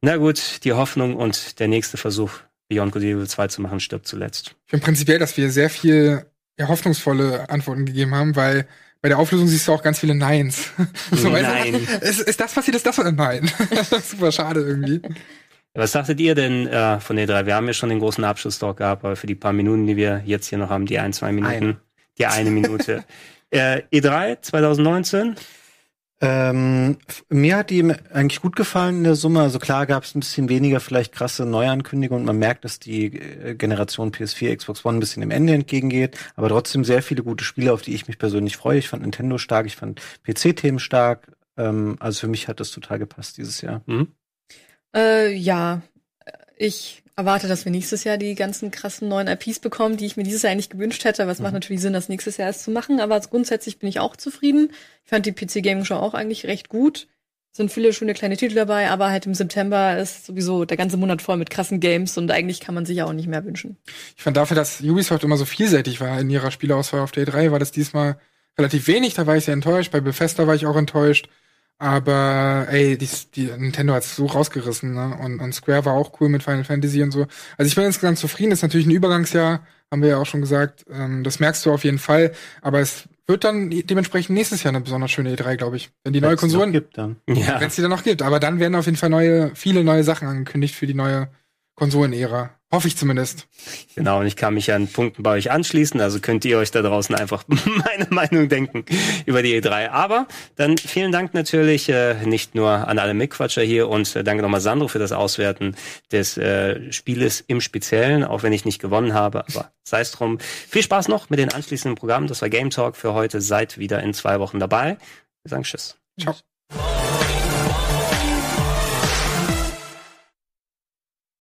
na gut, die Hoffnung und der nächste Versuch, Beyond Good and Evil 2 zu machen, stirbt zuletzt. Ich finde prinzipiell, dass wir sehr viel ja, hoffnungsvolle Antworten gegeben haben, weil bei der Auflösung siehst du auch ganz viele Neins. so, weißt du, Nein. Ist, ist das passiert, ist das nein? das ist super schade irgendwie. Was dachtet ihr denn äh, von der 3? Wir haben ja schon den großen Abschlusstalk gehabt, aber für die paar Minuten, die wir jetzt hier noch haben, die ein, zwei Minuten, Eine. die eine Minute. äh, E3 2019, Ähm, mir hat die eigentlich gut gefallen in der Summe. Also klar gab es ein bisschen weniger vielleicht krasse Neuankündigungen. Man merkt, dass die äh, Generation PS4, Xbox One ein bisschen dem Ende entgegengeht. Aber trotzdem sehr viele gute Spiele, auf die ich mich persönlich freue. Ich fand Nintendo stark, ich fand PC-Themen stark. Ähm, also für mich hat das total gepasst dieses Jahr. Äh, ja, ich erwarte, dass wir nächstes Jahr die ganzen krassen neuen IPs bekommen, die ich mir dieses Jahr eigentlich gewünscht hätte. Aber es macht natürlich Sinn, das nächstes Jahr erst zu machen. Aber grundsätzlich bin ich auch zufrieden. Ich fand die PC Gaming Show auch eigentlich recht gut. Sind viele schöne kleine Titel dabei, aber halt im September ist sowieso der ganze Monat voll mit krassen Games und eigentlich kann man sich ja auch nicht mehr wünschen. Ich fand dafür, dass Ubisoft immer so vielseitig war in ihrer Spieleauswahl auf der E3, war das diesmal relativ wenig. Da war ich sehr enttäuscht. Bei Bethesda war ich auch enttäuscht. Aber ey, die, die Nintendo hat's so rausgerissen, ne? Und, und Square war auch cool mit Final Fantasy und so. Also ich bin insgesamt zufrieden. ist natürlich ein Übergangsjahr, haben wir ja auch schon gesagt. Ähm, das merkst du auf jeden Fall. Aber es wird dann dementsprechend nächstes Jahr eine besonders schöne E3, glaube ich. Wenn die neue Wenn's noch Konsolen, gibt dann. ja. wenn es die dann noch gibt. Aber dann werden auf jeden Fall neue, viele neue Sachen angekündigt für die neue Konsolenära. Hoffe ich zumindest. Genau, und ich kann mich an Punkten bei euch anschließen, also könnt ihr euch da draußen einfach meine Meinung denken über die E3. Aber dann vielen Dank natürlich äh, nicht nur an alle Mitquatscher hier und äh, danke nochmal Sandro für das Auswerten des äh, Spieles im Speziellen, auch wenn ich nicht gewonnen habe, aber sei es drum. Viel Spaß noch mit den anschließenden Programmen. Das war Game Talk für heute. Seid wieder in zwei Wochen dabei. Wir sagen Tschüss. Ciao.